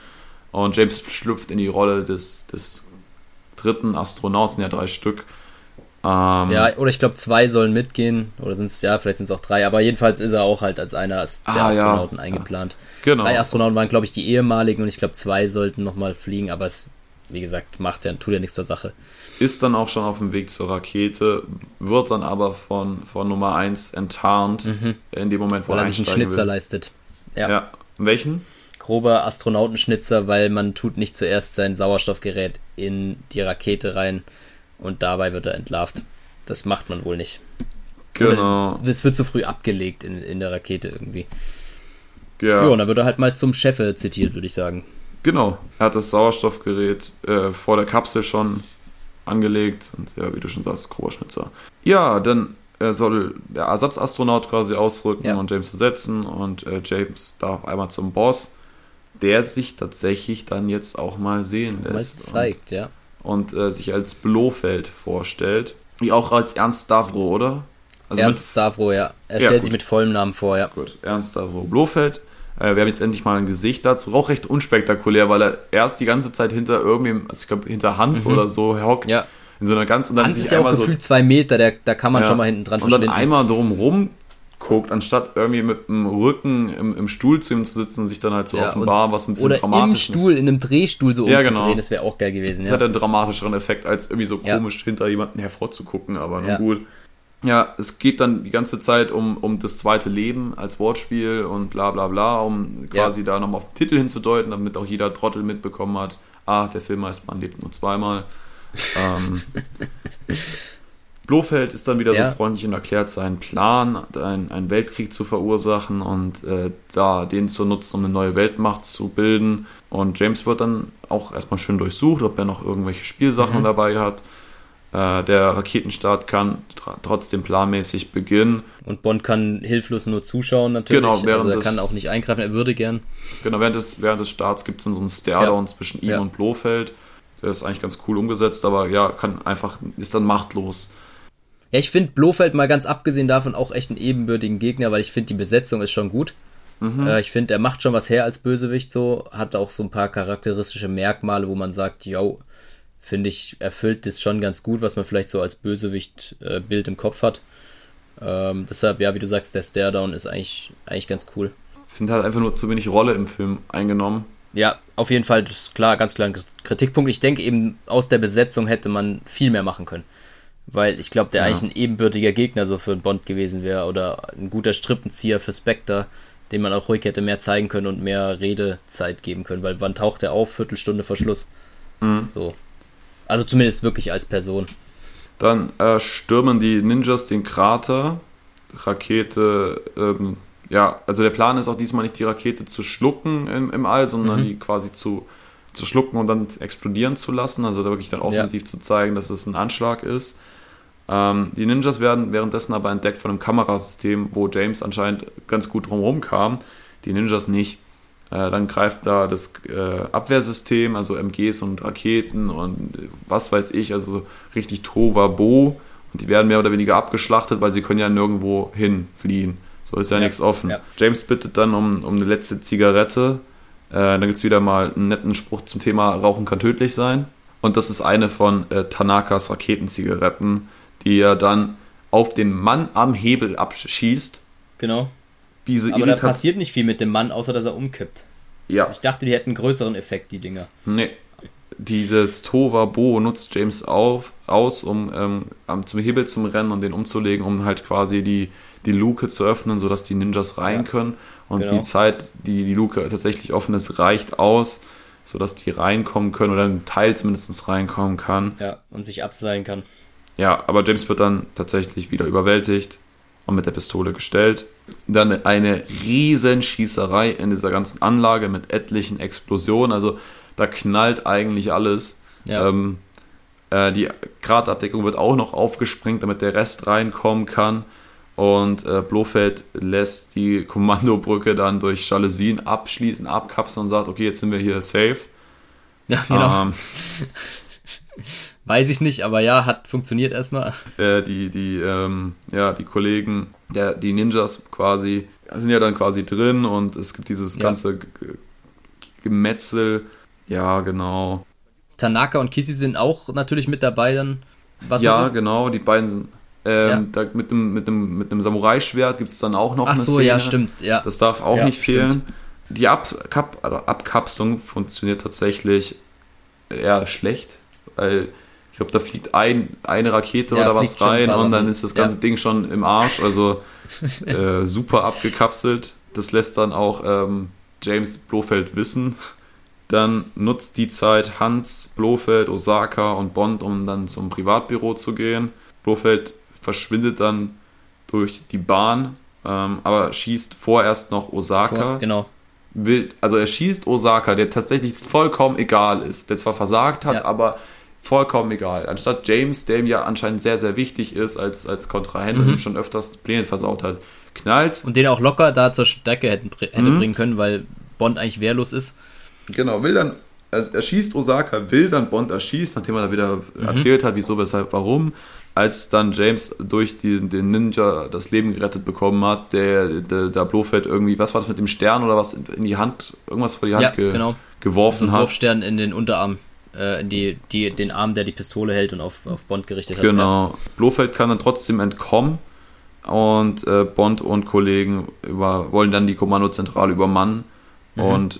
Und James schlüpft in die Rolle des, des dritten Astronauten, sind ja drei Stück. Ähm, ja, oder ich glaube, zwei sollen mitgehen, oder sind es, ja, vielleicht sind es auch drei, aber jedenfalls ist er auch halt als einer der ah, Astronauten ja, eingeplant. Ja, genau. Drei Astronauten waren, glaube ich, die ehemaligen und ich glaube, zwei sollten nochmal fliegen, aber es wie gesagt, macht ja, tut ja nichts zur Sache. Ist dann auch schon auf dem Weg zur Rakete, wird dann aber von, von Nummer 1 enttarnt, mhm. in dem Moment, wo weil er sich einen Schnitzer will. leistet. Ja. ja. Welchen? Grober Astronautenschnitzer, weil man tut nicht zuerst sein Sauerstoffgerät in die Rakete rein und dabei wird er entlarvt. Das macht man wohl nicht. Genau. Es wird zu früh abgelegt in, in der Rakete irgendwie. Ja. Jo, und dann wird er halt mal zum Chefe zitiert, würde ich sagen. Genau, er hat das Sauerstoffgerät äh, vor der Kapsel schon angelegt und ja, wie du schon sagst, Groberschnitzer. Ja, dann äh, soll der Ersatzastronaut quasi ausrücken ja. und James ersetzen und äh, James darf einmal zum Boss, der sich tatsächlich dann jetzt auch mal sehen lässt. Mal zeigt, und, ja. Und äh, sich als Blofeld vorstellt. Wie auch als Ernst Stavro, oder? Also Ernst Stavro, ja. Er ja, stellt gut. sich mit vollem Namen vor, ja. Gut, Ernst Stavro Blofeld äh, wir haben jetzt endlich mal ein Gesicht dazu. Auch recht unspektakulär, weil er erst die ganze Zeit hinter irgendwem, also ich glaube hinter Hans mhm. oder so hockt. Ja. In so einer ganz und dann Hans ist ja auch gefühlt so, zwei Meter, der, da kann man ja. schon mal hinten dran Und dann einmal drumrum guckt, anstatt irgendwie mit dem Rücken im, im Stuhl zu ihm zu sitzen und sich dann halt so ja, offenbar was ein bisschen oder dramatisch im Stuhl, in einem Drehstuhl so ja, umzudrehen, genau. das wäre auch geil gewesen. Das ja. hat einen dramatischeren Effekt, als irgendwie so komisch hinter jemanden hervorzugucken, aber nun gut. ja, es geht dann die ganze Zeit um, um das zweite Leben als Wortspiel und bla bla bla, um quasi da nochmal auf den Titel hinzudeuten, damit auch jeder Trottel mitbekommen hat, ah, der Film heißt Man lebt nur zweimal. ähm, Blofeld ist dann wieder ja. so freundlich und erklärt seinen Plan, einen, einen Weltkrieg zu verursachen und äh, da den zu nutzen, um eine neue Weltmacht zu bilden. Und James wird dann auch erstmal schön durchsucht, ob er noch irgendwelche Spielsachen mhm. dabei hat. Äh, der Raketenstart kann trotzdem planmäßig beginnen. Und Bond kann hilflos nur zuschauen natürlich. Genau, während also er des, kann auch nicht eingreifen, er würde gern. Genau, während des, während des Starts gibt es dann so einen Stairdown ja. zwischen ihm ja. und Blofeld. Der ist eigentlich ganz cool umgesetzt, aber ja, kann einfach, ist dann machtlos. Ja, ich finde Blofeld mal ganz abgesehen davon auch echt einen ebenbürtigen Gegner, weil ich finde, die Besetzung ist schon gut. Mhm. Äh, ich finde, er macht schon was her als Bösewicht so, hat auch so ein paar charakteristische Merkmale, wo man sagt, yo, finde ich, erfüllt das schon ganz gut, was man vielleicht so als Bösewicht-Bild äh, im Kopf hat. Ähm, deshalb, ja, wie du sagst, der Staredown ist eigentlich, eigentlich ganz cool. Ich finde halt einfach nur zu wenig Rolle im Film eingenommen. Ja, auf jeden Fall, das ist klar, ganz klar ein Kritikpunkt. Ich denke eben, aus der Besetzung hätte man viel mehr machen können. Weil ich glaube, der ja. eigentlich ein ebenbürtiger Gegner so für einen Bond gewesen wäre oder ein guter Strippenzieher für Spectre, den man auch ruhig hätte mehr zeigen können und mehr Redezeit geben können, weil wann taucht er auf? Viertelstunde Verschluss. Mhm. So. Also zumindest wirklich als Person. Dann äh, stürmen die Ninjas den Krater. Rakete, ähm, ja, also der Plan ist auch diesmal nicht die Rakete zu schlucken im, im All, sondern mhm. die quasi zu, zu schlucken und dann explodieren zu lassen. Also da wirklich dann offensiv ja. zu zeigen, dass es ein Anschlag ist. Ähm, die Ninjas werden währenddessen aber entdeckt von einem Kamerasystem, wo James anscheinend ganz gut drumherum kam. Die Ninjas nicht. Äh, dann greift da das äh, Abwehrsystem, also MGs und Raketen und was weiß ich, also richtig Tovabo. Und die werden mehr oder weniger abgeschlachtet, weil sie können ja nirgendwo hinfliehen. So ist ja, ja nichts offen. Ja. James bittet dann um, um eine letzte Zigarette. Äh, dann gibt es wieder mal einen netten Spruch zum Thema Rauchen kann tödlich sein. Und das ist eine von äh, Tanakas Raketenzigaretten, die er dann auf den Mann am Hebel abschießt. Genau. Diese Aber da passiert nicht viel mit dem Mann, außer dass er umkippt. Ja. Also ich dachte, die hätten einen größeren Effekt, die Dinger. Nee. Dieses Tovabo nutzt James auf, aus, um ähm, zum Hebel zum Rennen und den umzulegen, um halt quasi die, die Luke zu öffnen, sodass die Ninjas rein ja. können. Und genau. die Zeit, die die Luke tatsächlich offen ist, reicht aus, sodass die reinkommen können oder ein Teil zumindest reinkommen kann. Ja, und sich abseilen kann. Ja, aber James wird dann tatsächlich wieder überwältigt und mit der Pistole gestellt. Dann eine riesen Schießerei in dieser ganzen Anlage mit etlichen Explosionen. Also da knallt eigentlich alles. Ja. Ähm, äh, die Gradabdeckung wird auch noch aufgesprengt, damit der Rest reinkommen kann. Und äh, Blofeld lässt die Kommandobrücke dann durch Jalousien abschließen, abkapseln und sagt, okay, jetzt sind wir hier safe. Ja, genau. Ähm, Weiß ich nicht, aber ja, hat funktioniert erstmal. Äh, die, die, ähm, ja, die Kollegen, der, die Ninjas quasi, sind ja dann quasi drin und es gibt dieses ja. ganze Gemetzel. Ja, genau. Tanaka und Kissy sind auch natürlich mit dabei dann. Was ja, genau, die beiden sind. Ähm, ja. da mit einem mit dem, mit dem Samurai-Schwert gibt es dann auch noch Ach eine so, Szene. ja, stimmt. Ja. Das darf auch ja, nicht fehlen. Stimmt. Die Ab Kap Abkapselung funktioniert tatsächlich eher schlecht, weil ich glaube, da fliegt ein, eine Rakete ja, oder was rein und dann ist das ganze ja. Ding schon im Arsch. Also äh, super abgekapselt. Das lässt dann auch ähm, James Blofeld wissen. Dann nutzt die Zeit Hans, Blofeld, Osaka und Bond, um dann zum Privatbüro zu gehen. Blofeld verschwindet dann durch die Bahn, ähm, aber schießt vorerst noch Osaka. Vor, genau. Will, also er schießt Osaka, der tatsächlich vollkommen egal ist, der zwar versagt hat, ja. aber vollkommen egal. Anstatt James, der ihm ja anscheinend sehr, sehr wichtig ist als, als Kontrahent mhm. und ihm schon öfters Pläne versaut hat, knallt. Und den auch locker da zur Stärke hätten, hätte mhm. bringen können, weil Bond eigentlich wehrlos ist. Genau, will dann, also er schießt Osaka, will dann Bond erschießt, nachdem er da wieder mhm. erzählt hat, wieso, weshalb, warum. Als dann James durch die, den Ninja das Leben gerettet bekommen hat, der, der, der Blofeld irgendwie, was war das mit dem Stern oder was in die Hand, irgendwas vor die Hand ja, ge genau. geworfen also hat. Wurfstern in den Unterarm äh, die, die, den Arm, der die Pistole hält und auf, auf Bond gerichtet genau. hat. Genau. Ja. Blofeld kann dann trotzdem entkommen und äh, Bond und Kollegen über, wollen dann die Kommandozentrale übermannen mhm. und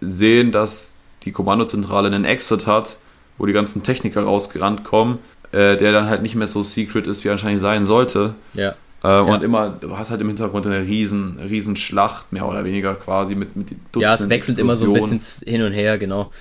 sehen, dass die Kommandozentrale einen Exit hat, wo die ganzen Techniker rausgerannt kommen. äh, der dann halt nicht mehr so secret ist, wie er anscheinend sein sollte. Ja. Äh, und immer, du hast halt im Hintergrund eine riesen, riesen Schlacht, mehr oder weniger quasi mit, mit Dutzenden Ja, es wechselt immer so ein bisschen hin und her, genau.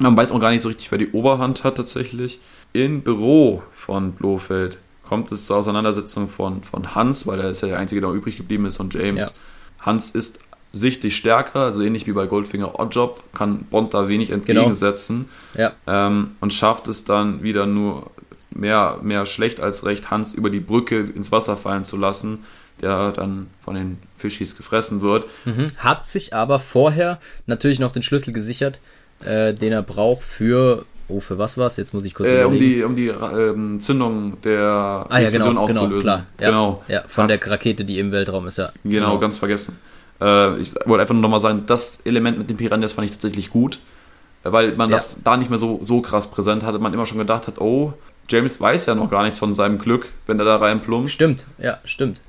Man weiß auch gar nicht so richtig, wer die Oberhand hat tatsächlich. Im Büro von Blofeld kommt es zur Auseinandersetzung von, von Hans, weil er ist ja der Einzige, der noch übrig geblieben ist, und James. Hans ist sichtlich stärker, also ähnlich wie bei Goldfinger Oddjob, kann Bond da wenig entgegensetzen Ja. ähm, und schafft es dann wieder nur mehr, mehr schlecht als recht, Hans über die Brücke ins Wasser fallen zu lassen, der dann von den Fischis gefressen wird. Mhm. Hat sich aber vorher natürlich noch den Schlüssel gesichert, äh, den er braucht für. Oh, für was war's? Jetzt muss ich kurz Äh, um die, um die ähm, Zündung der ah, ja, Explosion genau, genau, auszulösen. klar. Ja, Genau. Ja, von Hat- der Rakete, die im Weltraum ist, ja. Genau, ganz vergessen. Äh, ich wollte einfach nur nochmal sagen, das Element mit den Piranhas fand ich tatsächlich gut, weil man das da nicht mehr so, so krass präsent hatte. Man immer schon gedacht hat, oh, James weiß ja noch gar nichts von seinem Glück, wenn er da reinplumpst. Stimmt, ja, stimmt.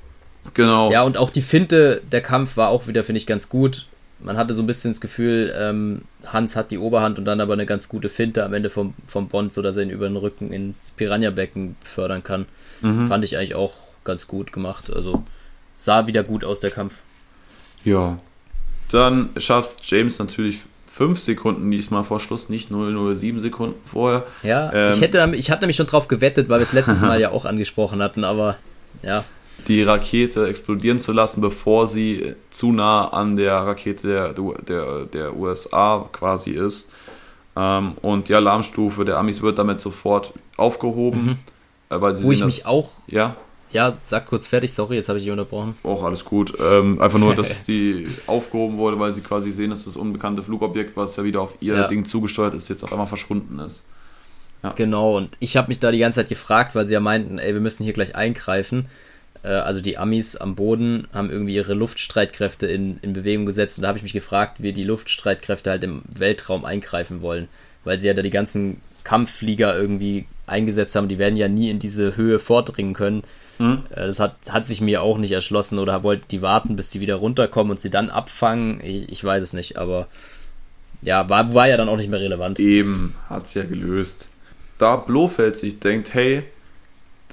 Genau. Ja, und auch die Finte, der Kampf war auch wieder, finde ich, ganz gut. Man hatte so ein bisschen das Gefühl, ähm, Hans hat die Oberhand und dann aber eine ganz gute Finte am Ende vom, vom Bond, sodass er ihn über den Rücken ins Piranha-Becken fördern kann. Mhm. Fand ich eigentlich auch ganz gut gemacht. Also sah wieder gut aus, der Kampf. Ja. Dann schafft James natürlich fünf Sekunden diesmal vor Schluss, nicht 007 Sekunden vorher. Ja, Ähm, ich hätte, ich hatte nämlich schon drauf gewettet, weil wir es letztes Mal ja auch angesprochen hatten, aber ja, die Rakete explodieren zu lassen, bevor sie zu nah an der Rakete der, der, der USA quasi ist. Ähm, und die Alarmstufe der Amis wird damit sofort aufgehoben. äh, Weil sie Mhm. Wo ich dass- mich auch- Ja, ja, sag kurz fertig, sorry, jetzt habe ich dich unterbrochen. auch alles gut. Ähm, einfach nur, dass die aufgehoben wurde, weil sie quasi sehen, dass das unbekannte Flugobjekt, was ja wieder auf ihr Ja. Ding zugesteuert ist, jetzt auf einmal verschwunden ist. Genau, und ich habe mich da die ganze Zeit gefragt, weil sie ja meinten, ey, wir müssen hier gleich eingreifen. Äh, Also die Amis am Boden haben irgendwie ihre Luftstreitkräfte in, in Bewegung gesetzt und da habe ich mich gefragt, wie die Luftstreitkräfte halt im Weltraum eingreifen wollen, weil sie ja da die ganzen Kampfflieger irgendwie eingesetzt haben, die werden ja nie in diese Höhe vordringen können. Mhm. Äh, Das hat, hat sich mir auch nicht erschlossen oder wollten die warten, bis die wieder runterkommen und sie dann abfangen. Ich, ich weiß es nicht, aber ja, war, war ja dann auch nicht mehr relevant. Eben, hat es ja gelöst. Da Blofeld sich denkt, hey,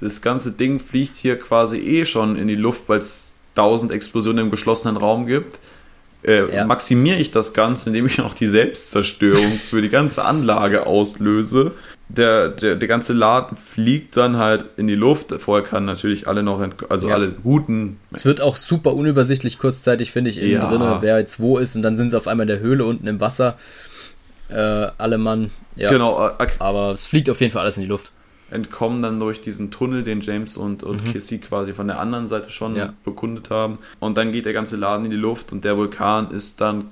das ganze Ding fliegt hier quasi eh schon in die Luft, weil es tausend Explosionen im geschlossenen Raum gibt, äh, Ja. maximiere ich das Ganze, indem ich noch die Selbstzerstörung für die ganze Anlage auslöse. Der, der, der ganze Laden fliegt dann halt in die Luft. Vorher kann natürlich alle noch, also Ja. alle guten Es wird auch super unübersichtlich kurzzeitig, finde ich, innen Ja. drin, wer jetzt wo ist und dann sind sie auf einmal in der Höhle unten im Wasser. Äh, alle Mann. Ja. genau, äh, Aber es fliegt auf jeden Fall alles in die Luft. Entkommen dann durch diesen Tunnel, den James und, und Kissy quasi von der anderen Seite schon Mhm. Ja. bekundet haben. Und dann geht der ganze Laden in die Luft und der Vulkan ist dann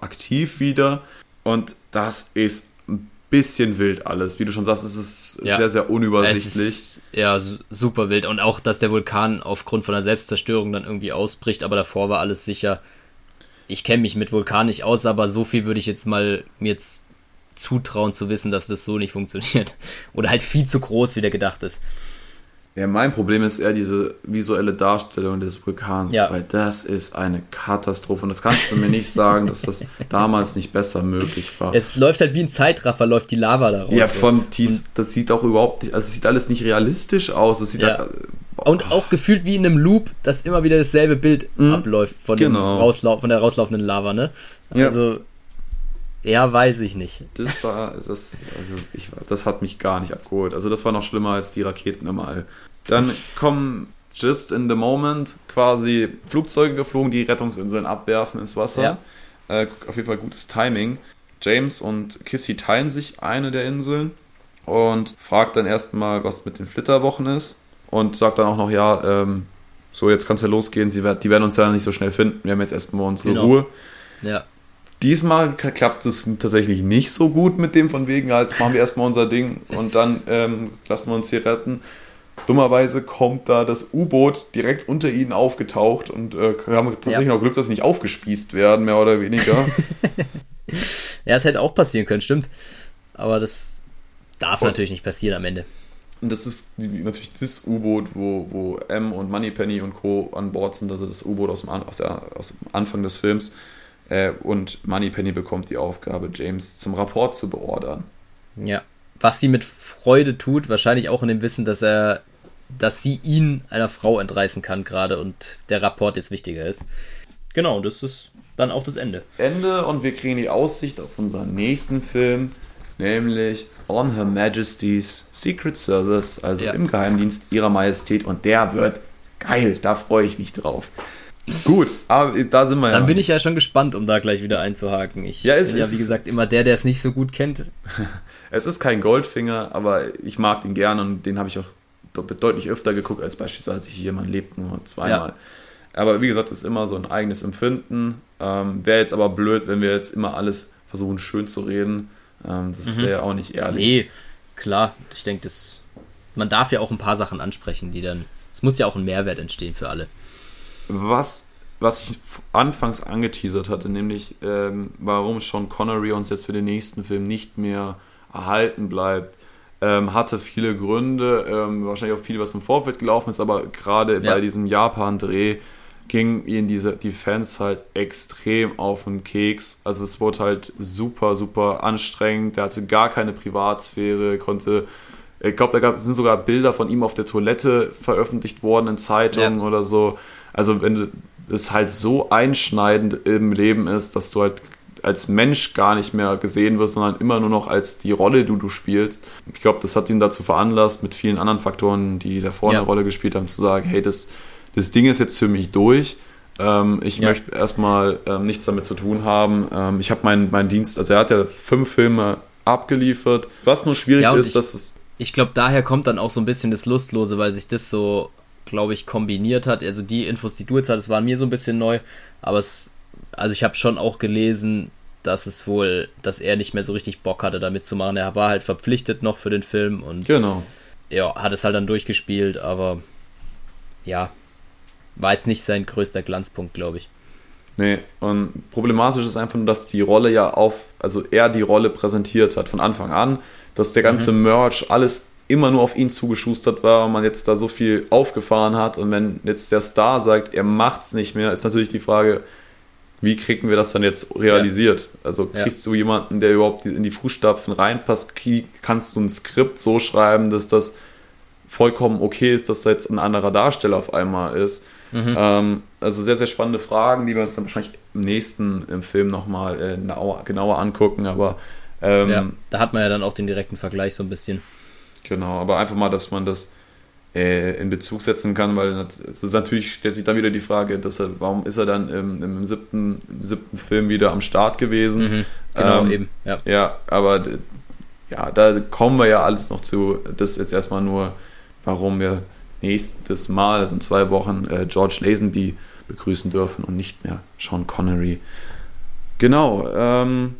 aktiv wieder. Und das ist ein bisschen wild alles. Wie du schon sagst, es ist Ja. sehr, sehr unübersichtlich. ist, ja, su- super wild. Und auch, dass der Vulkan aufgrund von der Selbstzerstörung dann irgendwie ausbricht, aber davor war alles sicher. Ich kenne mich mit Vulkan nicht aus, aber so viel würde ich jetzt mal mir jetzt zutrauen zu wissen, dass das so nicht funktioniert. Oder halt viel zu groß, wie der gedacht ist. Ja, mein Problem ist eher diese visuelle Darstellung des Vulkans, Ja. weil das ist eine Katastrophe. Und das kannst du mir nicht sagen, dass das damals nicht besser möglich war. Es läuft halt wie ein Zeitraffer, läuft die Lava da raus. ja, von dies, das sieht auch überhaupt nicht, also es sieht alles nicht realistisch aus. Es sieht Ja. halt- Und auch gefühlt wie in einem Loop, dass immer wieder dasselbe Bild abläuft von, Genau. Von der rauslaufenden Lava, ne? Also, ja, weiß ich nicht. Das war, das, also ich, das hat mich gar nicht abgeholt. Also das war noch schlimmer als die Raketen im All. Dann kommen just in the moment quasi Flugzeuge geflogen, die Rettungsinseln abwerfen ins Wasser. Äh, auf jeden Fall gutes Timing. James und Kissy teilen sich eine der Inseln und fragt dann erstmal, was mit den Flitterwochen ist. Und sagt dann auch noch, ja, ähm, so jetzt kann es ja losgehen, sie die werden uns ja nicht so schnell finden. Wir haben jetzt erstmal unsere Genau. Ruhe. Ja. Diesmal klappt es tatsächlich nicht so gut mit dem von wegen, als machen wir erstmal unser Ding und dann ähm, lassen wir uns hier retten. Dummerweise kommt da das U-Boot direkt unter ihnen aufgetaucht und äh, wir haben tatsächlich Ja. noch Glück, dass sie nicht aufgespießt werden, mehr oder weniger. Ja, es hätte auch passieren können, stimmt. Aber das darf Und- natürlich nicht passieren am Ende. und das ist natürlich das U-Boot, wo, wo M und Moneypenny und Co. an Bord sind, also das U-Boot aus, dem aus, der- aus dem Anfang des Films. Äh, und Moneypenny bekommt die Aufgabe, James zum Rapport zu beordern. Ja. was sie mit Freude tut, wahrscheinlich auch in dem Wissen, dass er, dass sie ihn einer Frau entreißen kann gerade und der Rapport jetzt wichtiger ist. Genau, und das ist dann auch das Ende. Ende und wir kriegen die Aussicht auf unseren nächsten Film, nämlich On Her Majesty's Secret Service, also ja. im Geheimdienst ihrer Majestät und der wird geil, da freue ich mich drauf. Gut, aber da sind wir ja. Dann bin ich ja schon gespannt, um da gleich wieder einzuhaken. Ich ja, bin ja, wie gesagt, immer der, der es nicht so gut kennt. es ist kein Goldfinger, aber ich mag den gern und den habe ich auch deutlich öfter geguckt, als beispielsweise hier man lebt nur zweimal. Ja. Aber wie gesagt, es ist immer so ein eigenes Empfinden. Ähm, wäre jetzt aber blöd, wenn wir jetzt immer alles versuchen schön zu reden. Ähm, das mhm. wäre ja auch nicht ehrlich. Nee, klar. Ich denke, man darf ja auch ein paar Sachen ansprechen, die dann. Es muss ja auch ein Mehrwert entstehen für alle was, was ich anfangs angeteasert hatte, nämlich ähm, warum Sean Connery uns jetzt für den nächsten Film nicht mehr erhalten bleibt, ähm, hatte viele Gründe, ähm, wahrscheinlich auch viel, was im Vorfeld gelaufen ist, aber gerade ja. bei diesem Japan-Dreh ging ihnen diese, die Fans halt extrem auf den Keks. Also es wurde halt super, super anstrengend. Der hatte gar keine Privatsphäre, konnte ich glaube, da sind sogar Bilder von ihm auf der Toilette veröffentlicht worden in Zeitungen ja. oder so. Also wenn es halt so einschneidend im Leben ist, dass du halt als Mensch gar nicht mehr gesehen wirst, sondern immer nur noch als die Rolle, die du spielst. Ich glaube, das hat ihn dazu veranlasst, mit vielen anderen Faktoren, die davor ja. eine Rolle gespielt haben, zu sagen, hey, das, das Ding ist jetzt für mich durch. Ähm, ich ja. möchte erstmal ähm, nichts damit zu tun haben. Ähm, ich habe meinen mein Dienst, also er hat ja fünf Filme abgeliefert. Was nur schwierig ja, ist, ich, dass es. Ich glaube, daher kommt dann auch so ein bisschen das Lustlose, weil sich das so glaube ich, kombiniert hat. Also die Infos, die du jetzt hattest, waren mir so ein bisschen neu, aber es, also ich habe schon auch gelesen, dass es wohl, dass er nicht mehr so richtig Bock hatte, damit zu machen. Er war halt verpflichtet noch für den Film und genau. ja, hat es halt dann durchgespielt, aber ja, war jetzt nicht sein größter Glanzpunkt, glaube ich. Nee, und problematisch ist einfach nur, dass die Rolle ja auf, also er die Rolle präsentiert hat von Anfang an, dass der ganze mhm. Merch, alles immer nur auf ihn zugeschustert war und man jetzt da so viel aufgefahren hat. Und wenn jetzt der Star sagt, er macht's nicht mehr, ist natürlich die Frage, wie kriegen wir das dann jetzt realisiert? Ja. Also kriegst ja. du jemanden, der überhaupt in die Fußstapfen reinpasst? Kannst du ein Skript so schreiben, dass das vollkommen okay ist, dass da jetzt ein anderer Darsteller auf einmal ist? Mhm. Ähm, also sehr, sehr spannende Fragen, die wir uns dann wahrscheinlich im nächsten im Film nochmal äh, genauer angucken. Aber ähm, ja, da hat man ja dann auch den direkten Vergleich so ein bisschen. Genau, aber einfach mal, dass man das äh, in Bezug setzen kann, weil es ist natürlich stellt sich dann wieder die Frage, dass er, warum ist er dann im, im siebten, siebten Film wieder am Start gewesen? Mhm, genau, ähm, eben. Ja. ja, aber ja, da kommen wir ja alles noch zu. Das ist jetzt erstmal nur, warum wir nächstes Mal, also in zwei Wochen, äh, George Lazenby begrüßen dürfen und nicht mehr Sean Connery. Genau, ähm,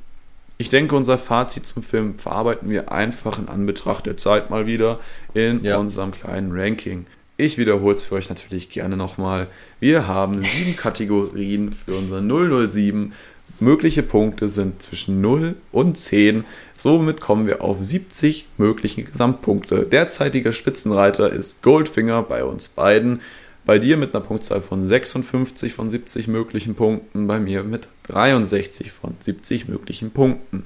ich denke, unser Fazit zum Film verarbeiten wir einfach in Anbetracht der Zeit mal wieder in ja. unserem kleinen Ranking. Ich wiederhole es für euch natürlich gerne nochmal. Wir haben sieben Kategorien für unser 007. Mögliche Punkte sind zwischen 0 und 10. Somit kommen wir auf 70 mögliche Gesamtpunkte. Derzeitiger Spitzenreiter ist Goldfinger bei uns beiden bei dir mit einer Punktzahl von 56 von 70 möglichen Punkten, bei mir mit 63 von 70 möglichen Punkten.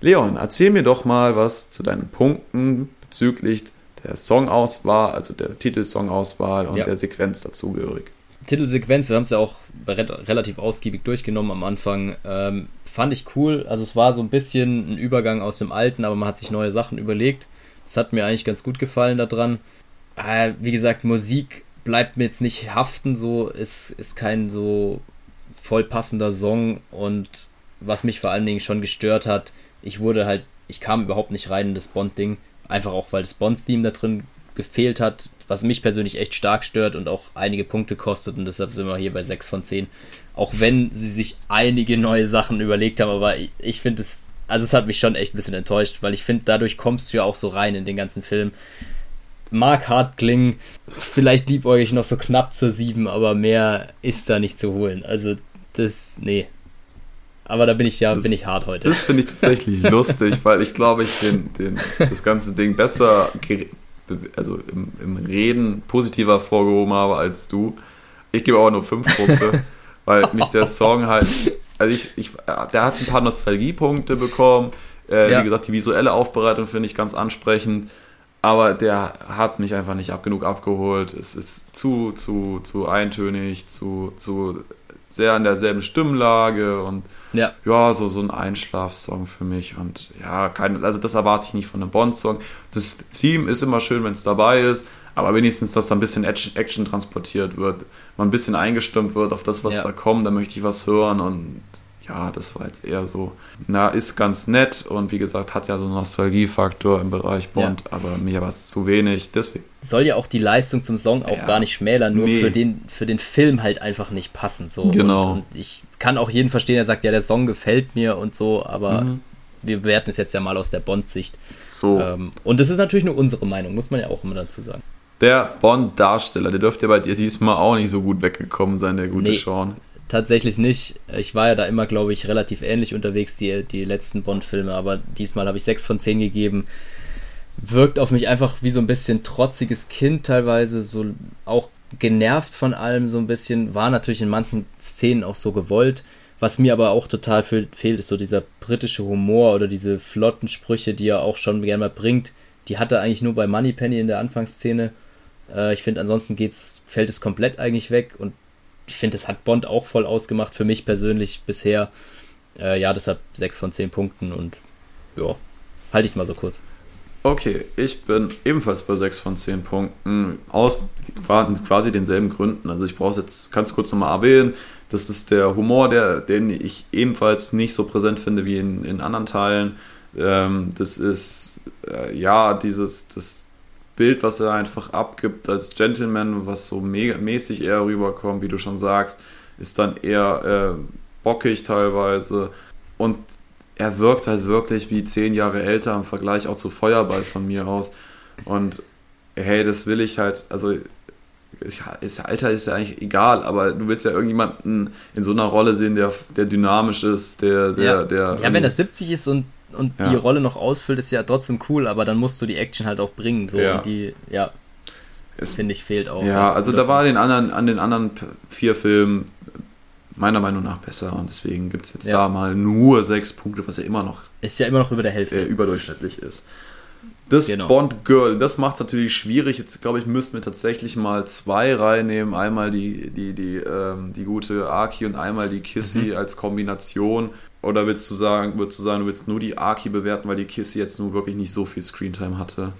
Leon, erzähl mir doch mal was zu deinen Punkten bezüglich der Songauswahl, also der Titelsongauswahl und ja. der Sequenz dazugehörig. Titelsequenz, wir haben es ja auch relativ ausgiebig durchgenommen am Anfang. Ähm, fand ich cool. Also es war so ein bisschen ein Übergang aus dem Alten, aber man hat sich neue Sachen überlegt. Das hat mir eigentlich ganz gut gefallen daran. Äh, wie gesagt, Musik bleibt mir jetzt nicht haften, so ist, ist kein so voll passender Song und was mich vor allen Dingen schon gestört hat, ich wurde halt, ich kam überhaupt nicht rein in das Bond-Ding, einfach auch weil das Bond-Theme da drin gefehlt hat, was mich persönlich echt stark stört und auch einige Punkte kostet und deshalb sind wir hier bei 6 von 10. Auch wenn sie sich einige neue Sachen überlegt haben, aber ich, ich finde es, also es hat mich schon echt ein bisschen enttäuscht, weil ich finde, dadurch kommst du ja auch so rein in den ganzen Film mag hart klingen. Vielleicht liebäugig ich noch so knapp zur 7, aber mehr ist da nicht zu holen. Also das, nee. Aber da bin ich ja, das, bin ich hart heute. Das finde ich tatsächlich lustig, weil ich glaube, ich den, den, das ganze Ding besser, also im, im Reden positiver vorgehoben habe als du. Ich gebe aber nur 5 Punkte, weil mich der Song halt, also ich, ich, der hat ein paar Nostalgiepunkte bekommen Äh, Ja. Wie gesagt, die visuelle Aufbereitung finde ich ganz ansprechend. Aber der hat mich einfach nicht ab genug abgeholt. Es ist zu, zu, zu eintönig, zu, zu sehr in derselben Stimmlage und Ja, ja, so, so ein Einschlafsong für mich. Und ja, kein, also das erwarte ich nicht von einem Bond-Song. Das Theme ist immer schön, wenn es dabei ist, aber wenigstens, dass da ein bisschen Action, Action transportiert wird, mal ein bisschen eingestimmt wird auf das, was Ja. da kommt, da möchte ich was hören und ja, das war jetzt eher so, na, ist ganz nett und wie gesagt, hat ja so einen Nostalgiefaktor im Bereich Bond, aber mir war es zu wenig, deswegen. soll ja auch die Leistung zum Song auch Ja. gar nicht schmälern, nur Nee. für, den, für den Film halt einfach nicht passen. So. Genau. Und, und ich kann auch jeden verstehen, der sagt, ja, der Song gefällt mir und so, aber Mhm. wir bewerten es jetzt ja mal aus der Bond-Sicht. So. Ähm, und das ist natürlich nur unsere Meinung, muss man ja auch immer dazu sagen. Der Bond-Darsteller, der dürfte ja bei dir diesmal auch nicht so gut weggekommen sein, der gute Nee. Sean. Tatsächlich nicht. Ich war ja da immer, glaube ich, relativ ähnlich unterwegs, die, die letzten Bond-Filme, aber diesmal habe ich 6 von 10 gegeben. Wirkt auf mich einfach wie so ein bisschen trotziges Kind teilweise, so auch genervt von allem so ein bisschen. War natürlich in manchen Szenen auch so gewollt. Was mir aber auch total fe- fehlt, ist so dieser britische Humor oder diese flotten Sprüche, die er auch schon gerne mal bringt. Die hat er eigentlich nur bei Moneypenny in der Anfangsszene. Äh, ich finde, ansonsten geht's, fällt es komplett eigentlich weg und ich finde, das hat Bond auch voll ausgemacht für mich persönlich bisher. Äh, ja, deshalb 6 von 10 Punkten und ja, halte ich es mal so kurz. Okay, ich bin ebenfalls bei 6 von 10 Punkten. Aus quasi denselben Gründen. Also ich brauche es jetzt ganz kurz nochmal erwähnen. Das ist der Humor, der, den ich ebenfalls nicht so präsent finde wie in, in anderen Teilen. Ähm, das ist äh, ja dieses das Bild, was er einfach abgibt als Gentleman, was so mega, mäßig eher rüberkommt, wie du schon sagst, ist dann eher äh, bockig teilweise. Und er wirkt halt wirklich wie zehn Jahre älter im Vergleich auch zu Feuerball von mir aus. Und hey, das will ich halt, also ist, Alter ist ja eigentlich egal, aber du willst ja irgendjemanden in so einer Rolle sehen, der, der dynamisch ist, der, der, ja. der. ja, wenn er 70 ist und, und Ja. die Rolle noch ausfüllt, ist ja trotzdem cool, aber dann musst du die Action halt auch bringen. So, Ja. und die, ja, Es- finde ich, fehlt auch. Ja, also da war den anderen, an den anderen vier Filmen meiner Meinung nach besser und deswegen gibt es jetzt Ja. da mal nur sechs Punkte, was ja immer noch Ist ja immer noch über der Hälfte. äh, überdurchschnittlich ist. Das Genau. Bond Girl, das macht es natürlich schwierig. Jetzt glaube ich, müssten wir tatsächlich mal zwei reinnehmen. Einmal die, die, die, ähm, die gute Aki und einmal die Kissy Mhm. als Kombination. Oder willst du sagen, würdest du sagen, du willst nur die Aki bewerten, weil die Kissy jetzt nur wirklich nicht so viel Screentime hatte?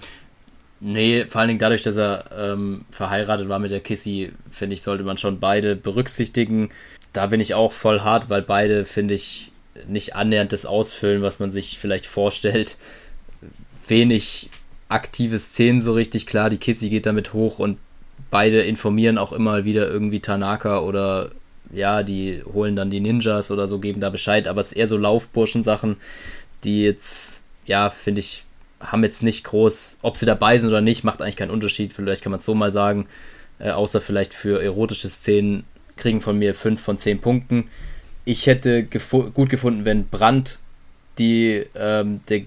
Nee, vor allen Dingen dadurch, dass er ähm, verheiratet war mit der Kissy, finde ich, sollte man schon beide berücksichtigen. Da bin ich auch voll hart, weil beide, finde ich, nicht annähernd das ausfüllen, was man sich vielleicht vorstellt. Wenig aktive Szenen so richtig klar. Die Kissy geht damit hoch und beide informieren auch immer wieder irgendwie Tanaka oder ja, die holen dann die Ninjas oder so, geben da Bescheid, aber es ist eher so Laufburschen-Sachen, die jetzt, ja, finde ich, haben jetzt nicht groß, ob sie dabei sind oder nicht, macht eigentlich keinen Unterschied. Vielleicht kann man es so mal sagen. Äh, außer vielleicht für erotische Szenen kriegen von mir 5 von 10 Punkten. Ich hätte gefu gut gefunden, wenn Brandt die ähm, der,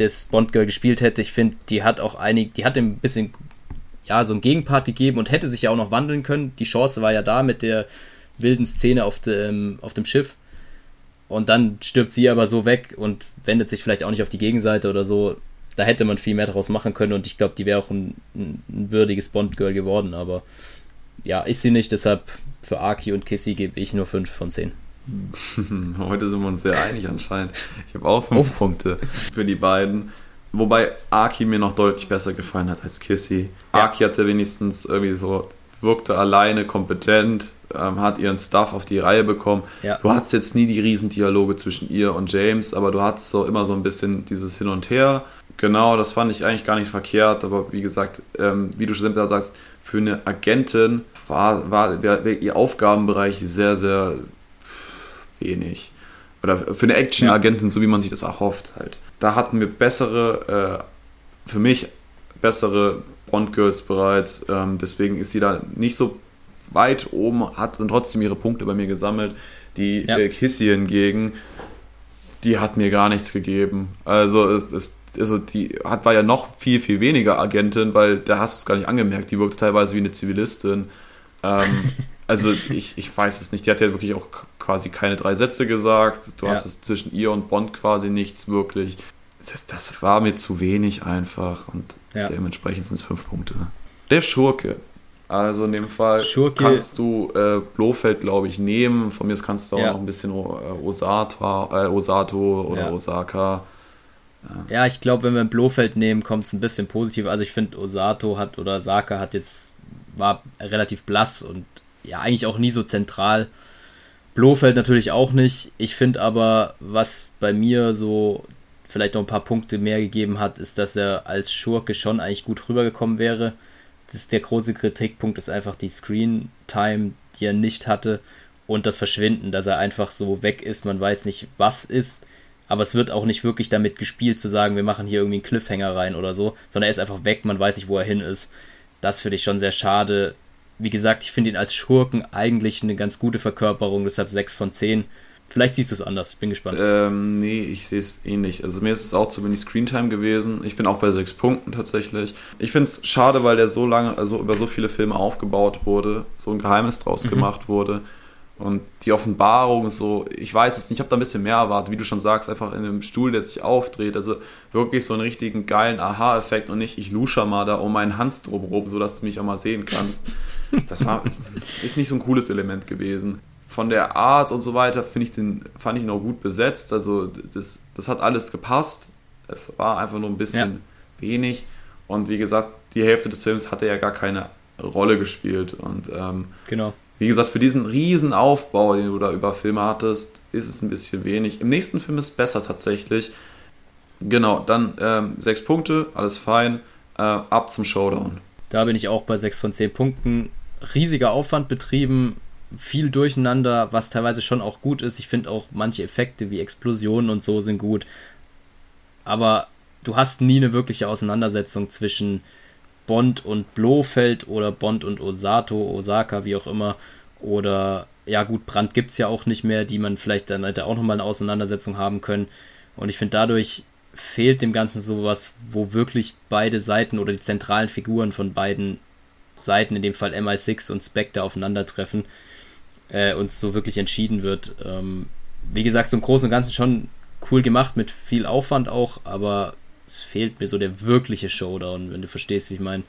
das Bond-Girl gespielt hätte. Ich finde, die hat auch einig, die hat ein bisschen ja, so einen Gegenpart gegeben und hätte sich ja auch noch wandeln können. Die Chance war ja da mit der wilden Szene auf dem, auf dem Schiff. Und dann stirbt sie aber so weg und wendet sich vielleicht auch nicht auf die Gegenseite oder so. Da hätte man viel mehr daraus machen können und ich glaube, die wäre auch ein, ein, ein würdiges Bond-Girl geworden, aber ja, ist sie nicht, deshalb für Aki und Kissy gebe ich nur 5 von 10. Heute sind wir uns sehr einig anscheinend. Ich habe auch fünf Punkte für die beiden. Wobei Aki mir noch deutlich besser gefallen hat als Kissy. Ja. Aki hatte wenigstens irgendwie so, wirkte alleine kompetent, ähm, hat ihren Stuff auf die Reihe bekommen. Ja. Du hattest jetzt nie die Riesendialoge zwischen ihr und James, aber du hattest so immer so ein bisschen dieses Hin und Her. Genau, das fand ich eigentlich gar nicht verkehrt, aber wie gesagt, ähm, wie du schon sagst, für eine Agentin war, war, war ihr Aufgabenbereich sehr, sehr wenig. Oder für eine Action-Agentin, so wie man sich das erhofft halt. Da hatten wir bessere, äh, für mich bessere Bond-Girls bereits. Ähm, deswegen ist sie da nicht so weit oben, hat dann trotzdem ihre Punkte bei mir gesammelt. Die Ja. äh, Kissy hingegen, die hat mir gar nichts gegeben. Also, es, es, also die hat, war ja noch viel, viel weniger Agentin, weil da hast du es gar nicht angemerkt. Die wirkte teilweise wie eine Zivilistin. Ähm, also ich, ich weiß es nicht. Die hat ja wirklich auch quasi keine drei Sätze gesagt. Du Ja. hattest zwischen ihr und Bond quasi nichts wirklich. das, das war mir zu wenig einfach und Ja. dementsprechend sind es fünf Punkte. Der Schurke. Also in dem Fall Schurke- kannst du äh, Blofeld, glaube ich, nehmen. Von mir aus kannst du auch Ja. noch ein bisschen äh, Osato, äh, Osato oder. Osaka. Ja, ich glaube, wenn wir ein Blofeld nehmen, kommt es ein bisschen positiver. Also ich finde, Osato hat oder Saka hat jetzt, war relativ blass und ja, eigentlich auch nie so zentral. Blofeld natürlich auch nicht. Ich finde aber, was bei mir so vielleicht noch ein paar Punkte mehr gegeben hat, ist, dass er als Schurke schon eigentlich gut rübergekommen wäre. Das der große Kritikpunkt ist einfach die Screen Time, die er nicht hatte und das Verschwinden, dass er einfach so weg ist, man weiß nicht, was ist, aber es wird auch nicht wirklich damit gespielt zu sagen, wir machen hier irgendwie einen Cliffhanger rein oder so, sondern er ist einfach weg, man weiß nicht, wo er hin ist. Das finde ich schon sehr schade. Wie gesagt, ich finde ihn als Schurken eigentlich eine ganz gute Verkörperung, deshalb 6 von 10. Vielleicht siehst du es anders, bin gespannt. Ähm, nee, ich sehe es ähnlich. Also mir ist es auch zu wenig Screentime gewesen. Ich bin auch bei sechs Punkten tatsächlich. Ich finde es schade, weil der so lange, also über so viele Filme aufgebaut wurde, so ein Geheimnis draus Mhm. gemacht wurde. Und die Offenbarung so, ich weiß es nicht, ich habe da ein bisschen mehr erwartet, wie du schon sagst, einfach in einem Stuhl, der sich aufdreht. Also wirklich so einen richtigen geilen Aha-Effekt und nicht, ich lusche mal da um meinen Hans drumherum, sodass du mich auch mal sehen kannst. Das war, ist nicht so ein cooles Element gewesen. Von der Art und so weiter finde ich den, fand ich ihn auch gut besetzt. Also das, das hat alles gepasst. Es war einfach nur ein bisschen wenig. Und wie gesagt, die Hälfte des Films hat er ja gar keine Rolle gespielt. Und ähm, Genau. Wie gesagt, für diesen riesen Aufbau, den du da über Filme hattest, ist es ein bisschen wenig. Im nächsten Film ist es besser tatsächlich. Genau, dann ähm, sechs Punkte, alles fein. Äh, ab zum Showdown. Da bin ich auch bei 6 von 10 Punkten. Riesiger Aufwand betrieben, viel Durcheinander, was teilweise schon auch gut ist. Ich finde auch manche Effekte wie Explosionen und so sind gut. Aber du hast nie eine wirkliche Auseinandersetzung zwischen Bond und Blofeld oder Bond und Osato, Osaka, wie auch immer. Oder ja gut, Brand gibt es ja auch nicht mehr, die man vielleicht dann hätte auch nochmal eine Auseinandersetzung haben können. Und ich finde, dadurch fehlt dem Ganzen sowas, wo wirklich beide Seiten oder die zentralen Figuren von beiden Seiten, in dem Fall MI6 und Spectre, aufeinandertreffen äh, und so wirklich entschieden wird. Ähm, wie gesagt, so im Großen und Ganzen schon cool gemacht, mit viel Aufwand auch, aber es fehlt mir so der wirkliche Showdown, wenn du verstehst, wie ich meine.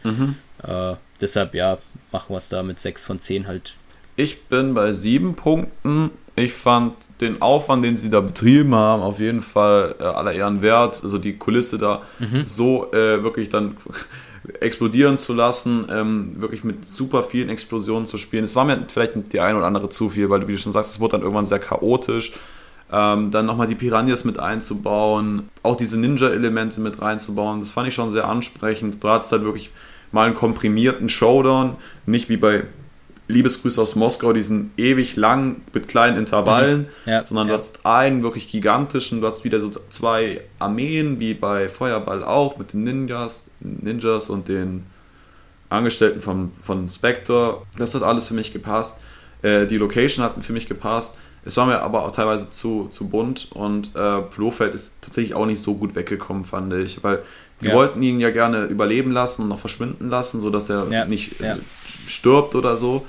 Äh, deshalb, ja, machen wir es da mit 6 von 10 halt. Ich bin bei sieben Punkten. Ich fand den Aufwand, den sie da betrieben haben, auf jeden Fall äh, aller Ehren wert. Also die Kulisse da so äh, wirklich dann explodieren zu lassen, ähm, wirklich mit super vielen Explosionen zu spielen. Es war mir vielleicht die eine oder andere zu viel, weil du, wie du schon sagst, es wurde dann irgendwann sehr chaotisch. Ähm, dann nochmal die Piranhas mit einzubauen, auch diese Ninja-Elemente mit reinzubauen, das fand ich schon sehr ansprechend. Du hattest halt wirklich mal einen komprimierten Showdown, nicht wie bei Liebesgrüße aus Moskau, diesen ewig lang mit kleinen Intervallen, Ja, sondern du ja. hast einen wirklich gigantischen, du hast wieder so zwei Armeen, wie bei Feuerball auch, mit den Ninjas, Ninjas und den Angestellten von, von Spectre. Das hat alles für mich gepasst. Äh, die Location hat für mich gepasst. Es war mir aber auch teilweise zu, zu bunt und äh, Blofeld ist tatsächlich auch nicht so gut weggekommen, fand ich, weil sie Ja. wollten ihn ja gerne überleben lassen und noch verschwinden lassen, sodass er Ja, nicht ja. stirbt oder so.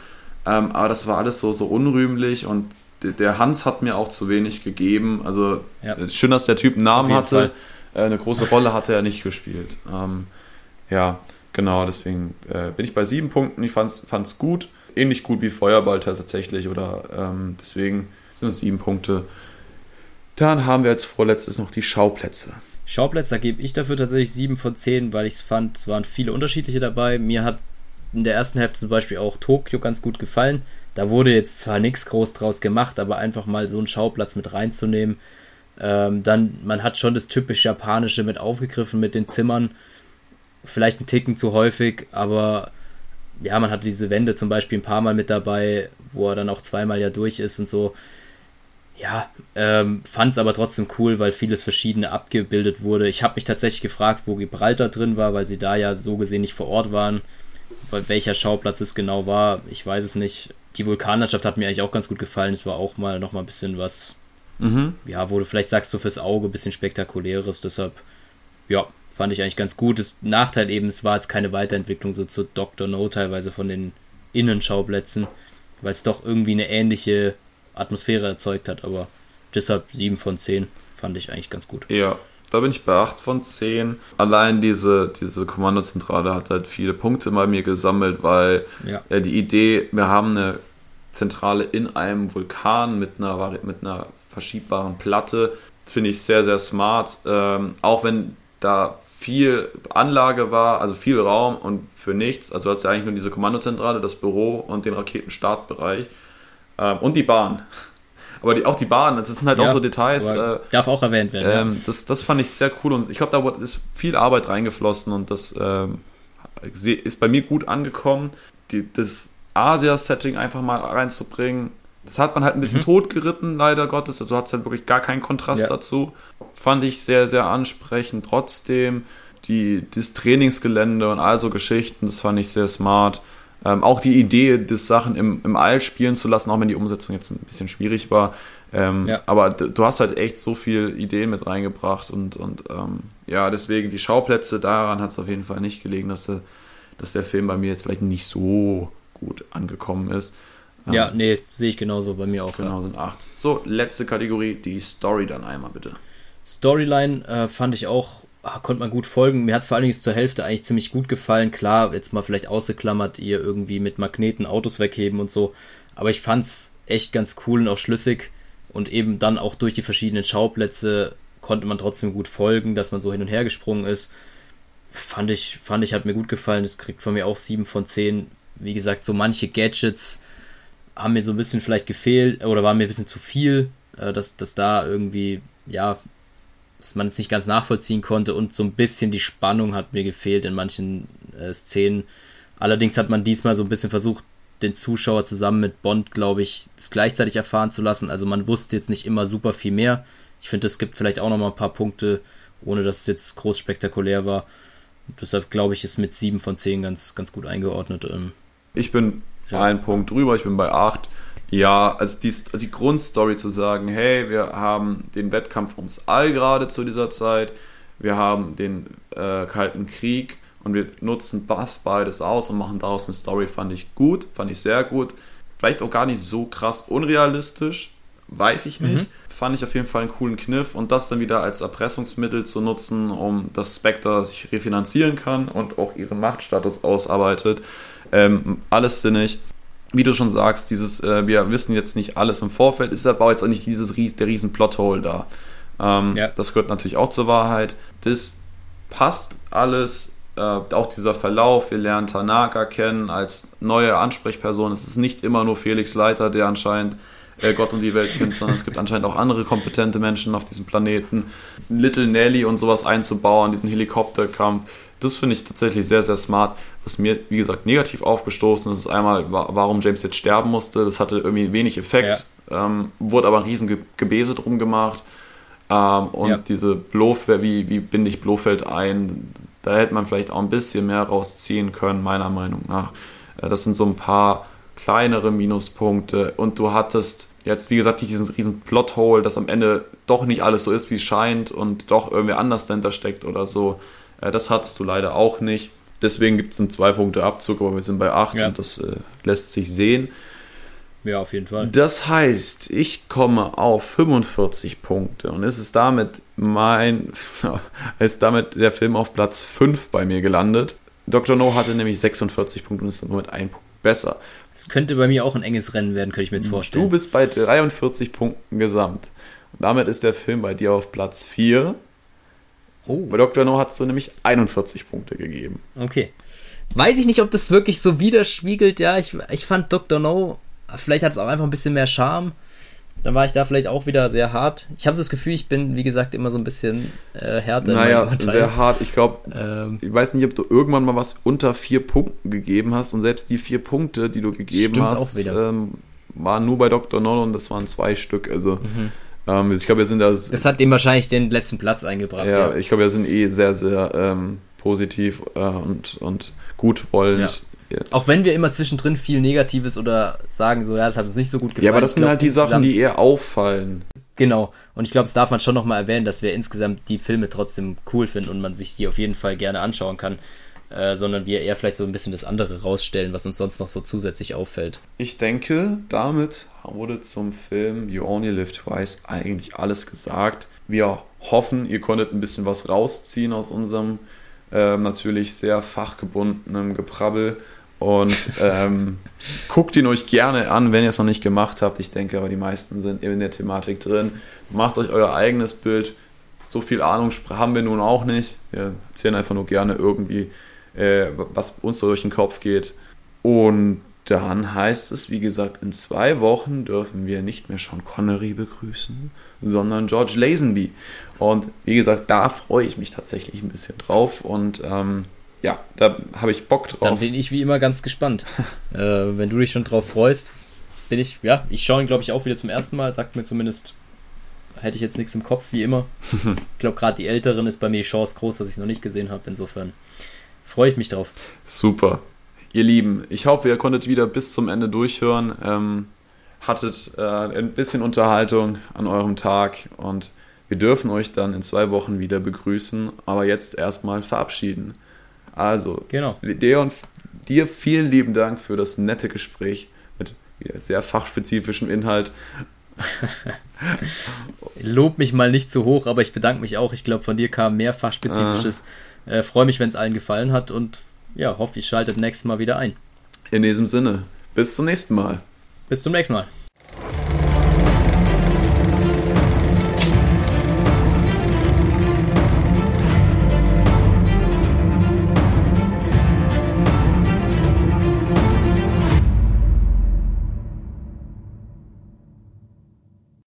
Ähm, aber das war alles so, so unrühmlich und der Hans hat mir auch zu wenig gegeben. Also äh, schön, dass der Typ einen Namen hatte. Äh, eine große Rolle hatte er nicht gespielt. Ähm, ja, genau, deswegen äh, bin ich bei sieben Punkten. Ich fand es gut. Ähnlich gut wie Feuerball tatsächlich. Oder ähm, deswegen sind es sieben Punkte. Dann haben wir als vorletztes noch die Schauplätze. Schauplätze, da gebe ich dafür tatsächlich 7 von 10, weil ich es fand, es waren viele unterschiedliche dabei. Mir hat in der ersten Hälfte zum Beispiel auch Tokio ganz gut gefallen. Da wurde jetzt zwar nichts groß draus gemacht, aber einfach mal so einen Schauplatz mit reinzunehmen. Ähm, dann, man hat schon das typisch Japanische mit aufgegriffen mit den Zimmern. Vielleicht ein Ticken zu häufig, aber ja, man hat diese Wände zum Beispiel ein paar Mal mit dabei, wo er dann auch zweimal ja durch ist und so. Ja, ähm, fand es aber trotzdem cool, weil vieles Verschiedene abgebildet wurde. Ich habe mich tatsächlich gefragt, wo Gibraltar drin war, weil sie da ja so gesehen nicht vor Ort waren. Weil welcher Schauplatz es genau war, ich weiß es nicht. Die Vulkanlandschaft hat mir eigentlich auch ganz gut gefallen. Es war auch mal noch mal ein bisschen was, Mhm. ja, wo du vielleicht sagst, so fürs Auge ein bisschen spektakuläres. Deshalb, ja, fand ich eigentlich ganz gut. Das Nachteil eben, es war jetzt keine Weiterentwicklung so zu Dr. No teilweise von den Innenschauplätzen, weil es doch irgendwie eine ähnliche Atmosphäre erzeugt hat. Aber deshalb 7 von 10 fand ich eigentlich ganz gut. Ja, da bin ich bei 8 von 10. Allein diese, diese Kommandozentrale hat halt viele Punkte bei mir gesammelt, weil Ja. äh, die Idee, wir haben eine Zentrale in einem Vulkan mit einer, mit einer verschiebbaren Platte, finde ich sehr, sehr smart. Ähm, auch wenn da viel Anlage war, also viel Raum und für nichts. Also du hast ja eigentlich nur diese Kommandozentrale, das Büro und den Raketenstartbereich ähm, und die Bahn. Aber die, auch die Bahn, das sind halt Ja, auch so Details. Äh, darf auch erwähnt werden. ja. ähm, das, das fand ich sehr cool und ich glaube, da wurde- ist viel Arbeit reingeflossen und das ähm, ist bei mir gut angekommen. Die, das Asia-Setting einfach mal reinzubringen, das hat man halt ein bisschen totgeritten, leider Gottes. Also hat es halt wirklich gar keinen Kontrast Ja. dazu. Fand ich sehr, sehr ansprechend. Trotzdem, die, das Trainingsgelände und all so Geschichten, das fand ich sehr smart. Ähm, auch die Idee, das Sachen im, im All spielen zu lassen, auch wenn die Umsetzung jetzt ein bisschen schwierig war. Ähm, Ja. Aber du hast halt echt so viele Ideen mit reingebracht und, und ähm, ja, deswegen die Schauplätze, daran hat es auf jeden Fall nicht gelegen, dass der, dass der Film bei mir jetzt vielleicht nicht so gut angekommen ist. Ähm, ja, nee, sehe ich genauso bei mir auch. Genau, Ja. sind acht. So, letzte Kategorie, die Story dann einmal bitte. Storyline äh, fand ich auch, ah, konnte man gut folgen. Mir hat es vor allen Dingen zur Hälfte eigentlich ziemlich gut gefallen. Klar, jetzt mal vielleicht ausgeklammert, ihr irgendwie mit Magneten Autos wegheben und so. Aber ich fand's echt ganz cool und auch schlüssig. Und eben dann auch durch die verschiedenen Schauplätze konnte man trotzdem gut folgen, dass man so hin und her gesprungen ist. Fand ich, fand ich, hat mir gut gefallen. Das kriegt von mir auch 7 von 10. Wie gesagt, so manche Gadgets haben mir so ein bisschen vielleicht gefehlt oder waren mir ein bisschen zu viel, äh, dass, dass da irgendwie, ja, dass man es nicht ganz nachvollziehen konnte und so ein bisschen die Spannung hat mir gefehlt in manchen äh, Szenen. Allerdings hat man diesmal so ein bisschen versucht, den Zuschauer zusammen mit Bond, glaube ich, das gleichzeitig erfahren zu lassen. Also man wusste jetzt nicht immer super viel mehr. Ich finde, es gibt vielleicht auch noch mal ein paar Punkte, ohne dass es jetzt groß spektakulär war. Und deshalb glaube ich, ist mit 7 von 10 ganz, ganz gut eingeordnet. Ähm, Ich bin Ja. einen Punkt drüber, ich bin bei 8. Ja, also die, die Grundstory zu sagen, hey, wir haben den Wettkampf ums All gerade zu dieser Zeit, wir haben den äh, Kalten Krieg und wir nutzen das beides aus und machen daraus eine Story, fand ich gut, fand ich sehr gut. Vielleicht auch gar nicht so krass unrealistisch, weiß ich nicht. Fand ich auf jeden Fall einen coolen Kniff und das dann wieder als Erpressungsmittel zu nutzen, um dass Spectre sich refinanzieren kann und auch ihren Machtstatus ausarbeitet. Ähm, alles sinnig. Wie du schon sagst, dieses, äh, wir wissen jetzt nicht alles im Vorfeld, ist aber jetzt auch nicht dieses ries der riesen Plothole da. Ähm, Ja. Das gehört natürlich auch zur Wahrheit. Das passt alles. Äh, auch dieser Verlauf, wir lernen Tanaka kennen als neue Ansprechperson. Es ist nicht immer nur Felix Leiter, der anscheinend äh, Gott und die Welt kennt, sondern es gibt anscheinend auch andere kompetente Menschen auf diesem Planeten. Little Nelly und sowas einzubauen, diesen Helikopterkampf, das finde ich tatsächlich sehr, sehr smart. Was mir, wie gesagt, negativ aufgestoßen ist, ist einmal, wa- warum James jetzt sterben musste. Das hatte irgendwie wenig Effekt, ähm, wurde aber ein riesen Ge Gebese drum gemacht. Ähm, und Ja. diese Blofeld, wie, wie binde ich Blofeld ein, da hätte man vielleicht auch ein bisschen mehr rausziehen können, meiner Meinung nach. Äh, Das sind so ein paar kleinere Minuspunkte und du hattest jetzt, wie gesagt, diesen riesen Plothole, dass am Ende doch nicht alles so ist, wie es scheint und doch irgendwie anders dahinter steckt oder so. Äh, Das hattest du leider auch nicht. Deswegen gibt es einen zwei Punkte Abzug, aber wir sind bei acht Ja. und das äh, lässt sich sehen. ja, auf jeden Fall. Das heißt, ich komme auf 45 Punkte und es ist damit mein, ist damit der Film auf Platz 5 bei mir gelandet. Dr. No hatte nämlich 46 Punkte und ist damit ein Punkt besser. Das könnte bei mir auch ein enges Rennen werden, könnte ich mir jetzt vorstellen. Du bist bei 43 Punkten gesamt. Und damit ist der Film bei dir auf Platz 4. oh. Bei Dr. No hast du nämlich 41 Punkte gegeben. Okay. Weiß ich nicht, ob das wirklich so widerspiegelt. Ja, ich, ich fand Dr. No, vielleicht hat es auch einfach ein bisschen mehr Charme. Dann war ich da vielleicht auch wieder sehr hart. Ich habe so das Gefühl, ich bin, wie gesagt, immer so ein bisschen äh, härter. Naja, sehr hart. Ich glaube, Ähm, ich weiß nicht, ob du irgendwann mal was unter vier Punkten gegeben hast und selbst die vier Punkte, die du gegeben hast. Ähm, waren nur bei Dr. No und das waren zwei Stück. Also ähm, ich glaube, wir sind da. Das hat dem wahrscheinlich den letzten Platz eingebracht. ja, Ja, ich glaube, wir sind eh sehr, sehr ähm, positiv äh, und, und gutwollend. Ja. Auch wenn wir immer zwischendrin viel Negatives oder sagen so, ja, das hat uns nicht so gut gefallen. Ja, aber das sind glaub, halt die Sachen, die eher auffallen. Genau. Und ich glaube, das darf man schon nochmal erwähnen, dass wir insgesamt die Filme trotzdem cool finden und man sich die auf jeden Fall gerne anschauen kann. Äh, sondern wir eher vielleicht so ein bisschen das andere rausstellen, was uns sonst noch so zusätzlich auffällt. Ich denke, damit wurde zum Film You Only Live Twice eigentlich alles gesagt. Wir hoffen, ihr konntet ein bisschen was rausziehen aus unserem äh, natürlich sehr fachgebundenen Geprabbel. Und ähm, guckt ihn euch gerne an, wenn ihr es noch nicht gemacht habt. Ich denke aber, die meisten sind in der Thematik drin. Macht euch euer eigenes Bild. So viel Ahnung haben wir nun auch nicht. Wir erzählen einfach nur gerne irgendwie, äh, was uns so durch den Kopf geht. Und dann heißt es, wie gesagt, in zwei Wochen dürfen wir nicht mehr Sean Connery begrüßen, sondern George Lazenby. Und wie gesagt, da freue ich mich tatsächlich ein bisschen drauf und ähm, ja, da habe ich Bock drauf. Dann bin ich wie immer ganz gespannt. äh, wenn du dich schon drauf freust, bin ich, ja, ich schaue ihn glaube ich auch wieder zum ersten Mal, sagt mir zumindest, hätte ich jetzt nichts im Kopf, wie immer. ich glaube gerade die Älteren ist bei mir die Chance groß, dass ich es noch nicht gesehen habe, insofern freue ich mich drauf. Super. Ihr Lieben, ich hoffe, ihr konntet wieder bis zum Ende durchhören, ähm, hattet äh, ein bisschen Unterhaltung an eurem Tag und wir dürfen euch dann in zwei Wochen wieder begrüßen, aber jetzt erstmal verabschieden. Also, genau. Leon, dir vielen lieben Dank für das nette Gespräch mit sehr fachspezifischem Inhalt. Lob mich mal nicht zu hoch, aber ich bedanke mich auch. Ich glaube, von dir kam mehr fachspezifisches. Ah. Äh, Freue mich, wenn es allen gefallen hat und ja, hoffe, ihr schaltet nächstes Mal wieder ein. In diesem Sinne, bis zum nächsten Mal. Bis zum nächsten Mal.